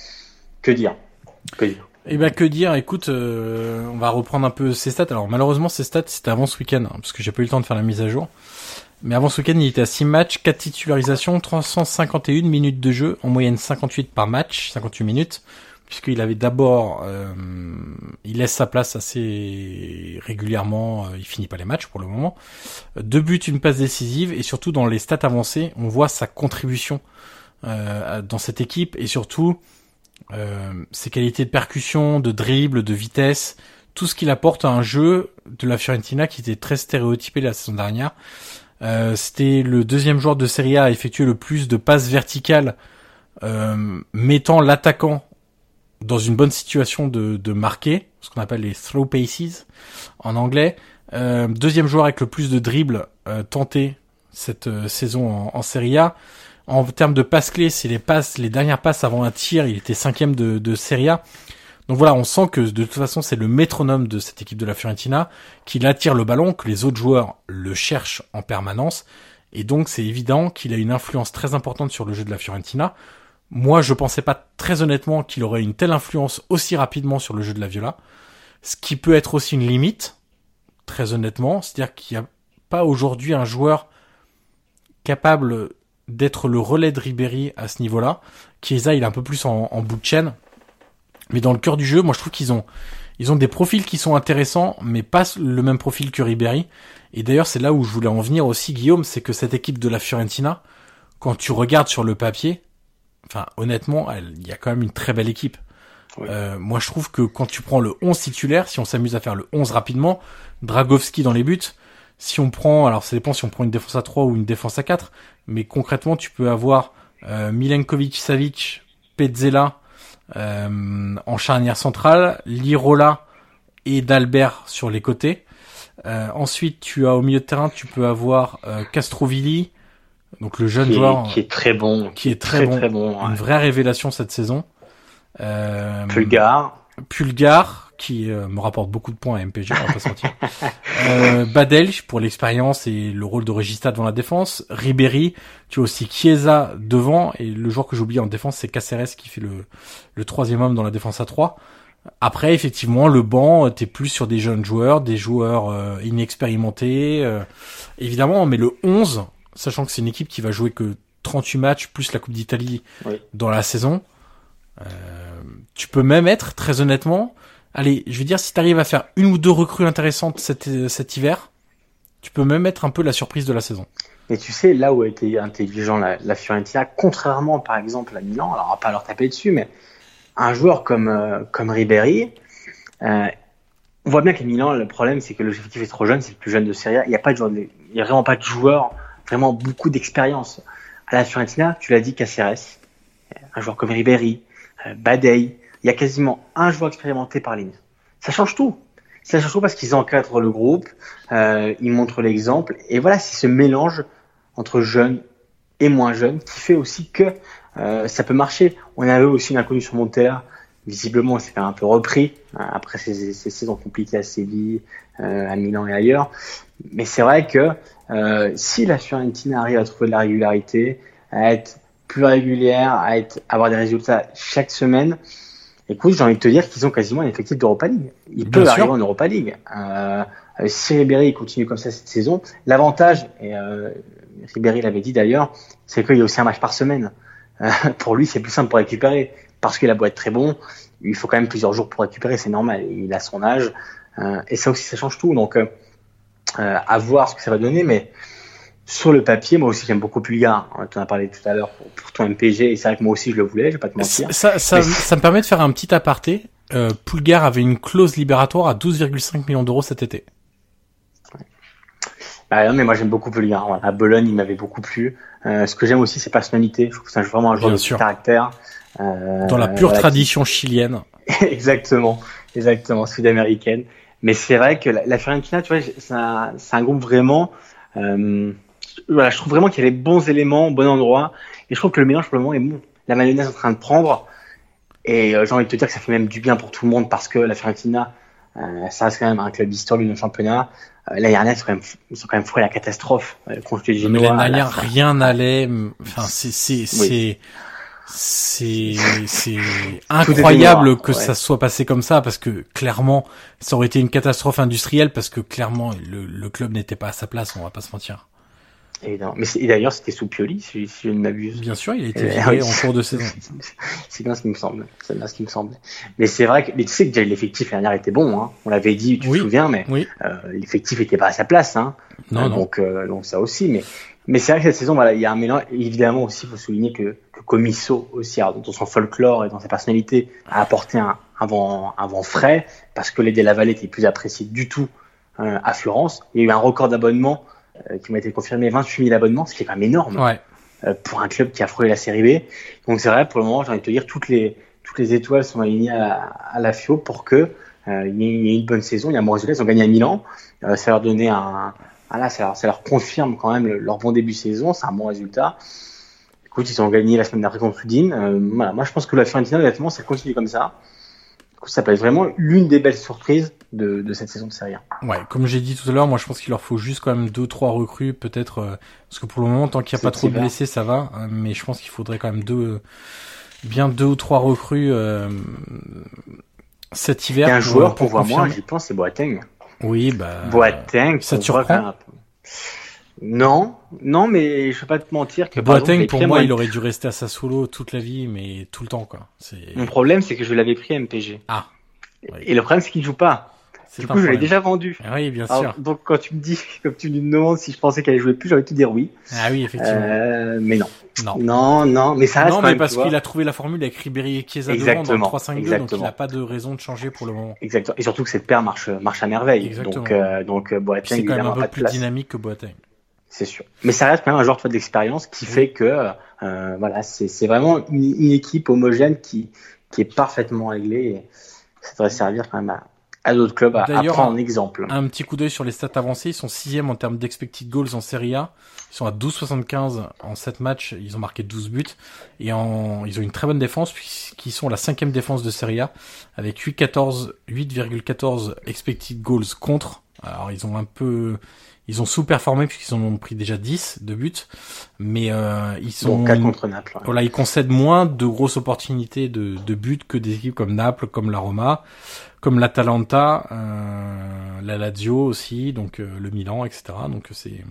que dire? Que dire? Eh ben que dire? Écoute, euh, on va reprendre un peu ses stats. Alors malheureusement ses stats c'était avant ce week-end, hein, parce que j'ai pas eu le temps de faire la mise à jour. Mais avant ce week-end, il était à 6 matchs, 4 titularisations, 351 minutes de jeu, en moyenne 58 par match, 58 minutes, puisqu'il avait d'abord, euh, il laisse sa place assez régulièrement, euh, il finit pas les matchs pour le moment. Deux buts, une passe décisive, et surtout dans les stats avancées, on voit sa contribution euh, dans cette équipe, et surtout euh, ses qualités de percussion, de dribble, de vitesse, tout ce qu'il apporte à un jeu de la Fiorentina qui était très stéréotypé la saison dernière. Euh, C'était le deuxième joueur de Serie A à effectuer le plus de passes verticales, euh, mettant l'attaquant dans une bonne situation de, de marquer, ce qu'on appelle les throw passes en anglais. Euh, deuxième joueur avec le plus de dribbles euh, tentés cette euh, saison en, en Serie A. En termes de passes clés, c'est les passes, les dernières passes avant un tir, il était cinquième de, de Serie A. Donc voilà, on sent que de toute façon c'est le métronome de cette équipe de la Fiorentina, qu'il attire le ballon, que les autres joueurs le cherchent en permanence, et donc c'est évident qu'il a une influence très importante sur le jeu de la Fiorentina. Moi, je pensais pas très honnêtement qu'il aurait une telle influence aussi rapidement sur le jeu de la Viola, ce qui peut être aussi une limite, très honnêtement, c'est-à-dire qu'il n'y a pas aujourd'hui un joueur capable d'être le relais de Ribéry à ce niveau-là. Chiesa, il est un peu plus en, bout de chaîne. Mais dans le cœur du jeu, moi je trouve qu'ils ont ils ont des profils qui sont intéressants, mais pas le même profil que Ribéry. Et d'ailleurs, c'est là où je voulais en venir aussi, Guillaume, c'est que cette équipe de la Fiorentina, quand tu regardes sur le papier, enfin honnêtement, il y a quand même une très belle équipe. Euh, moi, je trouve que quand tu prends le 11 titulaire, si on s'amuse à faire le 11 rapidement, Dragowski dans les buts, si on prend, alors ça dépend si on prend une défense à 3 ou une défense à 4, mais concrètement, tu peux avoir euh, Milenkovic-Savic, Petzela, euh, en charnière centrale, Lirola et Dalbert sur les côtés. Euh, ensuite, tu as au milieu de terrain, tu peux avoir euh, Castrovilli, donc le jeune joueur qui est très bon, qui est très, bon, une vraie révélation cette saison. Euh, Pulgar, Pulgar, qui euh, me rapporte beaucoup de points à MPG, on va pas sortir. euh, Badelj pour l'expérience et le rôle de Regista devant la défense. Ribéry, tu as aussi Chiesa devant et le joueur que j'oublie en défense c'est Caceres qui fait le, le troisième homme dans la défense à 3. Après, effectivement, le banc, t'es plus sur des jeunes joueurs, des joueurs euh, inexpérimentés, euh, évidemment, mais le 11, sachant que c'est une équipe qui va jouer que 38 matchs plus la Coupe d'Italie dans la saison, euh, tu peux même être, très honnêtement, allez, je veux dire, si t'arrives à faire une ou deux recrues intéressantes cet, cet hiver, tu peux même être un peu la surprise de la saison. Et tu sais, là où a été intelligent la, la Fiorentina, contrairement par exemple à Milan, alors on va pas leur taper dessus, mais un joueur comme, euh, comme Ribéry, euh, on voit bien qu'à Milan, le problème, c'est que l'objectif est trop jeune, c'est le plus jeune de Serie A. Il n'y a pas de joueur, il y a vraiment pas de joueur, vraiment beaucoup d'expérience. À la Fiorentina, tu l'as dit, Caceres, un joueur comme Ribéry, euh, Badei, il y a quasiment un joueur expérimenté par ligne. Ça change tout. Ça change tout parce qu'ils encadrent le groupe, euh, ils montrent l'exemple, et voilà, c'est ce mélange entre jeunes et moins jeunes qui fait aussi que euh, ça peut marcher. On avait aussi une inconnue sur Montella. Visiblement, c'est un peu repris hein, après ces, ces, saisons compliquées à Séville, euh, à Milan et ailleurs. Mais c'est vrai que euh, si la Fiorentina arrive à trouver de la régularité, à être plus régulière, à être, avoir des résultats chaque semaine, écoute, j'ai envie de te dire qu'ils ont quasiment un effectif d'Europa League. Ils peuvent arriver en Europa League. Euh, si Ribéry continue comme ça cette saison, l'avantage, et euh, Ribéry l'avait dit d'ailleurs, c'est qu'il y a aussi un match par semaine. Euh, pour lui, c'est plus simple pour récupérer. Parce qu'il a beau être très bon, il faut quand même plusieurs jours pour récupérer, c'est normal. Il a son âge. Euh, et ça aussi, ça change tout. Donc, euh, à voir ce que ça va donner. Mais sur le papier, moi aussi, j'aime beaucoup Pulgar. Tu en as parlé tout à l'heure pour, pour, ton MPG. Et c'est vrai que moi aussi, je le voulais, je vais pas te mentir. Ça, ça, ça me permet de faire un petit aparté. Euh, Pulgar avait une clause libératoire à 12,5 millions d'euros cet été. Bah, non, mais moi j'aime beaucoup Pulgar. À Bologne, il m'avait beaucoup plu. Euh, ce que j'aime aussi, c'est personnalité. Je trouve que c'est vraiment un joueur de caractère. Euh, Dans la pure voilà, tradition qui... chilienne. exactement, exactement, sud-américaine. Mais c'est vrai que la, la Fiorentina, tu vois, c'est un, un, groupe vraiment. Euh, voilà, je trouve vraiment qu'il y a les bons éléments au bon endroit. Et je trouve que le mélange pour le moment est bon. La mayonnaise est en train de prendre. Et euh, j'ai envie de te dire que ça fait même du bien pour tout le monde parce que la Fiorentina, euh, ça reste quand même un club historique de championnat. Euh, L'année dernière, ils sont quand même, ils sont quand même fous à la catastrophe. Euh, contre les Mais l'année dernière, rien n'allait. Enfin, c'est, c'est, c'est, c'est, c'est incroyable que ouais. ça soit passé comme ça parce que clairement, ça aurait été une catastrophe industrielle parce que clairement, le, le club n'était pas à sa place. On va pas se mentir. Évidemment. Mais et d'ailleurs, c'était sous Pioli, si, si je ne m'abuse. Bien sûr, il a été viré en cours de saison. c'est bien ce qui me semble. C'est bien ce qui me semble. Mais c'est vrai que, mais tu sais que déjà l'effectif l'année dernière était bon, hein. On l'avait dit, tu oui. te souviens, mais oui. euh, l'effectif était pas à sa place, hein. Non, donc, euh, donc ça aussi. Mais, mais c'est vrai que cette saison, voilà, il y a un mélange. Évidemment aussi, il faut souligner que, que Comiso aussi, dans son folklore et dans sa personnalité, a apporté un, un vent, un vent frais parce que les Delavallet étaient plus appréciés du tout euh, à Florence. Il y a eu un record d'abonnement euh, qui m'a été confirmé 28 000 abonnements, ce qui est quand même énorme ouais. euh, pour un club qui a frôlé la série B. Donc c'est vrai, pour le moment, j'ai envie de te dire, toutes les toutes les étoiles sont alignées à, à la FIO pour que euh, il y, ait une bonne saison, il y a un bon résultat. Ils ont gagné à Milan, euh, ça leur donnait un, ah là, ça leur, ça leur confirme quand même le, leur bon début de saison, c'est un bon résultat. Écoute, ils ont gagné la semaine dernière contre Udine. Euh, voilà, moi je pense que la Fiorentina, honnêtement, ça continue comme ça. Ça peut être vraiment l'une des belles surprises de, de, cette saison de Serie A. Ouais, comme j'ai dit tout à l'heure, moi je pense qu'il leur faut juste quand même deux trois recrues peut-être euh, parce que pour le moment tant qu'il n'y a pas trop de blessés ça va, hein, mais je pense qu'il faudrait quand même deux bien deux ou trois recrues euh, cet hiver. Et un joueur pour, pour voir moi, j'y pense, c'est Boateng. Oui, bah Boateng, ça te surprend. Non, non, mais je vais pas te mentir que Boateng, pour moi, il aurait dû rester à Sassuolo toute la vie, mais tout le temps, quoi. Mon problème, c'est que je l'avais pris à MPG. Ah. Et le problème, c'est qu'il joue pas. Du coup, je l'ai déjà vendu. Ah oui, bien sûr. Donc, quand tu me dis, comme tu me demandes si je pensais qu'elle jouait plus, j'aurais te dire oui. Ah oui, effectivement. Euh, mais non. Non. Non, non, mais ça reste Non, quand mais même, parce qu'il a trouvé la formule avec Ribéry et Chiesa devant dans le 3-5-2, donc il n'a pas de raison de changer pour le moment. Exactement. Et surtout que cette paire marche, marche à merveille. Exactement. Donc, euh, donc, euh, Boateng, c'est quand même un peu de plus place. dynamique que Boateng. C'est sûr. Mais ça reste quand même un joueur tu vois, d'expérience qui fait que, euh, voilà, c'est c'est vraiment une, une équipe homogène qui, qui est parfaitement réglée. Et ça devrait servir quand même à, à d'autres clubs à, à D'ailleurs, prendre en exemple. Un petit coup d'œil sur les stats avancées. Ils sont sixième en termes d'expected goals en Serie A. Ils sont à 12,75 en 7 matchs. Ils ont marqué 12 buts. Et en, ils ont une très bonne défense puisqu'ils sont la cinquième défense de Serie A avec 8,14 8,14 expected goals contre. Alors, ils ont un peu, ils ont sous-performé puisqu'ils en ont pris déjà 10 de buts. Mais, euh, ils sont, Donc 4 contre Naples. ouais. voilà, ils concèdent moins de grosses opportunités de, de buts que des équipes comme Naples, comme la Roma, comme l'Atalanta, euh, la Lazio aussi, donc euh, le Milan, etc. Donc c'est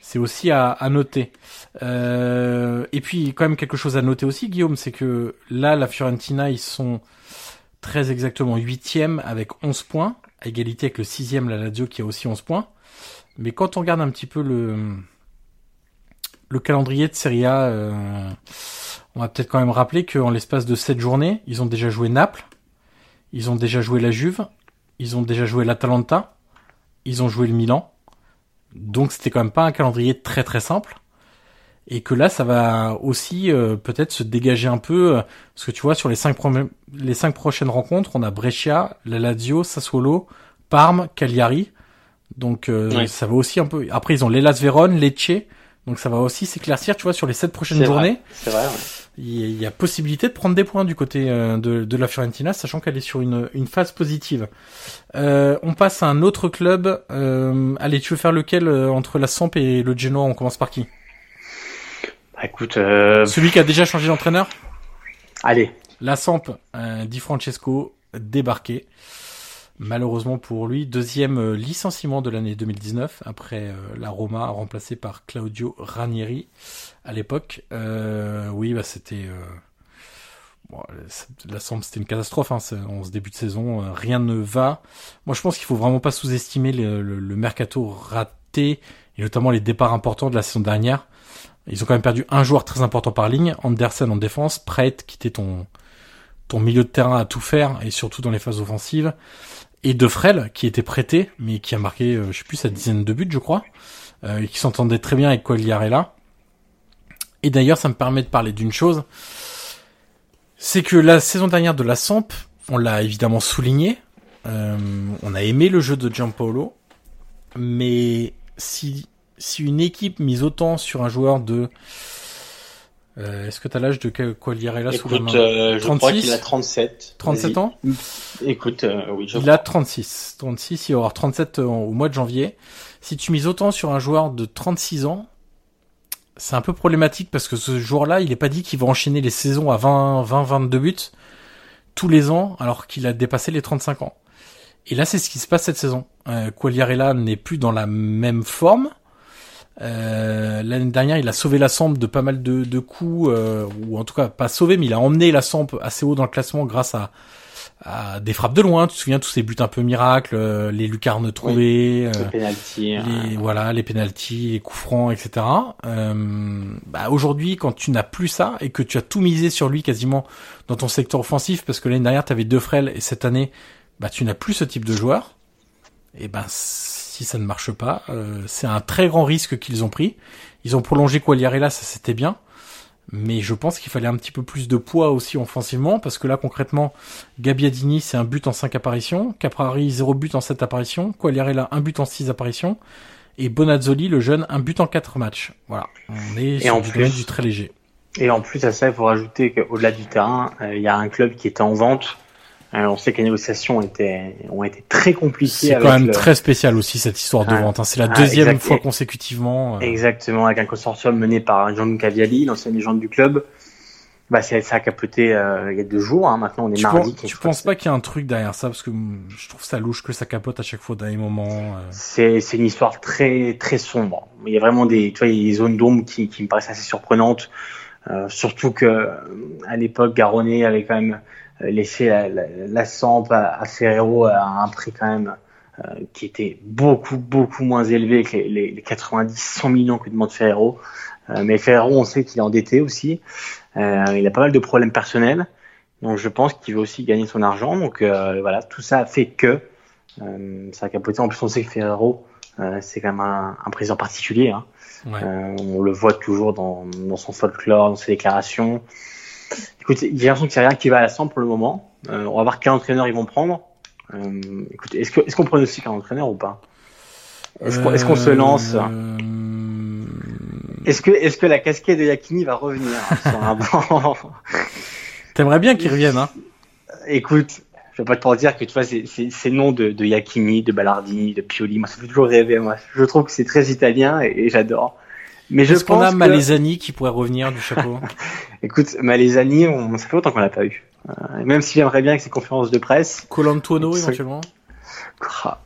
c'est aussi à, à noter. Euh, et puis quand même quelque chose à noter aussi, Guillaume, c'est que là, la Fiorentina, ils sont très exactement huitième avec 11 points, à égalité avec le sixième, la Lazio, qui a aussi 11 points. Mais quand on regarde un petit peu le le calendrier de Serie A, euh, on va peut-être quand même rappeler qu'en l'espace de 7 journées, ils ont déjà joué Naples, ils ont déjà joué la Juve, ils ont déjà joué l'Atalanta, ils ont joué le Milan. Donc c'était quand même pas un calendrier très très simple. Et que là, ça va aussi euh, peut-être se dégager un peu, euh, parce que tu vois, sur les cinq, prome- les cinq prochaines rencontres, on a Brescia, la Lazio, Sassuolo, Parme, Cagliari. Donc euh, ça va aussi un peu. Après, ils ont l'Elas Vérone, Lecce. Donc ça va aussi s'éclaircir, tu vois, sur les sept prochaines journées. C'est vrai. ouais. Il y a- il y a possibilité de prendre des points du côté euh, de, de la Fiorentina, sachant qu'elle est sur une, une phase positive. Euh, on passe à un autre club. Euh, allez, tu veux faire lequel euh, entre la Samp et le Genoa? On commence par qui? Bah, écoute, euh, Celui qui a déjà changé d'entraîneur? Allez. La Samp, euh, Di Francesco, débarqué. Malheureusement pour lui, deuxième euh, licenciement de l'année 2019 après euh, la Roma remplacée par Claudio Ranieri à l'époque. Euh, oui, bah c'était la une catastrophe. Hein, en ce début de saison, rien ne va. Moi, je pense qu'il faut vraiment pas sous-estimer le, mercato raté et notamment les départs importants de la saison dernière. Ils ont quand même perdu un joueur très important par ligne, Andersen en défense, Preit qui était ton ton milieu de terrain à tout faire et surtout dans les phases offensives et Defrel qui était prêté mais qui a marqué euh, je sais plus sa dizaine de buts je crois euh, et qui s'entendait très bien avec Quagliarella. Et d'ailleurs ça me permet de parler d'une chose. C'est que la saison dernière de la Samp on l'a évidemment souligné euh, on a aimé le jeu de Giampaolo mais si si une équipe mise autant sur un joueur de euh, est-ce que tu as l'âge de Quagliarella sous la Écoute, main euh, je crois 36? qu'il a 37. 37 Vas-y. ans? Écoute, euh, oui, je Il a 36. 36, il va avoir 37 au mois de janvier. Si tu mises autant sur un joueur de 36 ans, c'est un peu problématique parce que ce joueur-là, il est pas dit qu'il va enchaîner les saisons à 20, 20, 22 buts tous les ans alors qu'il a dépassé les 35 ans. Et là, c'est ce qui se passe cette saison. Euh, Quagliarella n'est plus dans la même forme. Euh, L'année dernière, il a sauvé la Samp de pas mal de, de coups, euh, ou en tout cas pas sauvé, mais il a emmené la Samp assez haut dans le classement grâce à, à des frappes de loin. Tu te souviens tous ces buts un peu miracles, euh, les lucarnes trouvées, euh, Le penalty. hein. les voilà, les pénalties, les coups francs, etc. Euh, bah, aujourd'hui, quand tu n'as plus ça et que tu as tout misé sur lui quasiment dans ton secteur offensif, parce que l'année dernière tu avais deux frêles et cette année, bah tu n'as plus ce type de joueur. Et ben si ça ne marche pas, euh, c'est un très grand risque qu'ils ont pris. Ils ont prolongé Quagliarella, ça c'était bien. Mais je pense qu'il fallait un petit peu plus de poids aussi offensivement, parce que là concrètement, Gabbiadini c'est un but en 5 apparitions, Caprari 0 but en 7 apparitions, Quagliarella un but en 6 apparitions, et Bonazzoli le jeune un but en 4 matchs. Voilà, on est sur en du plus- du très léger. Et en plus à ça, il faut rajouter qu'au-delà du terrain, euh, il y a un club qui était en vente. Euh, on sait que les négociations étaient, ont été très compliquées. C'est quand même le- très spécial aussi cette histoire de Ah. vente. hein. C'est la Ah, deuxième exact. fois consécutivement. euh, Exactement, avec un consortium mené par Gianluca Vialli, l'ancien légende du club. Bah, ça, a capoté euh, il y a deux jours. Hein. Maintenant, on est Tu, mardi. penses, tu penses pas qu'il y a un truc derrière ça? Parce que je trouve ça louche que ça capote à chaque fois dans les moments. euh. C'est c'est une histoire très très sombre. Il y a vraiment des tu vois il y a des zones d'ombre qui, qui me paraissent assez surprenantes. Euh, surtout que à l'époque Garonnet avait quand même euh, laissé la, la, la Samp à, à Ferrero à un prix quand même euh, qui était beaucoup beaucoup moins élevé que les, les, les 90 100 millions que demande Ferrero. Euh, mais Ferrero on sait qu'il est endetté aussi. Euh, il a pas mal de problèmes personnels. Donc je pense qu'il veut aussi gagner son argent. Donc euh, voilà, tout ça a fait que euh, ça a capoté. En plus, on sait que Ferrero, euh, c'est quand même un, un président particulier. Hein. Ouais. Euh, on le voit toujours dans, dans son folklore, dans ses déclarations. Écoute, j'ai l'impression que c'est rien qui va à la 100 pour le moment. Euh, on va voir quel entraîneur ils vont prendre. Euh, écoute, est-ce que- est-ce qu'on pronostique un entraîneur ou pas? Est-ce qu'on qu'on se lance? Euh, Est-ce que la casquette de Yakini va revenir sur un banc? T'aimerais bien qu'il revienne, hein Écoute, je vais pas te mentir que tu vois ces, noms de, de Yakini, de Ballardini, de Pioli, moi ça fait toujours rêver. Moi, je trouve que c'est très italien et, et j'adore. Mais je Est-ce qu'on pense a que, Malesani qui pourrait revenir du chapeau? Écoute, Malesani, on, ça fait longtemps qu'on l'a pas eu. Euh, même si j'aimerais bien que ces conférences de presse, Colantuono éventuellement?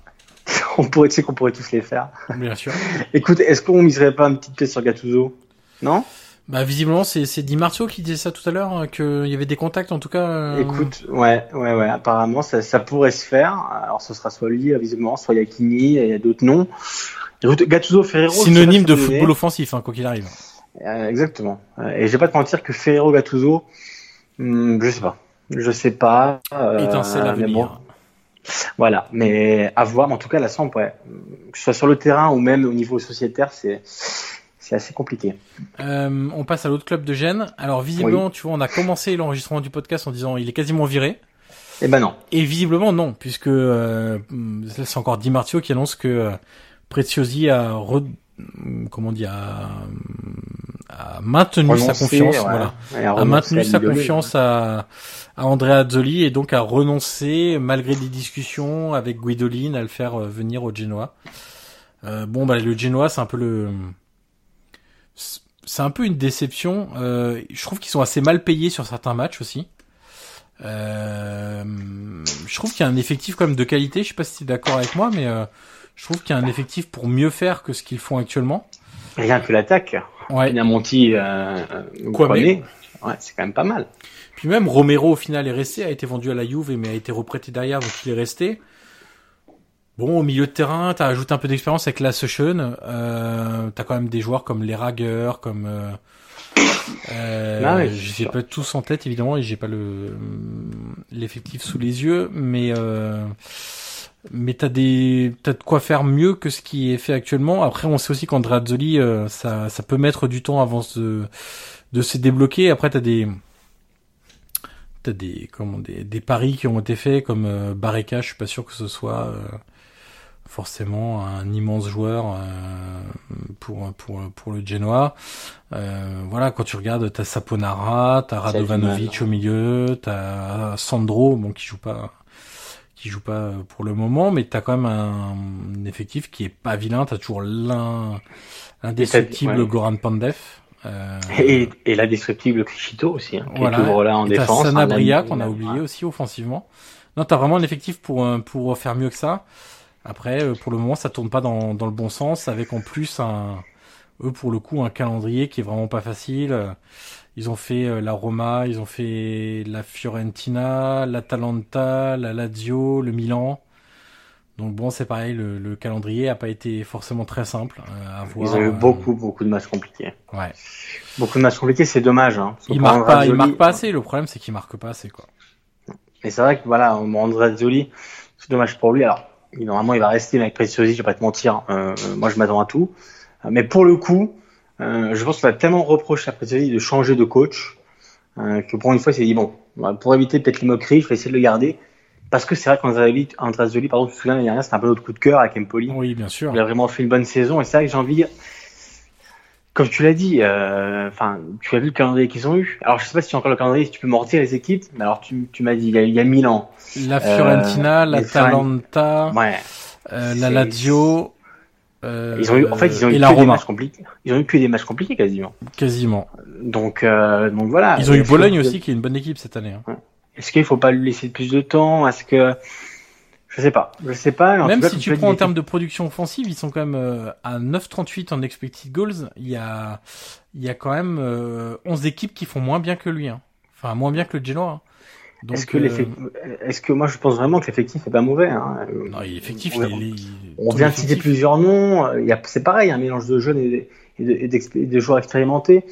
On pourrait, tu sais qu'on pourrait tous les faire. Bien sûr. Écoute, est-ce qu'on miserait pas une petite pièce sur Gattuso? Non? Bah visiblement c'est c'est Di Marzio qui disait ça tout à l'heure hein, qu'il y avait des contacts en tout cas. euh, Écoute, ouais, ouais, ouais, apparemment ça, ça pourrait se faire. Alors ce sera soit lui, visiblement, soit Yakini, il y a d'autres noms. Gattuso, Ferrero. synonyme de football offensif hein, quoi qu'il arrive. Euh, exactement. Euh, Et je vais pas te mentir que Ferrero Gattuso, hmm, je sais pas. Je sais pas. euh, Étincelle à venir. voilà, mais à voir. Mais en tout cas, la Samp, ouais. Que ce soit sur le terrain ou même au niveau sociétaire, c'est c'est assez compliqué. Euh, on passe à l'autre club de Gênes. Alors visiblement, tu vois, on a commencé l'enregistrement du podcast en disant il est quasiment viré. Eh ben non. Et visiblement non, puisque euh, c'est encore Di Marzio qui annonce que Preziosi a re- comment dire a, a maintenu sa confiance, voilà, a maintenu sa confiance à à Andrea Azzoli et donc a renoncé malgré des discussions avec Guidolin à le faire euh, venir au Genoa. Euh, bon bah le Genoa c'est un peu le c'est un peu une déception. Euh, je trouve qu'ils sont assez mal payés sur certains matchs aussi. Euh, je trouve qu'il y a un effectif quand même de qualité. Je sais pas si tu es d'accord avec moi, mais euh, je trouve qu'il y a un effectif pour mieux faire que ce qu'ils font actuellement. Rien que l'attaque. Ouais. Pinamonti, euh, euh. Kwame. Ouais, c'est quand même pas mal. Puis même Romero au final est resté, a été vendu à la Juve mais a été reprêté derrière, donc il est resté. Bon, au milieu de terrain, t'as ajouté un peu d'expérience avec la Session. Euh, t'as quand même des joueurs comme les Rager, comme euh, euh, Ah ouais, j'ai pas tous en tête évidemment et j'ai pas le l'effectif sous les yeux, mais euh, mais t'as des t'as de quoi faire mieux que ce qui est fait actuellement. Après, on sait aussi qu'Andrea Azzoli, euh, ça ça peut mettre du temps avant de de se débloquer. Après, t'as des t'as des comment des, des paris qui ont été faits comme euh, Barreca. Je suis pas sûr que ce soit euh, forcément un immense joueur euh, pour pour pour le Genoa. Euh, voilà, quand tu regardes, t'as Saponara, t'as Radovanovic au milieu, t'as Sandro, bon qui joue pas qui joue pas pour le moment, mais t'as quand même un, un effectif qui est pas vilain. T'as toujours l'un l'indestructible ouais. Goran Pandev. Euh, Et, et l'indestructible Clicito aussi, hein, qui voilà. est toujours là en Et t'as défense. Sanabria Un ami- qu'on a oublié aussi offensivement. Non, t'as vraiment un effectif pour euh, pour faire mieux que ça. Après, euh, pour le moment, ça tourne pas dans dans le bon sens, avec en plus un eux pour le coup un calendrier qui est vraiment pas facile. Ils ont fait euh, la Roma, ils ont fait la Fiorentina, l'Atalanta, la Lazio, le Milan. Donc bon, c'est pareil, le, le calendrier a pas été forcément très simple euh, à voir. Ils ont eu euh, beaucoup, beaucoup de matchs compliqués. Ouais. Beaucoup de matchs compliqués, c'est dommage. Hein, Ils marquent pas, marquent Zoli- pas assez. Le problème, c'est qu'ils marquent pas assez quoi. Et c'est vrai que voilà, Andrea Zoli, c'est dommage pour lui. Alors, il- normalement, il va rester avec Preziosi, je vais pas te mentir. Euh, euh, moi, je m'attends à tout. Mais pour le coup, euh, je pense qu'on va tellement reprocher à Preziosi de changer de coach euh, que pour une fois, il s'est dit bon, bah, pour éviter peut-être les moqueries, je vais essayer de le garder. Parce que c'est vrai qu'Andrea Zoli, Andrea Zoli, pardon, tu te souviens l'année dernière, c'était un peu notre coup de cœur avec Empoli. Oui, bien sûr. Il a vraiment fait une bonne saison et c'est vrai que j'ai envie de dire, comme tu l'as dit, euh, enfin, tu as vu le calendrier qu'ils ont eu. Alors je sais pas si tu as encore le calendrier, si tu peux me retirer les équipes, mais alors tu, tu m'as dit, il y a, il y a Milan. La Fiorentina, Euh, la Talenta, Ouais. euh, la Lazio, Euh, ils ont eu, en fait, ils ont eu que des matchs compliqués. Ils ont eu que des matchs compliqués quasiment. Quasiment. Donc, euh, donc voilà. Ils ont eu Bologne aussi, qui est une bonne équipe cette année. Hein. Est-ce qu'il faut pas lui laisser plus de temps? Est-ce que je sais pas, je sais pas. Même si tu prends en termes de production offensive, ils sont quand même euh, à 9,38 en expected goals. Il y a, il y a quand même euh, 11 équipes qui font moins bien que lui. Hein. Enfin, moins bien que le Genoa. Hein. Est-ce que, euh... est-ce que moi je pense vraiment que l'effectif est pas mauvais hein. Non, l'effectif. On, on vient de citer plusieurs noms. Il y a, c'est pareil, un mélange de jeunes et, et, de, et de joueurs expérimentés.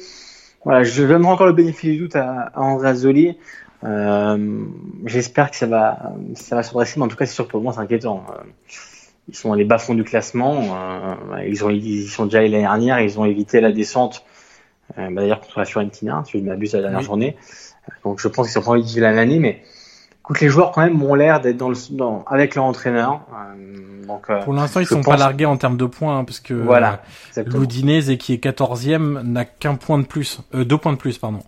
Voilà, je donnerai encore le bénéfice du doute à, à Andrea Zoli. Euh, J'espère que ça va, ça va se redresser, mais en tout cas, c'est sûr que pour moi, c'est inquiétant. Euh, ils sont les bas-fonds du classement. Euh, ils, ont, ils sont déjà allés l'année dernière. Ils ont évité la descente. Euh, bah, D'ailleurs, contre la Fiorentina, si je m'abuse, la dernière journée. Donc, je pense qu'ils sont pas envie de l'année, mais écoute, les joueurs quand même ont l'air d'être dans le, dans, avec leur entraîneur. Euh, donc, pour l'instant, ils sont pas largués en termes de points, hein, parce que voilà, l'Udinese, qui est 14e, n'a qu'un point de plus, euh, deux points de plus, pardon.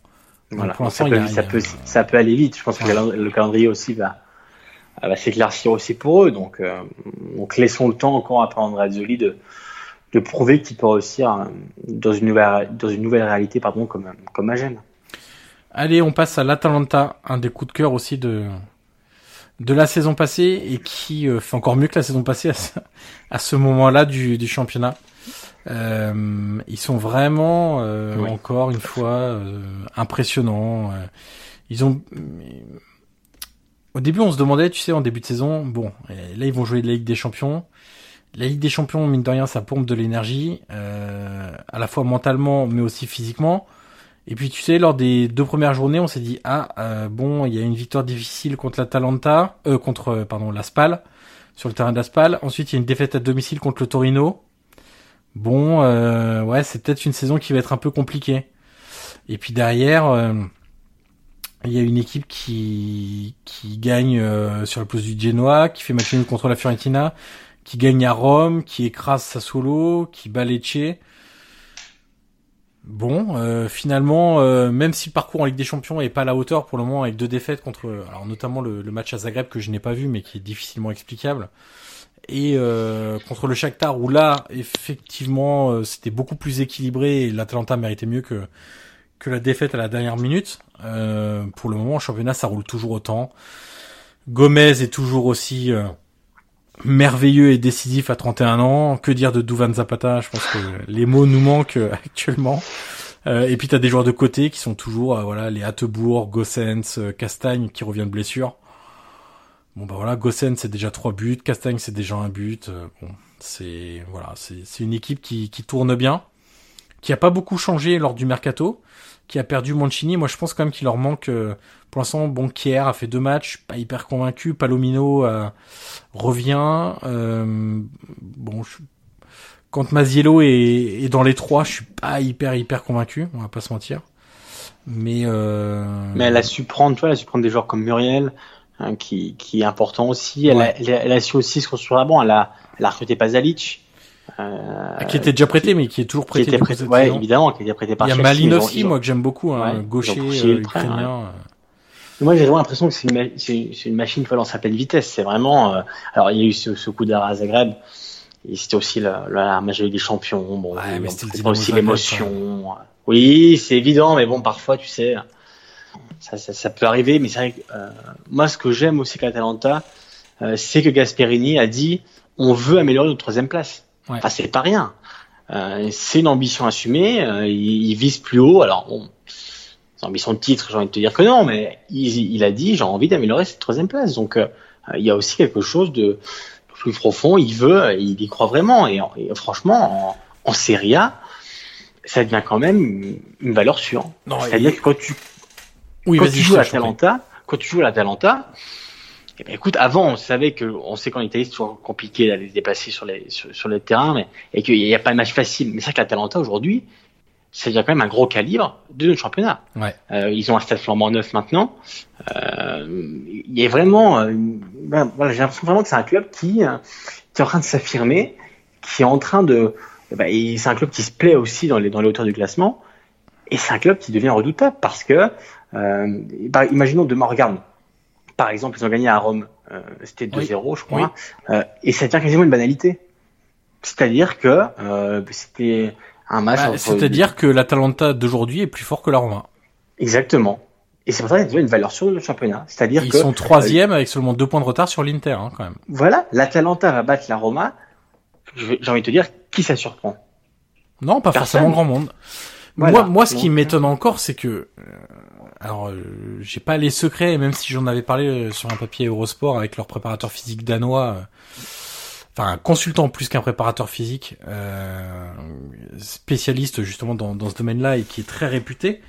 Voilà. ça, peut, ça, peut, ça peut aller vite. Je pense que le calendrier aussi va, va s'éclaircir aussi pour eux. Donc, euh, donc laissons le temps encore à Andrea Zoli de, de prouver qu'il peut réussir euh, dans une nouvelle, dans une nouvelle réalité pardon, comme, comme. Allez, on passe à l'Atalanta, un des coups de cœur aussi de, de la saison passée et qui euh, fait encore mieux que la saison passée à ce, à ce moment-là du, du championnat. Euh, ils sont vraiment euh, encore une fois euh, impressionnants. Ils ont au début on se demandait, tu sais, en début de saison, bon, là ils vont jouer de la Ligue des Champions. La Ligue des Champions, mine de rien, ça pompe de l'énergie, à la fois mentalement mais aussi physiquement. Et puis tu sais, lors des deux premières journées, on s'est dit ah bon, il y a une victoire difficile contre la Talenta, euh, contre pardon la Spal sur le terrain de la Spal. Ensuite, il y a une défaite à domicile contre le Torino. Bon, euh, ouais, c'est peut-être une saison qui va être un peu compliquée. Et puis derrière, euh, il y a une équipe qui qui gagne euh, sur la place du Genoa, qui fait match nul contre la Fiorentina, qui gagne à Rome, qui écrase Sassuolo, qui bat Lecce. Bon, euh, finalement, même si le parcours en Ligue des Champions est pas à la hauteur pour le moment, avec deux défaites contre, alors notamment le, match à Zagreb que je n'ai pas vu, mais qui est difficilement explicable et euh, contre le Shakhtar où là effectivement euh, c'était beaucoup plus équilibré et l'Atalanta méritait mieux que que la défaite à la dernière minute. Euh, pour le moment, en championnat, ça roule toujours autant. Gomez est toujours aussi euh, merveilleux et décisif à 31 ans. Que dire de Duvan Zapata? Je pense que les mots nous manquent actuellement. et puis t'as des joueurs de côté qui sont toujours voilà les Hattebourg, Gossens, Castagne qui revient de blessure. Bon bah voilà, Gossen c'est déjà trois buts, Castagne c'est déjà un but. Euh, bon, c'est voilà, c'est une équipe qui, qui tourne bien, qui a pas beaucoup changé lors du mercato, qui a perdu Mancini. Moi je pense quand même qu'il leur manque. Euh, pour l'instant, bon, Kier a fait deux matchs, pas hyper convaincu. Palomino euh, revient. bon, je, quand Maziello est, est, dans les trois, je suis pas hyper hyper convaincu. On va pas se mentir. Mais mais elle a su prendre, tu vois, elle a su prendre des joueurs comme Muriel. Hein, qui, qui, est important aussi. Elle, a, elle, a, su aussi se construire avant. Elle a, elle a recruté Pazalic. Euh, qui était déjà prêté, mais qui est toujours prêté. Qui était prêté ouais, évidemment, qui était prêté par Il y a Malinovski, moi, que j'aime beaucoup, hein, gaucher euh, ukrainien. Ouais. Moi, j'ai vraiment l'impression que c'est une, machine qui dans sa pleine vitesse. C'est vraiment. Euh, alors, il y a eu ce, ce coup d'arrêt à Zagreb. Et c'était aussi la, la, la des champions. Bon, ouais, mais c'était aussi l'émotion. Oui, c'est évident, mais bon, parfois, tu sais, ça, ça, ça, peut arriver, mais c'est vrai que euh, moi, ce que j'aime aussi avec l'Atalanta, euh, c'est que Gasperini a dit on veut améliorer notre troisième place. Ouais. Enfin, c'est pas rien. Euh, c'est une ambition assumée. Euh, il, il, vise plus haut. Alors, bon, c'est ambition de titre, j'ai envie de te dire que non, mais il, il a dit j'ai envie d'améliorer cette troisième place. Donc, euh, il y a aussi quelque chose de plus profond. Il veut, il y croit vraiment. Et, et franchement, en, en Serie A, ça devient quand même une valeur sûre. C'est-à-dire que quand tu oui, quand tu joues à l'Atalanta, quand tu joues à l'Atalanta, eh ben, écoute, avant, on savait que, on sait qu'en Italie, c'est toujours compliqué d'aller se déplacer sur les, sur, sur le terrain, mais, et qu'il n'y a pas de match facile. Mais c'est vrai que l'Atalanta, aujourd'hui, c'est quand même un gros calibre de notre championnat. Ouais. Euh, ils ont un stade flambant neuf maintenant. Euh, il y a vraiment, euh, ben, voilà, j'ai l'impression vraiment que c'est un club qui, euh, qui est en train de s'affirmer, qui est en train de, ben, c'est un club qui se plaît aussi dans les, dans les hauteurs du classement. Et c'est un club qui devient redoutable parce que euh, bah, imaginons demain, regarde, par exemple, ils ont gagné à Rome, euh, c'était 2-0, je crois, oui. euh, et ça devient quasiment une banalité. C'est-à-dire que euh, c'était un match. Bah, C'est-à-dire que l'Atalanta d'aujourd'hui est plus fort que la Roma. Exactement. Et c'est pour ça qu'il y a une valeur sur le championnat. C'est-à-dire Ils que sont troisième avec seulement deux points de retard sur l'Inter, hein, quand même. voilà, l'Atalanta va battre la Roma. J'ai envie de te dire qui ça surprend? Non, pas Personne. forcément grand monde. Voilà. Moi, moi, ce qui m'étonne encore, c'est que, euh, alors, euh, j'ai pas les secrets, et même si j'en avais parlé euh, sur un papier Eurosport avec leur préparateur physique danois, euh, enfin, un consultant plus qu'un préparateur physique, euh, spécialiste justement dans, dans ce domaine-là et qui est très réputé,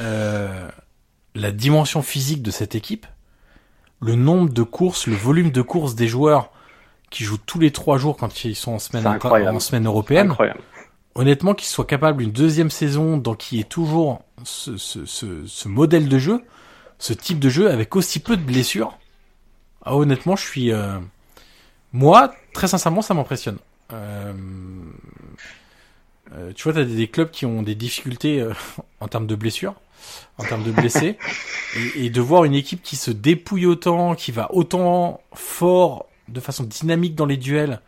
euh, la dimension physique de cette équipe, le nombre de courses, le volume de courses des joueurs qui jouent tous les trois jours quand ils sont en semaine, en semaine européenne, Incroyable. honnêtement qu'il soit capable une deuxième saison dans qui est toujours ce, ce, ce, ce modèle de jeu, ce type de jeu avec aussi peu de blessures. Ah, honnêtement, je suis euh, moi très sincèrement ça m'impressionne. Euh, euh, tu vois, t'as des, des clubs qui ont des difficultés euh, en termes de blessures, en termes de blessés, et, et de voir une équipe qui se dépouille autant, qui va autant fort, de façon dynamique dans les duels,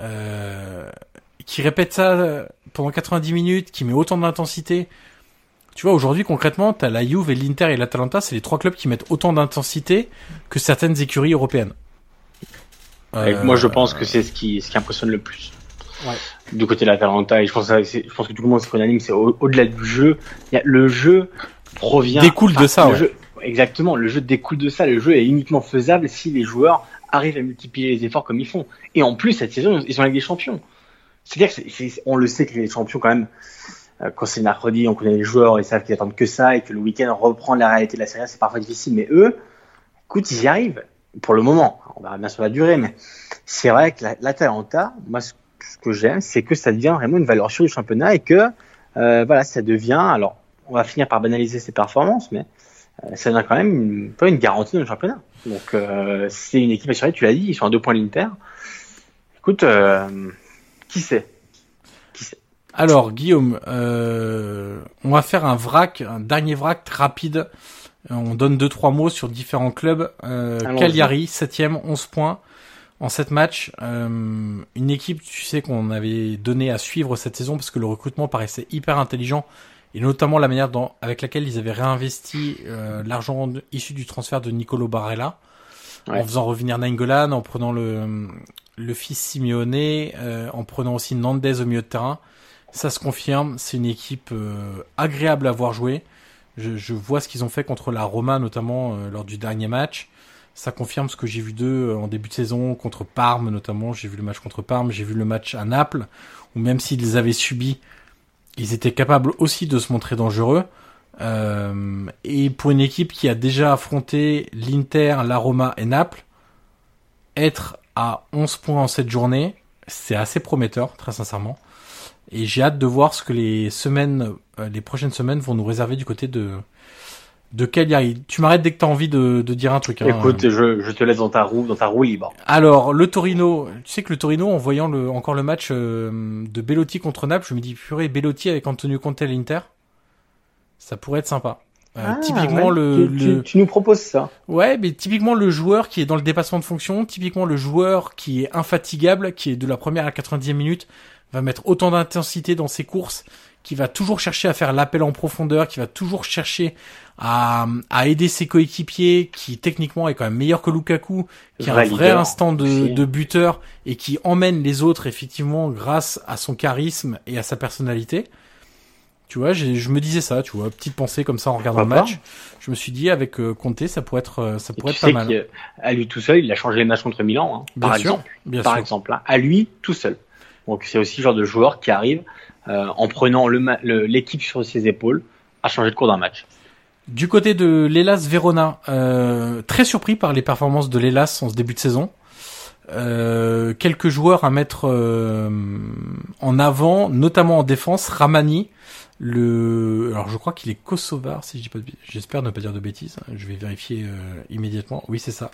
euh, qui répète ça pendant 90 minutes, qui met autant d'intensité. Tu vois, aujourd'hui, concrètement, t'as la Juve et l'Inter et l'Atalanta, c'est les trois clubs qui mettent autant d'intensité que certaines écuries européennes. Euh, moi, je pense que c'est ce qui, ce qui impressionne le plus. Ouais. Du côté de l'Atalanta, et je pense, je pense que tout le monde se unanime, c'est au- au-delà du jeu. Il y a, le jeu provient. Découle de ça, le ouais. jeu- exactement, le jeu découle de ça. Le jeu est uniquement faisable si les joueurs arrivent à multiplier les efforts comme ils font. Et en plus, cette saison, ils sont avec des champions. C'est-à-dire que c'est- c'est- on le sait que les champions, quand même, quand c'est mercredi, on connaît les joueurs, ils savent qu'ils attendent que ça, et que le week-end, reprendre la réalité de la série, c'est parfois difficile. Mais eux, écoute, ils y arrivent. Pour le moment. On verra bien sur la durée, mais c'est vrai que la- l'Atalanta, moi, ce que j'aime, c'est que ça devient vraiment une valeur sûre du championnat et que, euh, voilà, ça devient, alors, on va finir par banaliser ses performances, mais euh, ça devient quand même une, pas une garantie dans le championnat. Donc, euh, c'est une équipe assurée, tu l'as dit, ils sont à deux points de l'Inter. Écoute, euh, Qui sait? Alors, Guillaume, euh, on va faire un vrac, un dernier vrac rapide. On donne deux trois mots sur différents clubs. Euh. Cagliari, 7ème, 11 points en 7 matchs. Euh, une équipe, tu sais, qu'on avait donné à suivre cette saison parce que le recrutement paraissait hyper intelligent et notamment la manière dont, avec laquelle ils avaient réinvesti euh, l'argent issu du transfert de Nicolo Barella Ouais. en faisant revenir Nainggolan, en prenant le, le fils Simeone, euh, en prenant aussi Nandez au milieu de terrain. Ça se confirme, c'est une équipe euh, agréable à voir jouer. Je, je vois ce qu'ils ont fait contre la Roma, notamment euh, lors du dernier match. Ça confirme ce que j'ai vu d'eux euh, en début de saison contre Parme, notamment. J'ai vu le match contre Parme, j'ai vu le match à Naples, où même s'ils avaient subis, ils étaient capables aussi de se montrer dangereux. Euh, et pour une équipe qui a déjà affronté l'Inter, la Roma et Naples, être à 11 points en cette journée, c'est assez prometteur, très sincèrement. Et j'ai hâte de voir ce que les semaines, euh, les prochaines semaines vont nous réserver du côté de de Cagliari. Tu m'arrêtes dès que tu as envie de, de dire un truc. hein. Écoute, je, je te laisse dans ta roue, dans ta roue libre. Alors, le Torino, tu sais que le Torino, en voyant le, encore le match euh, de Bellotti contre Naples, je me dis, purée, Bellotti avec Antonio Conte à l'Inter, ça pourrait être sympa. Euh, Ah, typiquement ouais, le, tu, le- tu- tu nous proposes ça. ouais, mais typiquement le joueur qui est dans le dépassement de fonction, typiquement le joueur qui est infatigable, qui est de la première à la 90e minute, va mettre autant d'intensité dans ses courses, qui va toujours chercher à faire l'appel en profondeur, qui va toujours chercher à, à aider ses coéquipiers, qui techniquement est quand même meilleur que Lukaku, qui a un vrai leader instant de, de buteur et qui emmène les autres effectivement grâce à son charisme et à sa personnalité. Tu vois, je me disais ça, tu vois, petite pensée comme ça en regardant le match. Je me suis dit avec euh, Conte, ça pourrait être, euh, ça pourrait être pas mal. qu'à lui tout seul, il a changé les matchs contre Milan, hein, Bien par sûr, exemple. bien par sûr. exemple, hein, à lui tout seul. Donc c'est aussi le genre de joueur qui arrive euh, en prenant l'équipe sur ses épaules à changer de cours d'un match. Du côté de l'Elas Verona, euh, très surpris par les performances de l'Elas en ce début de saison. Euh, quelques joueurs à mettre en avant, notamment en défense. Ramani, le, alors je crois qu'il est kosovar, si je dis pas, de j'espère ne pas dire de bêtises. Je vais vérifier euh, immédiatement. Oui, c'est ça.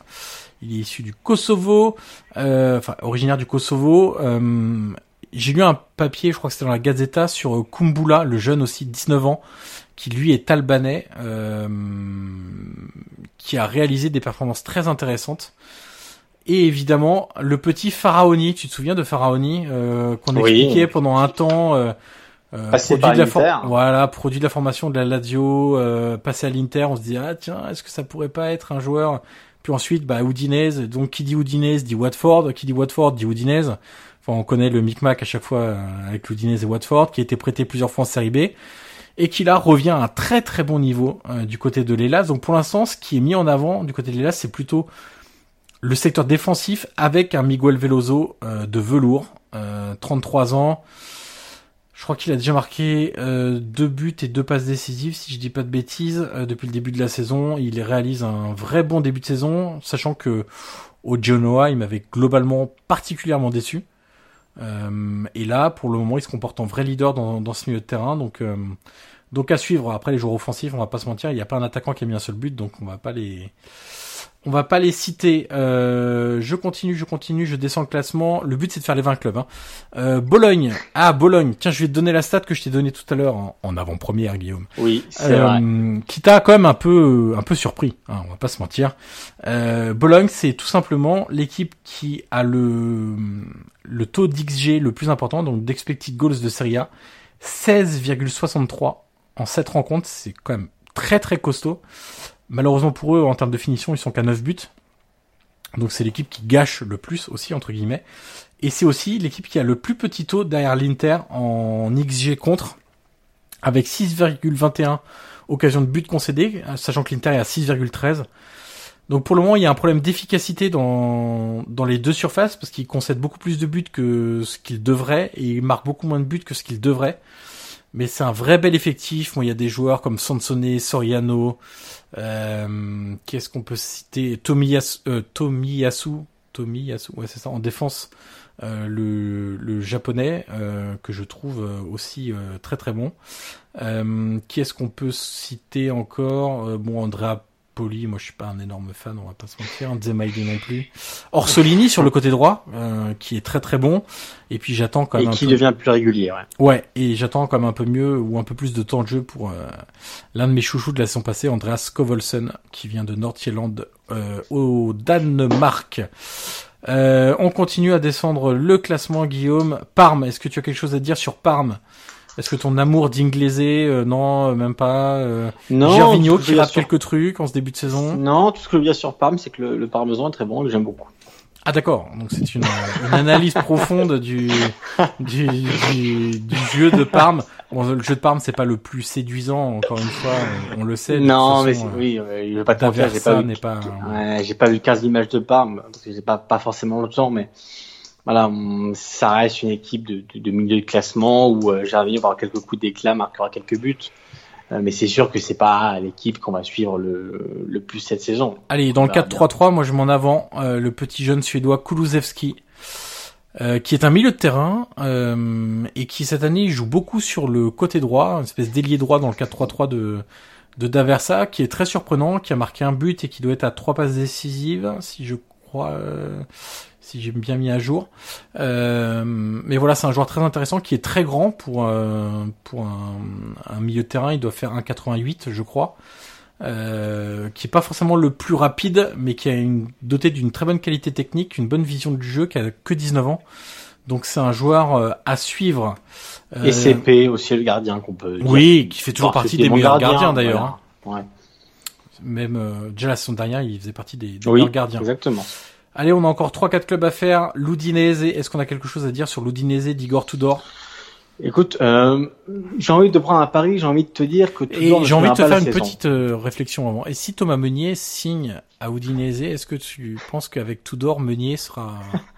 Il est issu du Kosovo, euh, enfin originaire du Kosovo. Euh, J'ai lu un papier, je crois que c'était dans la Gazeta, sur euh, Kumbula, le jeune aussi, 19 ans, qui lui est albanais, euh, qui a réalisé des performances très intéressantes. Et évidemment, le petit Pharaoni, tu te souviens de Pharaoni euh, qu'on Oui. expliquait pendant un temps euh, Passé produit par de la voilà, produit de la formation de la Lazio, euh, passé à l'Inter, on se dit ah tiens, est-ce que ça pourrait pas être un joueur? Puis ensuite bah Udinese, donc qui dit Udinese dit Watford, qui dit Watford dit Udinese. Enfin, on connaît le micmac à chaque fois euh, avec l'Udinese et Watford, qui a été prêté plusieurs fois en Série B et qui là revient à un très très bon niveau euh, du côté de l'Elas. Donc pour l'instant, ce qui est mis en avant du côté de l'Elas, c'est plutôt le secteur défensif avec un Miguel Veloso euh, de velours, euh, 33 ans. Je crois qu'il a déjà marqué euh, deux buts et deux passes décisives, si je dis pas de bêtises, euh, depuis le début de la saison. Il réalise un vrai bon début de saison, sachant que au Genoa, il m'avait globalement particulièrement déçu. Euh, et là, pour le moment, il se comporte en vrai leader dans, dans ce milieu de terrain. Donc, euh, donc à suivre. Après, les joueurs offensifs, on va pas se mentir, il n'y a pas un attaquant qui a mis un seul but, donc on va pas les, on va pas les citer. Euh, je continue, je continue, je descends le classement. Le but, c'est de faire les 20 clubs. Hein. Euh, Bologne. Ah, Bologne. Tiens, je vais te donner la stat que je t'ai donnée tout à l'heure en, en avant-première, Guillaume. Oui, c'est vrai. Euh, qui t'a quand même un peu, un peu surpris. Hein, on va pas se mentir. Euh, Bologne, c'est tout simplement l'équipe qui a le, le taux d'XG le plus important, donc d'expected goals de Serie A. 16,63 en 7 rencontres. C'est quand même très très costaud. Malheureusement pour eux, en termes de finition, ils sont qu'à 9 buts. Donc c'est l'équipe qui gâche le plus aussi, entre guillemets. Et c'est aussi l'équipe qui a le plus petit taux derrière l'Inter en XG contre, avec 6,21 occasions de but concédées, sachant que l'Inter est à 6,13. Donc pour le moment, il y a un problème d'efficacité dans, dans les deux surfaces, parce qu'ils concèdent beaucoup plus de buts que ce qu'ils devraient, et ils marquent beaucoup moins de buts que ce qu'ils devraient. Mais c'est un vrai bel effectif. Moi, il y a des joueurs comme Sansone, Soriano, euh, qu'est-ce qu'on peut citer? Tomiyasu, euh, Tomiyasu, Tomiyasu, ouais c'est ça, en défense, euh, le, le japonais euh, que je trouve euh, aussi euh, très très bon. Qui est-ce qu'on peut citer encore? Bon, Andrea Poli, moi je suis pas un énorme fan, on va pas se mentir. Zemaide non plus. Orsolini sur le côté droit, euh, qui est très très bon. Et puis j'attends quand même Et un qui peu. devient plus régulier, ouais. Ouais, et j'attends quand même un peu mieux ou un peu plus de temps de jeu pour euh, l'un de mes chouchous de la saison passée, Andreas Kovolsen, qui vient de Nord-Irlande euh, au Danemark. Euh, on continue à descendre le classement, Guillaume. Parme, est-ce que tu as quelque chose à dire sur Parme? Est-ce que ton amour d'Inglésé, euh, non, euh, même pas. Euh, Non, Gervinho qui rate sur- quelques trucs en ce début de saison. Non, tout ce que je veux dire sur Parme, c'est que le, le parmesan est très bon et que j'aime beaucoup. Ah d'accord, donc c'est une, une analyse profonde du, du, du, du jeu de Parme. Bon, le jeu de Parme, c'est pas le plus séduisant, encore une fois, on, le sait. Non, mais façon, oui, euh, je vais pas te j'ai pas vu, pas. ouais, j'ai pas vu 15 images de Parme, parce que j'ai pas, pas forcément le temps, mais voilà, hum, ça reste une équipe de, de, de milieu de classement où euh, va avoir quelques coups d'éclat, marquera quelques buts. Euh, mais c'est sûr que c'est pas l'équipe qu'on va suivre le, le plus cette saison. Allez, dans le On verra 4-3-3, moi je m'en avant euh, le petit jeune suédois Kulusevski, euh, qui est un milieu de terrain euh, et qui cette année joue beaucoup sur le côté droit, une espèce d'ailier droit dans le 4-3-3 de de Daversa, qui est très surprenant, qui a marqué un but et qui doit être à trois passes décisives, si je crois, euh, si j'ai bien mis à jour. Euh, mais voilà, c'est un joueur très intéressant qui est très grand pour euh, pour un, un milieu de terrain. Il doit faire 1,88, je crois euh, qui est pas forcément le plus rapide, mais qui a une doté d'une très bonne qualité technique, une bonne vision du jeu, qui a que 19 ans. Donc c'est un joueur euh, à suivre. Euh, Et CP aussi le gardien qu'on peut. dire. oui, qui fait toujours partie des meilleurs gardien, gardiens d'ailleurs. voilà. hein. Même euh, déjà la saison dernière, il faisait partie des, des Oui, meilleurs gardiens. exactement. Allez, on a encore trois quatre clubs à faire. L'Udinese, est-ce qu'on a quelque chose à dire sur l'Udinese d'Igor Tudor? Écoute, euh, j'ai envie de prendre un pari, j'ai envie de te dire que Tudor j'ai envie de te faire une saison. petite euh, réflexion avant. Et si Thomas Meunier signe à Udinese, est-ce que tu penses qu'avec Tudor, Meunier sera...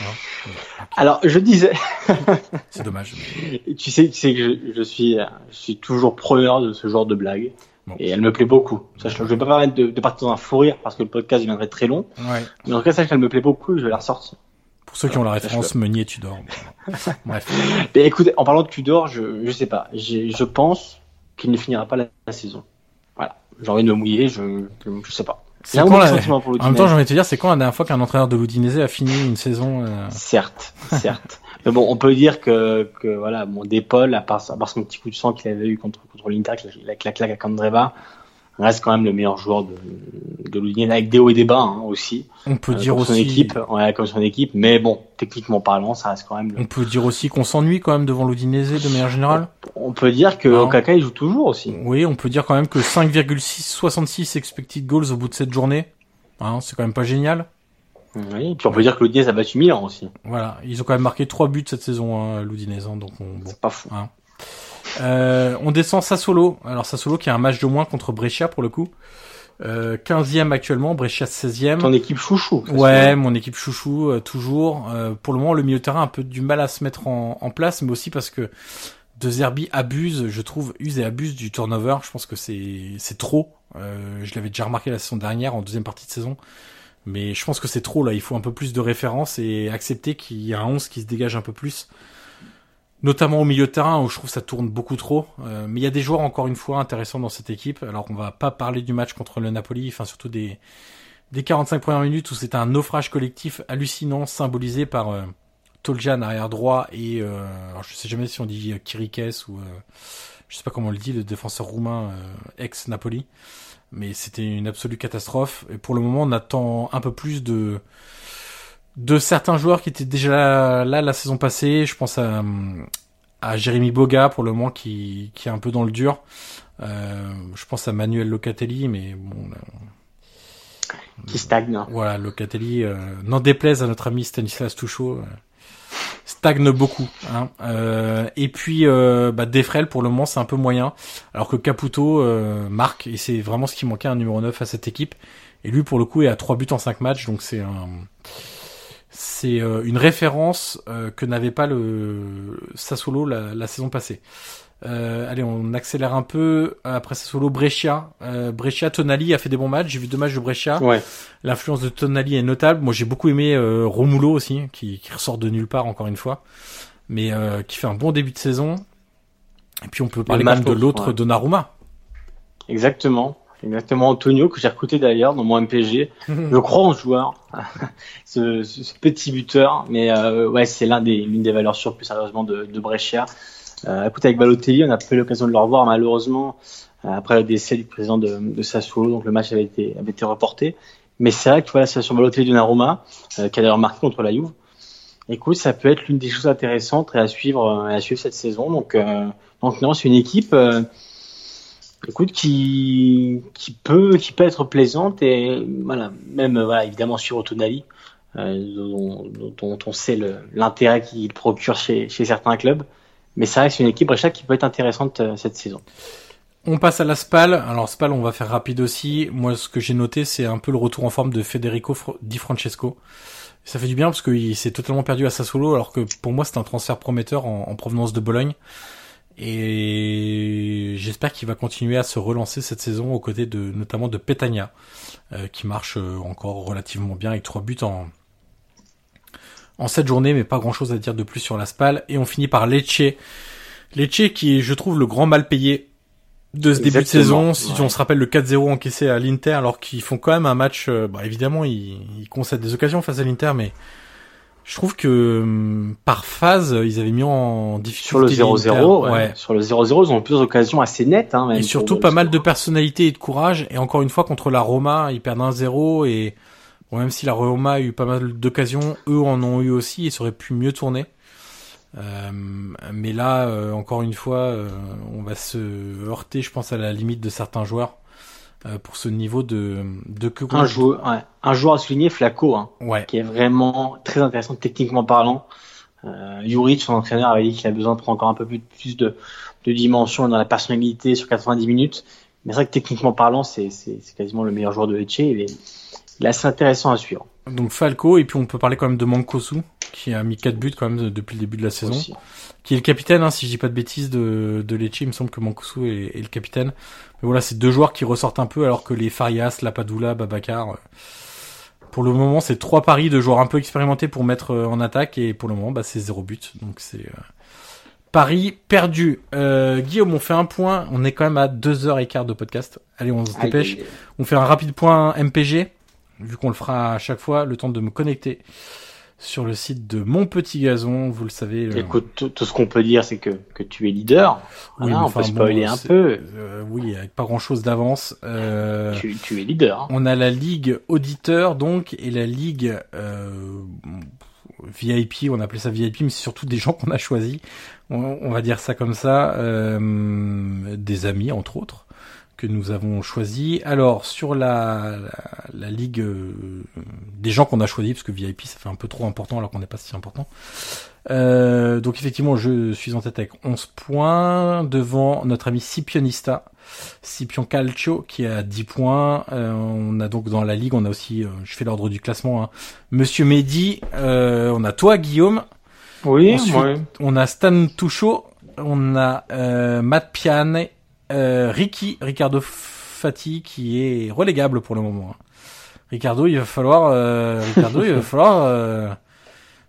Ok, Alors, je disais, C'est dommage. tu sais, tu sais que je, je suis, je suis toujours preneur de ce genre de blague. Bon. Et elle me plaît beaucoup. Je vais pas permettre de, de partir dans un fou rire parce que le podcast deviendrait très long. Ouais. Mais en tout cas, sache qu'elle me plaît beaucoup et je vais la ressortir. Pour ceux qui ont la référence, Meunier, Tudor. Bon. Bref. Mais écoute, en parlant de Tudor, je, je sais pas. Je pense qu'il ne finira pas la, la saison. Voilà. J'ai envie de me mouiller, je, je, je sais pas. C'est quand la- sentiment pour En même temps, j'ai envie de te dire, c'est quand la dernière fois qu'un entraîneur de l'Udinese a fini une saison euh, Certes, certes. Mais bon, on peut dire que, que voilà, mon Dépol, à part, à part son petit coup de sang qu'il avait eu contre, contre l'Inter avec la, la claque à Candreva, reste quand même le meilleur joueur de, de avec des hauts et des bas hein, aussi. On peut dire aussi. Son équipe, ouais, comme son équipe, mais bon, techniquement parlant, ça reste quand même. On peut dire aussi qu'on s'ennuie quand même devant l'Udinese de manière générale. On peut dire que Okaka il joue toujours aussi. Oui, on peut dire quand même que 5,66 expected goals au bout de cette journée, hein, c'est quand même pas génial. Oui, puis on peut dire que l'Udinese a battu Milan aussi. Voilà, ils ont quand même marqué trois buts cette saison, hein, l'Udinese, hein, donc on... c'est pas fou. Hein. Euh, on descend Sassolo. Alors Sassolo qui a un match de moins contre Brescia pour le coup. Euh, 15e actuellement, Brescia 16e. Ton équipe chouchou. Ouais, mon équipe chouchou euh, toujours. Euh, pour le moment, le milieu de terrain a un peu du mal à se mettre en, en place, mais aussi parce que De Zerbi abuse, je trouve, use et abuse du turnover. Je pense que c'est c'est trop. Euh, je l'avais déjà remarqué la saison dernière en deuxième partie de saison. Mais je pense que c'est trop là, il faut un peu plus de références et accepter qu'il y a un 11 qui se dégage un peu plus notamment au milieu de terrain où je trouve ça tourne beaucoup trop. Euh, mais il y a des joueurs encore une fois intéressants dans cette équipe. Alors on va pas parler du match contre le Napoli, enfin surtout des des 45 premières minutes où c'était un naufrage collectif hallucinant symbolisé par euh, Toljan arrière droit et euh, alors je sais jamais si on dit Kirikes ou euh, je sais pas comment on le dit le défenseur roumain ex Napoli. Mais c'était une absolue catastrophe et pour le moment on attend un peu plus de de certains joueurs qui étaient déjà là, la saison passée. Je pense à, à Jérémy Boga pour le moment qui, qui est un peu dans le dur. Euh, je pense à Manuel Locatelli, mais bon. qui stagne. Hein. Voilà, Locatelli, euh, n'en déplaise à notre ami Stanislas Touchot, euh, stagne beaucoup. Hein. Euh, et puis euh, bah, Defrel pour le moment c'est un peu moyen, alors que Caputo marque et c'est vraiment ce qui manquait un numéro 9 à cette équipe. Et lui pour le coup est à 3 buts en 5 matchs, donc c'est un c'est euh, une référence euh, que n'avait pas le Sassuolo la, la saison passée. Euh, allez, on accélère un peu. Après Sassuolo, Brescia. Euh, Brescia, Tonali a fait des bons matchs. J'ai vu deux matchs de Brescia. Ouais. L'influence de Tonali est notable. Moi, j'ai beaucoup aimé Romulo aussi, qui, qui, ressort de nulle part encore une fois, mais qui fait un bon début de saison. Et puis on peut parler même de l'autre ouais. Donnarumma. Exactement. Exactement, Antonio, que j'ai recruté d'ailleurs dans mon MPG. je crois en joueur, ce, ce, petit buteur, mais euh, ouais, c'est l'un des, l'une des valeurs sûres plus sérieusement de, de Brescia. Euh, avec Balotelli, on n'a pas eu l'occasion de le revoir malheureusement euh, après le décès du président de, de Sassuolo, donc le match avait été, avait été reporté. Mais c'est vrai que voilà, c'est sur Balotelli de Naruma, euh, qui a d'ailleurs marqué contre la Juve. Écoute, ça peut être l'une des choses intéressantes à suivre, à suivre cette saison. Donc, euh, donc non, c'est une équipe écoute, qui, qui peut, qui peut être plaisante et voilà, même voilà, évidemment sur Tonali, euh, dont, dont, on sait l'intérêt qu'il procure chez, chez certains clubs. Mais ça reste une équipe Brescia qui peut être intéressante euh, cette saison. On passe à la Spal. Alors Spal, on va faire rapide aussi. Moi, ce que j'ai noté, c'est un peu le retour en forme de Federico Di Francesco. Ça fait du bien parce qu'il s'est totalement perdu à Sassuolo, alors que pour moi, c'est un transfert prometteur en, en provenance de Bologne. Et j'espère qu'il va continuer à se relancer cette saison aux côtés de notamment de Petagna, euh, qui marche euh, encore relativement bien avec trois buts en en cette journée, mais pas grand chose à dire de plus sur la Spal. Et on finit par Lecce. Lecce qui est, je trouve, le grand mal payé de ce début de saison. Si ouais. on se rappelle le 4-0 encaissé à l'Inter, alors qu'ils font quand même un match, euh, bah, évidemment, ils, ils concèdent des occasions face à l'Inter, mais je trouve que hum, par phase, ils avaient mis en difficulté. Sur le 0-0, ouais. ouais. Sur le 0-0, ils ont plusieurs occasions assez nettes. Hein, même et surtout pas mal de personnalité et de courage. Et encore une fois, contre la Roma, ils perdent 1-0. Et bon, même si la Roma a eu pas mal d'occasions, eux en ont eu aussi et ça aurait pu mieux tourner. Euh, mais là, euh, encore une fois, euh, on va se heurter, je pense, à la limite de certains joueurs. Euh, pour ce niveau de de que un joueur ouais. un joueur à souligner Flaco hein, ouais. qui est vraiment très intéressant techniquement parlant euh, Juric son entraîneur avait dit qu'il a besoin de prendre encore un peu plus, plus de, de dimension dans la personnalité sur 90 minutes mais c'est vrai que techniquement parlant c'est c'est quasiment le meilleur joueur de Lecce il est, il est assez intéressant à suivre donc Falco et puis on peut parler quand même de Mancosu qui a mis quatre buts quand même depuis le début de la saison Aussi. qui est le capitaine hein, si je dis pas de bêtises de de Lecce il me semble que Mancosu est, est le capitaine mais voilà, c'est deux joueurs qui ressortent un peu, alors que les Farias, Lapadula, Babacar, pour le moment, c'est trois paris de joueurs un peu expérimentés pour mettre en attaque, et pour le moment, bah, c'est zéro but. Donc c'est euh, Paris perdu. Euh, Guillaume, on fait un point. On est quand même à deux heures et quart de podcast. Allez, on se dépêche. On fait un rapide point MPG, vu qu'on le fera à chaque fois, le temps de me connecter sur le site de Mon Petit Gazon. Vous le savez. le- Écoute, tout, tout ce qu'on peut dire, c'est que, que tu es leader. Oui, Voilà, on peut spoiler bon, un peu. euh, oui, avec pas grand chose d'avance. Euh, Tu, tu es leader. hein. On a la ligue auditeur donc et la ligue euh, VIP, on appelait ça VIP, mais c'est surtout des gens qu'on a choisis. On, on va dire ça comme ça, euh, des amis entre autres que nous avons choisis. Alors sur la, la, la ligue euh, des gens qu'on a choisis, parce que VIP ça fait un peu trop important alors qu'on n'est pas si important. Euh, donc effectivement, je suis en tête avec 11 points devant notre ami Scipionista, Scipion Calcio qui a 10 points. Euh, on a donc dans la ligue, on a aussi, je fais l'ordre du classement, hein, Monsieur Mehdi, on a toi Guillaume, Oui, Ensuite, ouais. on a Stan Touchot, on a Matt Piane, euh, Ricky, Ricardo Fati qui est relégable pour le moment. hein. Ricardo, il va falloir, euh, Ricardo, il va falloir, euh,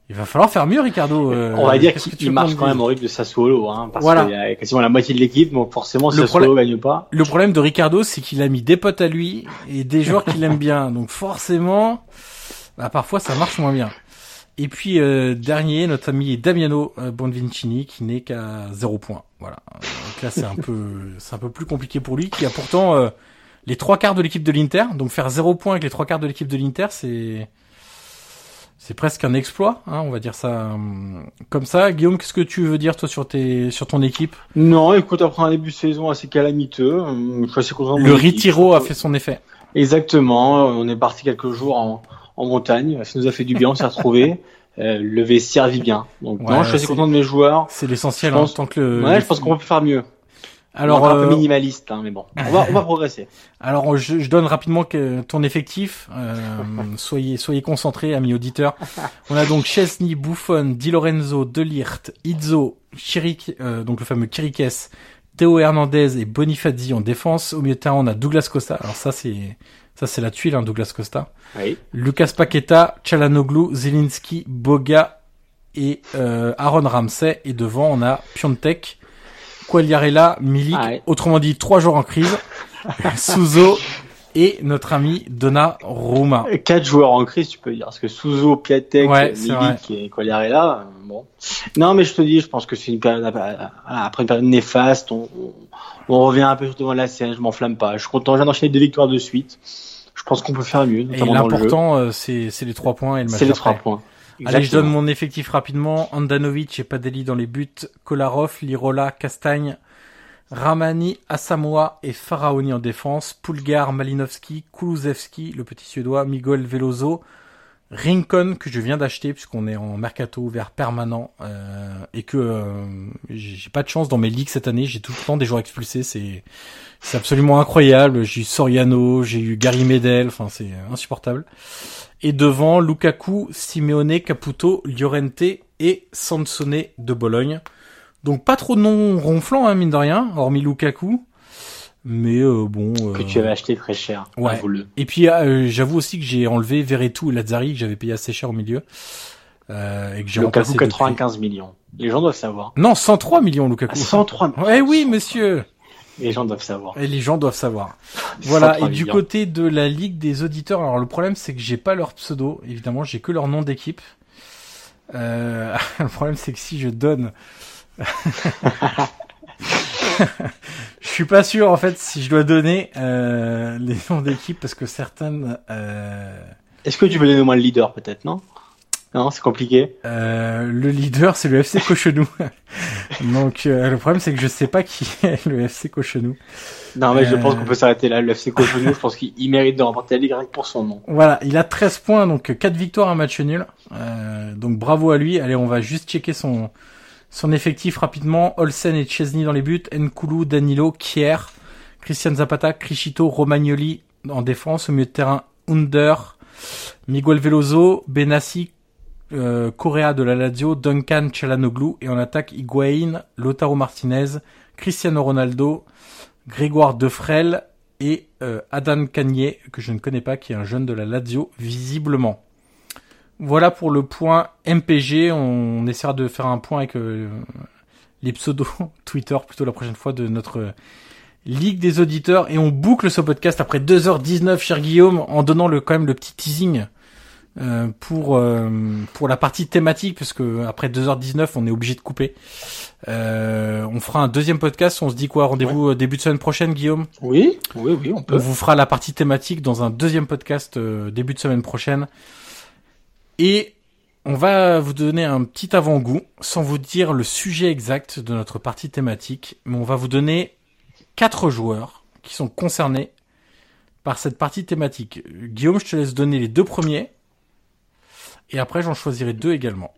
il va falloir faire mieux, Ricardo. euh, On va dire qu'est-ce que tu qu'il marche quand même au rythme de Sassuolo, hein, parce Voilà. qu'il y a quasiment la moitié de l'équipe, donc forcément Le Sassuolo problème- gagne pas. Le problème de Ricardo, c'est qu'il a mis des potes à lui et des joueurs qu'il aime bien. Donc forcément, bah, parfois ça marche moins bien. Et puis euh, dernier, notre ami Damiano euh, Bonvincini qui n'est qu'à 0 points. Voilà. Donc là c'est un peu c'est un peu plus compliqué pour lui qui a pourtant euh, les trois quarts de l'équipe de l'Inter. Donc faire 0 points avec les trois quarts de l'équipe de l'Inter, c'est c'est presque un exploit, hein, on va dire ça comme ça. Guillaume, qu'est-ce que tu veux dire toi sur tes sur ton équipe? Non, écoute, après un début de saison assez calamiteux, je suis assez content de Le. Ritiro a fait son effet. Exactement, on est parti quelques jours en, en montagne, ça nous a fait du bien, on s'est retrouvés. Euh, le vestiaire vit bien. Donc Ouais, non, je suis assez content de mes joueurs. C'est l'essentiel, Je pense- hein, tant que le. Ouais, je pense qu'on peut faire mieux. Alors, on est un peu euh, minimaliste, hein, mais bon, on va, on va progresser. alors je, je donne rapidement que ton effectif. Euh, soyez, soyez concentrés, amis auditeurs. On a donc Chesney, Buffon, Di Lorenzo, Delirte, Izzo, Chirik, euh, donc le fameux Kirikes, Théo Hernandez et Bonifazzi en défense. Au milieu de terrain, on a Douglas Costa. Alors ça, c'est ça, c'est la tuile, hein, Douglas Costa. Oui. Lucas Paqueta, Chalanoglu, Zelinski, Boga et euh, Aaron Ramsey. Et devant, on a Piontek, Quagliarella, Milik. Ah ouais. Autrement dit, trois joueurs en crise. Souzo et notre ami Donnarumma. Quatre joueurs en crise, tu peux dire, parce que Souzo, Piatek, Ouais. Milik et Quagliarella, euh, bon. Non, mais je te dis, je pense que c'est une période, voilà, après une période néfaste, on, on, on revient un peu sur devant la scène, je m'enflamme pas. Je suis content, je viens d'enchaîner deux victoires de suite. Je pense qu'on peut faire mieux, Et l'important, euh, c'est les trois points et le match C'est les trois points. Allez, je donne mon effectif rapidement. Andanovic et Padeli dans les buts. Kolarov, Lirola, Castagne, Ramani, Asamoah et Faraoni en défense. Pulgar, Malinowski, Kulusevski, le petit suédois, Miguel Veloso, Rincon que je viens d'acheter puisqu'on est en mercato ouvert permanent euh, et que euh, j'ai pas de chance dans mes ligues cette année. J'ai tout le temps des joueurs expulsés. C'est c'est absolument incroyable. J'ai eu Soriano, j'ai eu Gary Medel. Enfin, c'est insupportable. Et devant, Lukaku, Simeone, Caputo, Llorente et Sansone de Bologne. Donc pas trop de noms ronflants, hein, mine de rien, hormis Lukaku. Mais euh, bon... euh, Que tu avais acheté très cher. Ouais. Avoue-le. Et puis euh, j'avoue aussi que j'ai enlevé Verretou et Lazzari, que j'avais payé assez cher au milieu. Euh, et que j'ai Lukaku depuis- 95 millions. Les gens doivent savoir. Non, 103 millions Lukaku. À 103 Ouais, oui, monsieur. Les gens doivent savoir. Et les gens doivent savoir. Voilà. 103 Et du millions. côté de la ligue des auditeurs, alors le problème c'est que j'ai pas leur pseudo. Évidemment, j'ai que leur nom d'équipe. Euh, le problème c'est que si je donne, je suis pas sûr en fait si je dois donner euh, les noms d'équipe parce que certaines. Euh, Est-ce que tu veux donner moi le leader, peut-être, non? Non, c'est compliqué. Euh, le leader, c'est le FC Cochenou. Donc euh, le problème, c'est que je sais pas qui est le FC Cochenou. Non, mais je Euh. pense qu'on peut s'arrêter là. Le FC Cotonou, je pense qu'il il mérite de remporter la Ligue pour son nom. Voilà, il a 13 points, donc 4 victoires, un match nul. Euh, donc bravo à lui. Allez, on va juste checker son son effectif rapidement. Olsen et Chesney dans les buts, Nkulu, Danilo, Kier, Christian Zapata, Criscito, Romagnoli en défense. Au milieu de terrain, Under, Miguel Veloso, Benassi, euh, Correa de la Lazio, Duncan Chalanoglu et en attaque Higuain, Lotaro Martinez, Cristiano Ronaldo, Grégoire Defrel et euh, Adan Cagné que je ne connais pas qui est un jeune de la Lazio visiblement. Voilà pour le point MPG, on essaiera de faire un point avec euh, les pseudos Twitter plutôt la prochaine fois de notre euh, Ligue des auditeurs et on boucle ce podcast après 2h19 cher Guillaume en donnant le quand même le petit teasing euh, pour euh, pour la partie thématique, parce que après 2h19, on est obligé de couper. Euh, on fera un deuxième podcast. On se dit quoi? Rendez-vous début de semaine prochaine, Guillaume? Oui, oui, oui, on peut. On vous fera la partie thématique dans un deuxième podcast euh, début de semaine prochaine. Et on va vous donner un petit avant-goût, sans vous dire le sujet exact de notre partie thématique, mais on va vous donner quatre joueurs qui sont concernés par cette partie thématique. Guillaume, je te laisse donner les deux premiers. Et après, j'en choisirai deux également.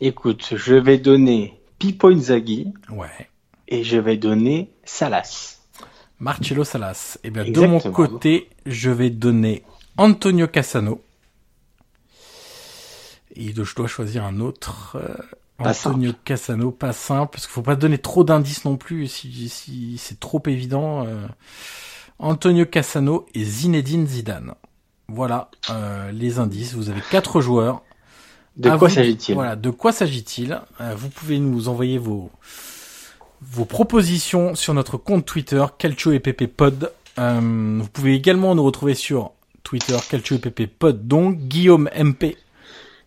Écoute, je vais donner Pipo Inzaghi Ouais. et je vais donner Salas. Marcelo Salas. Et bien, de mon côté, je vais donner Antonio Cassano. Et je dois choisir un autre. euh, Pas Antonio Cassano, pas simple, parce qu'il faut pas donner trop d'indices non plus si, si c'est trop évident. euh. Antonio Cassano et Zinedine Zidane. Voilà euh, les indices. Vous avez quatre joueurs. De quoi s'agit-il? Voilà, de quoi s'agit-il? Euh, Vous pouvez nous envoyer vos vos propositions sur notre compte Twitter Calcio et PP Pod. Euh, vous pouvez également nous retrouver sur Twitter Calcio et PP Pod, donc Guillaume MP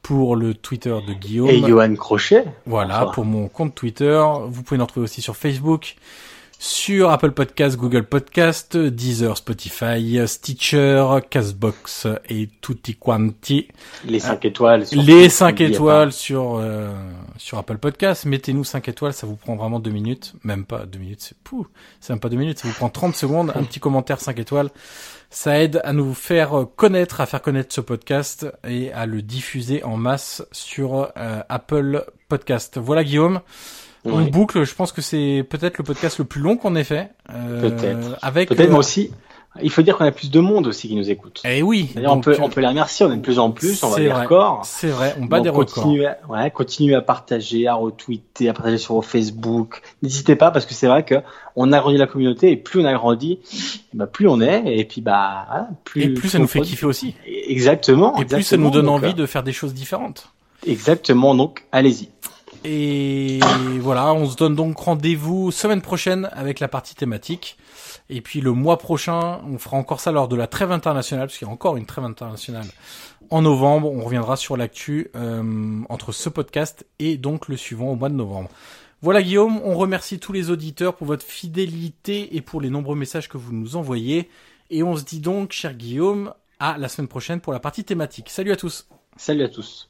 pour le Twitter de Guillaume. Et Johan Crochet Voilà, pour mon compte Twitter. Vous pouvez nous retrouver aussi sur Facebook, sur Apple Podcast, Google Podcast, Deezer, Spotify, Stitcher, Castbox et tutti quanti. Les 5 étoiles. surtout, Les 5 n'oubliez étoiles sur euh, sur Apple Podcast. Mettez-nous 5 étoiles, ça vous prend vraiment 2 minutes. Même pas 2 minutes, c'est c'est même pas 2 minutes, ça vous prend 30 secondes. Un petit commentaire 5 étoiles. Ça aide à nous faire connaître, à faire connaître ce podcast et à le diffuser en masse sur euh, Apple Podcast. Voilà Guillaume. Oui. boucle, je pense que c'est peut-être le podcast le plus long qu'on ait fait. Euh, Peut-être. Avec Peut-être euh, moi aussi. Il faut dire qu'on a plus de monde aussi qui nous écoute. Eh oui. On peut, euh, on peut les remercier, on est de plus en plus, on va des records. C'est vrai, on bat Donc, des records. continuez à, ouais, continuez à partager, à retweeter, à partager sur Facebook. N'hésitez pas parce que c'est vrai que on agrandit la communauté et plus on agrandit, bah, plus on est et puis bah voilà, plus Et plus ça nous fait kiffer aussi. Exactement. Et plus ça nous donne Donc, envie de faire des choses différentes. Exactement. Donc allez-y. Et voilà, on se donne donc rendez-vous semaine prochaine avec la partie thématique. Et puis le mois prochain, on fera encore ça lors de la trêve internationale, parce qu'il y a encore une trêve internationale en novembre. On reviendra sur l'actu euh, entre ce podcast et donc le suivant au mois de novembre. Voilà Guillaume, on remercie tous les auditeurs pour votre fidélité et pour les nombreux messages que vous nous envoyez. Et on se dit donc, cher Guillaume, à la semaine prochaine pour la partie thématique. Salut à tous Salut à tous.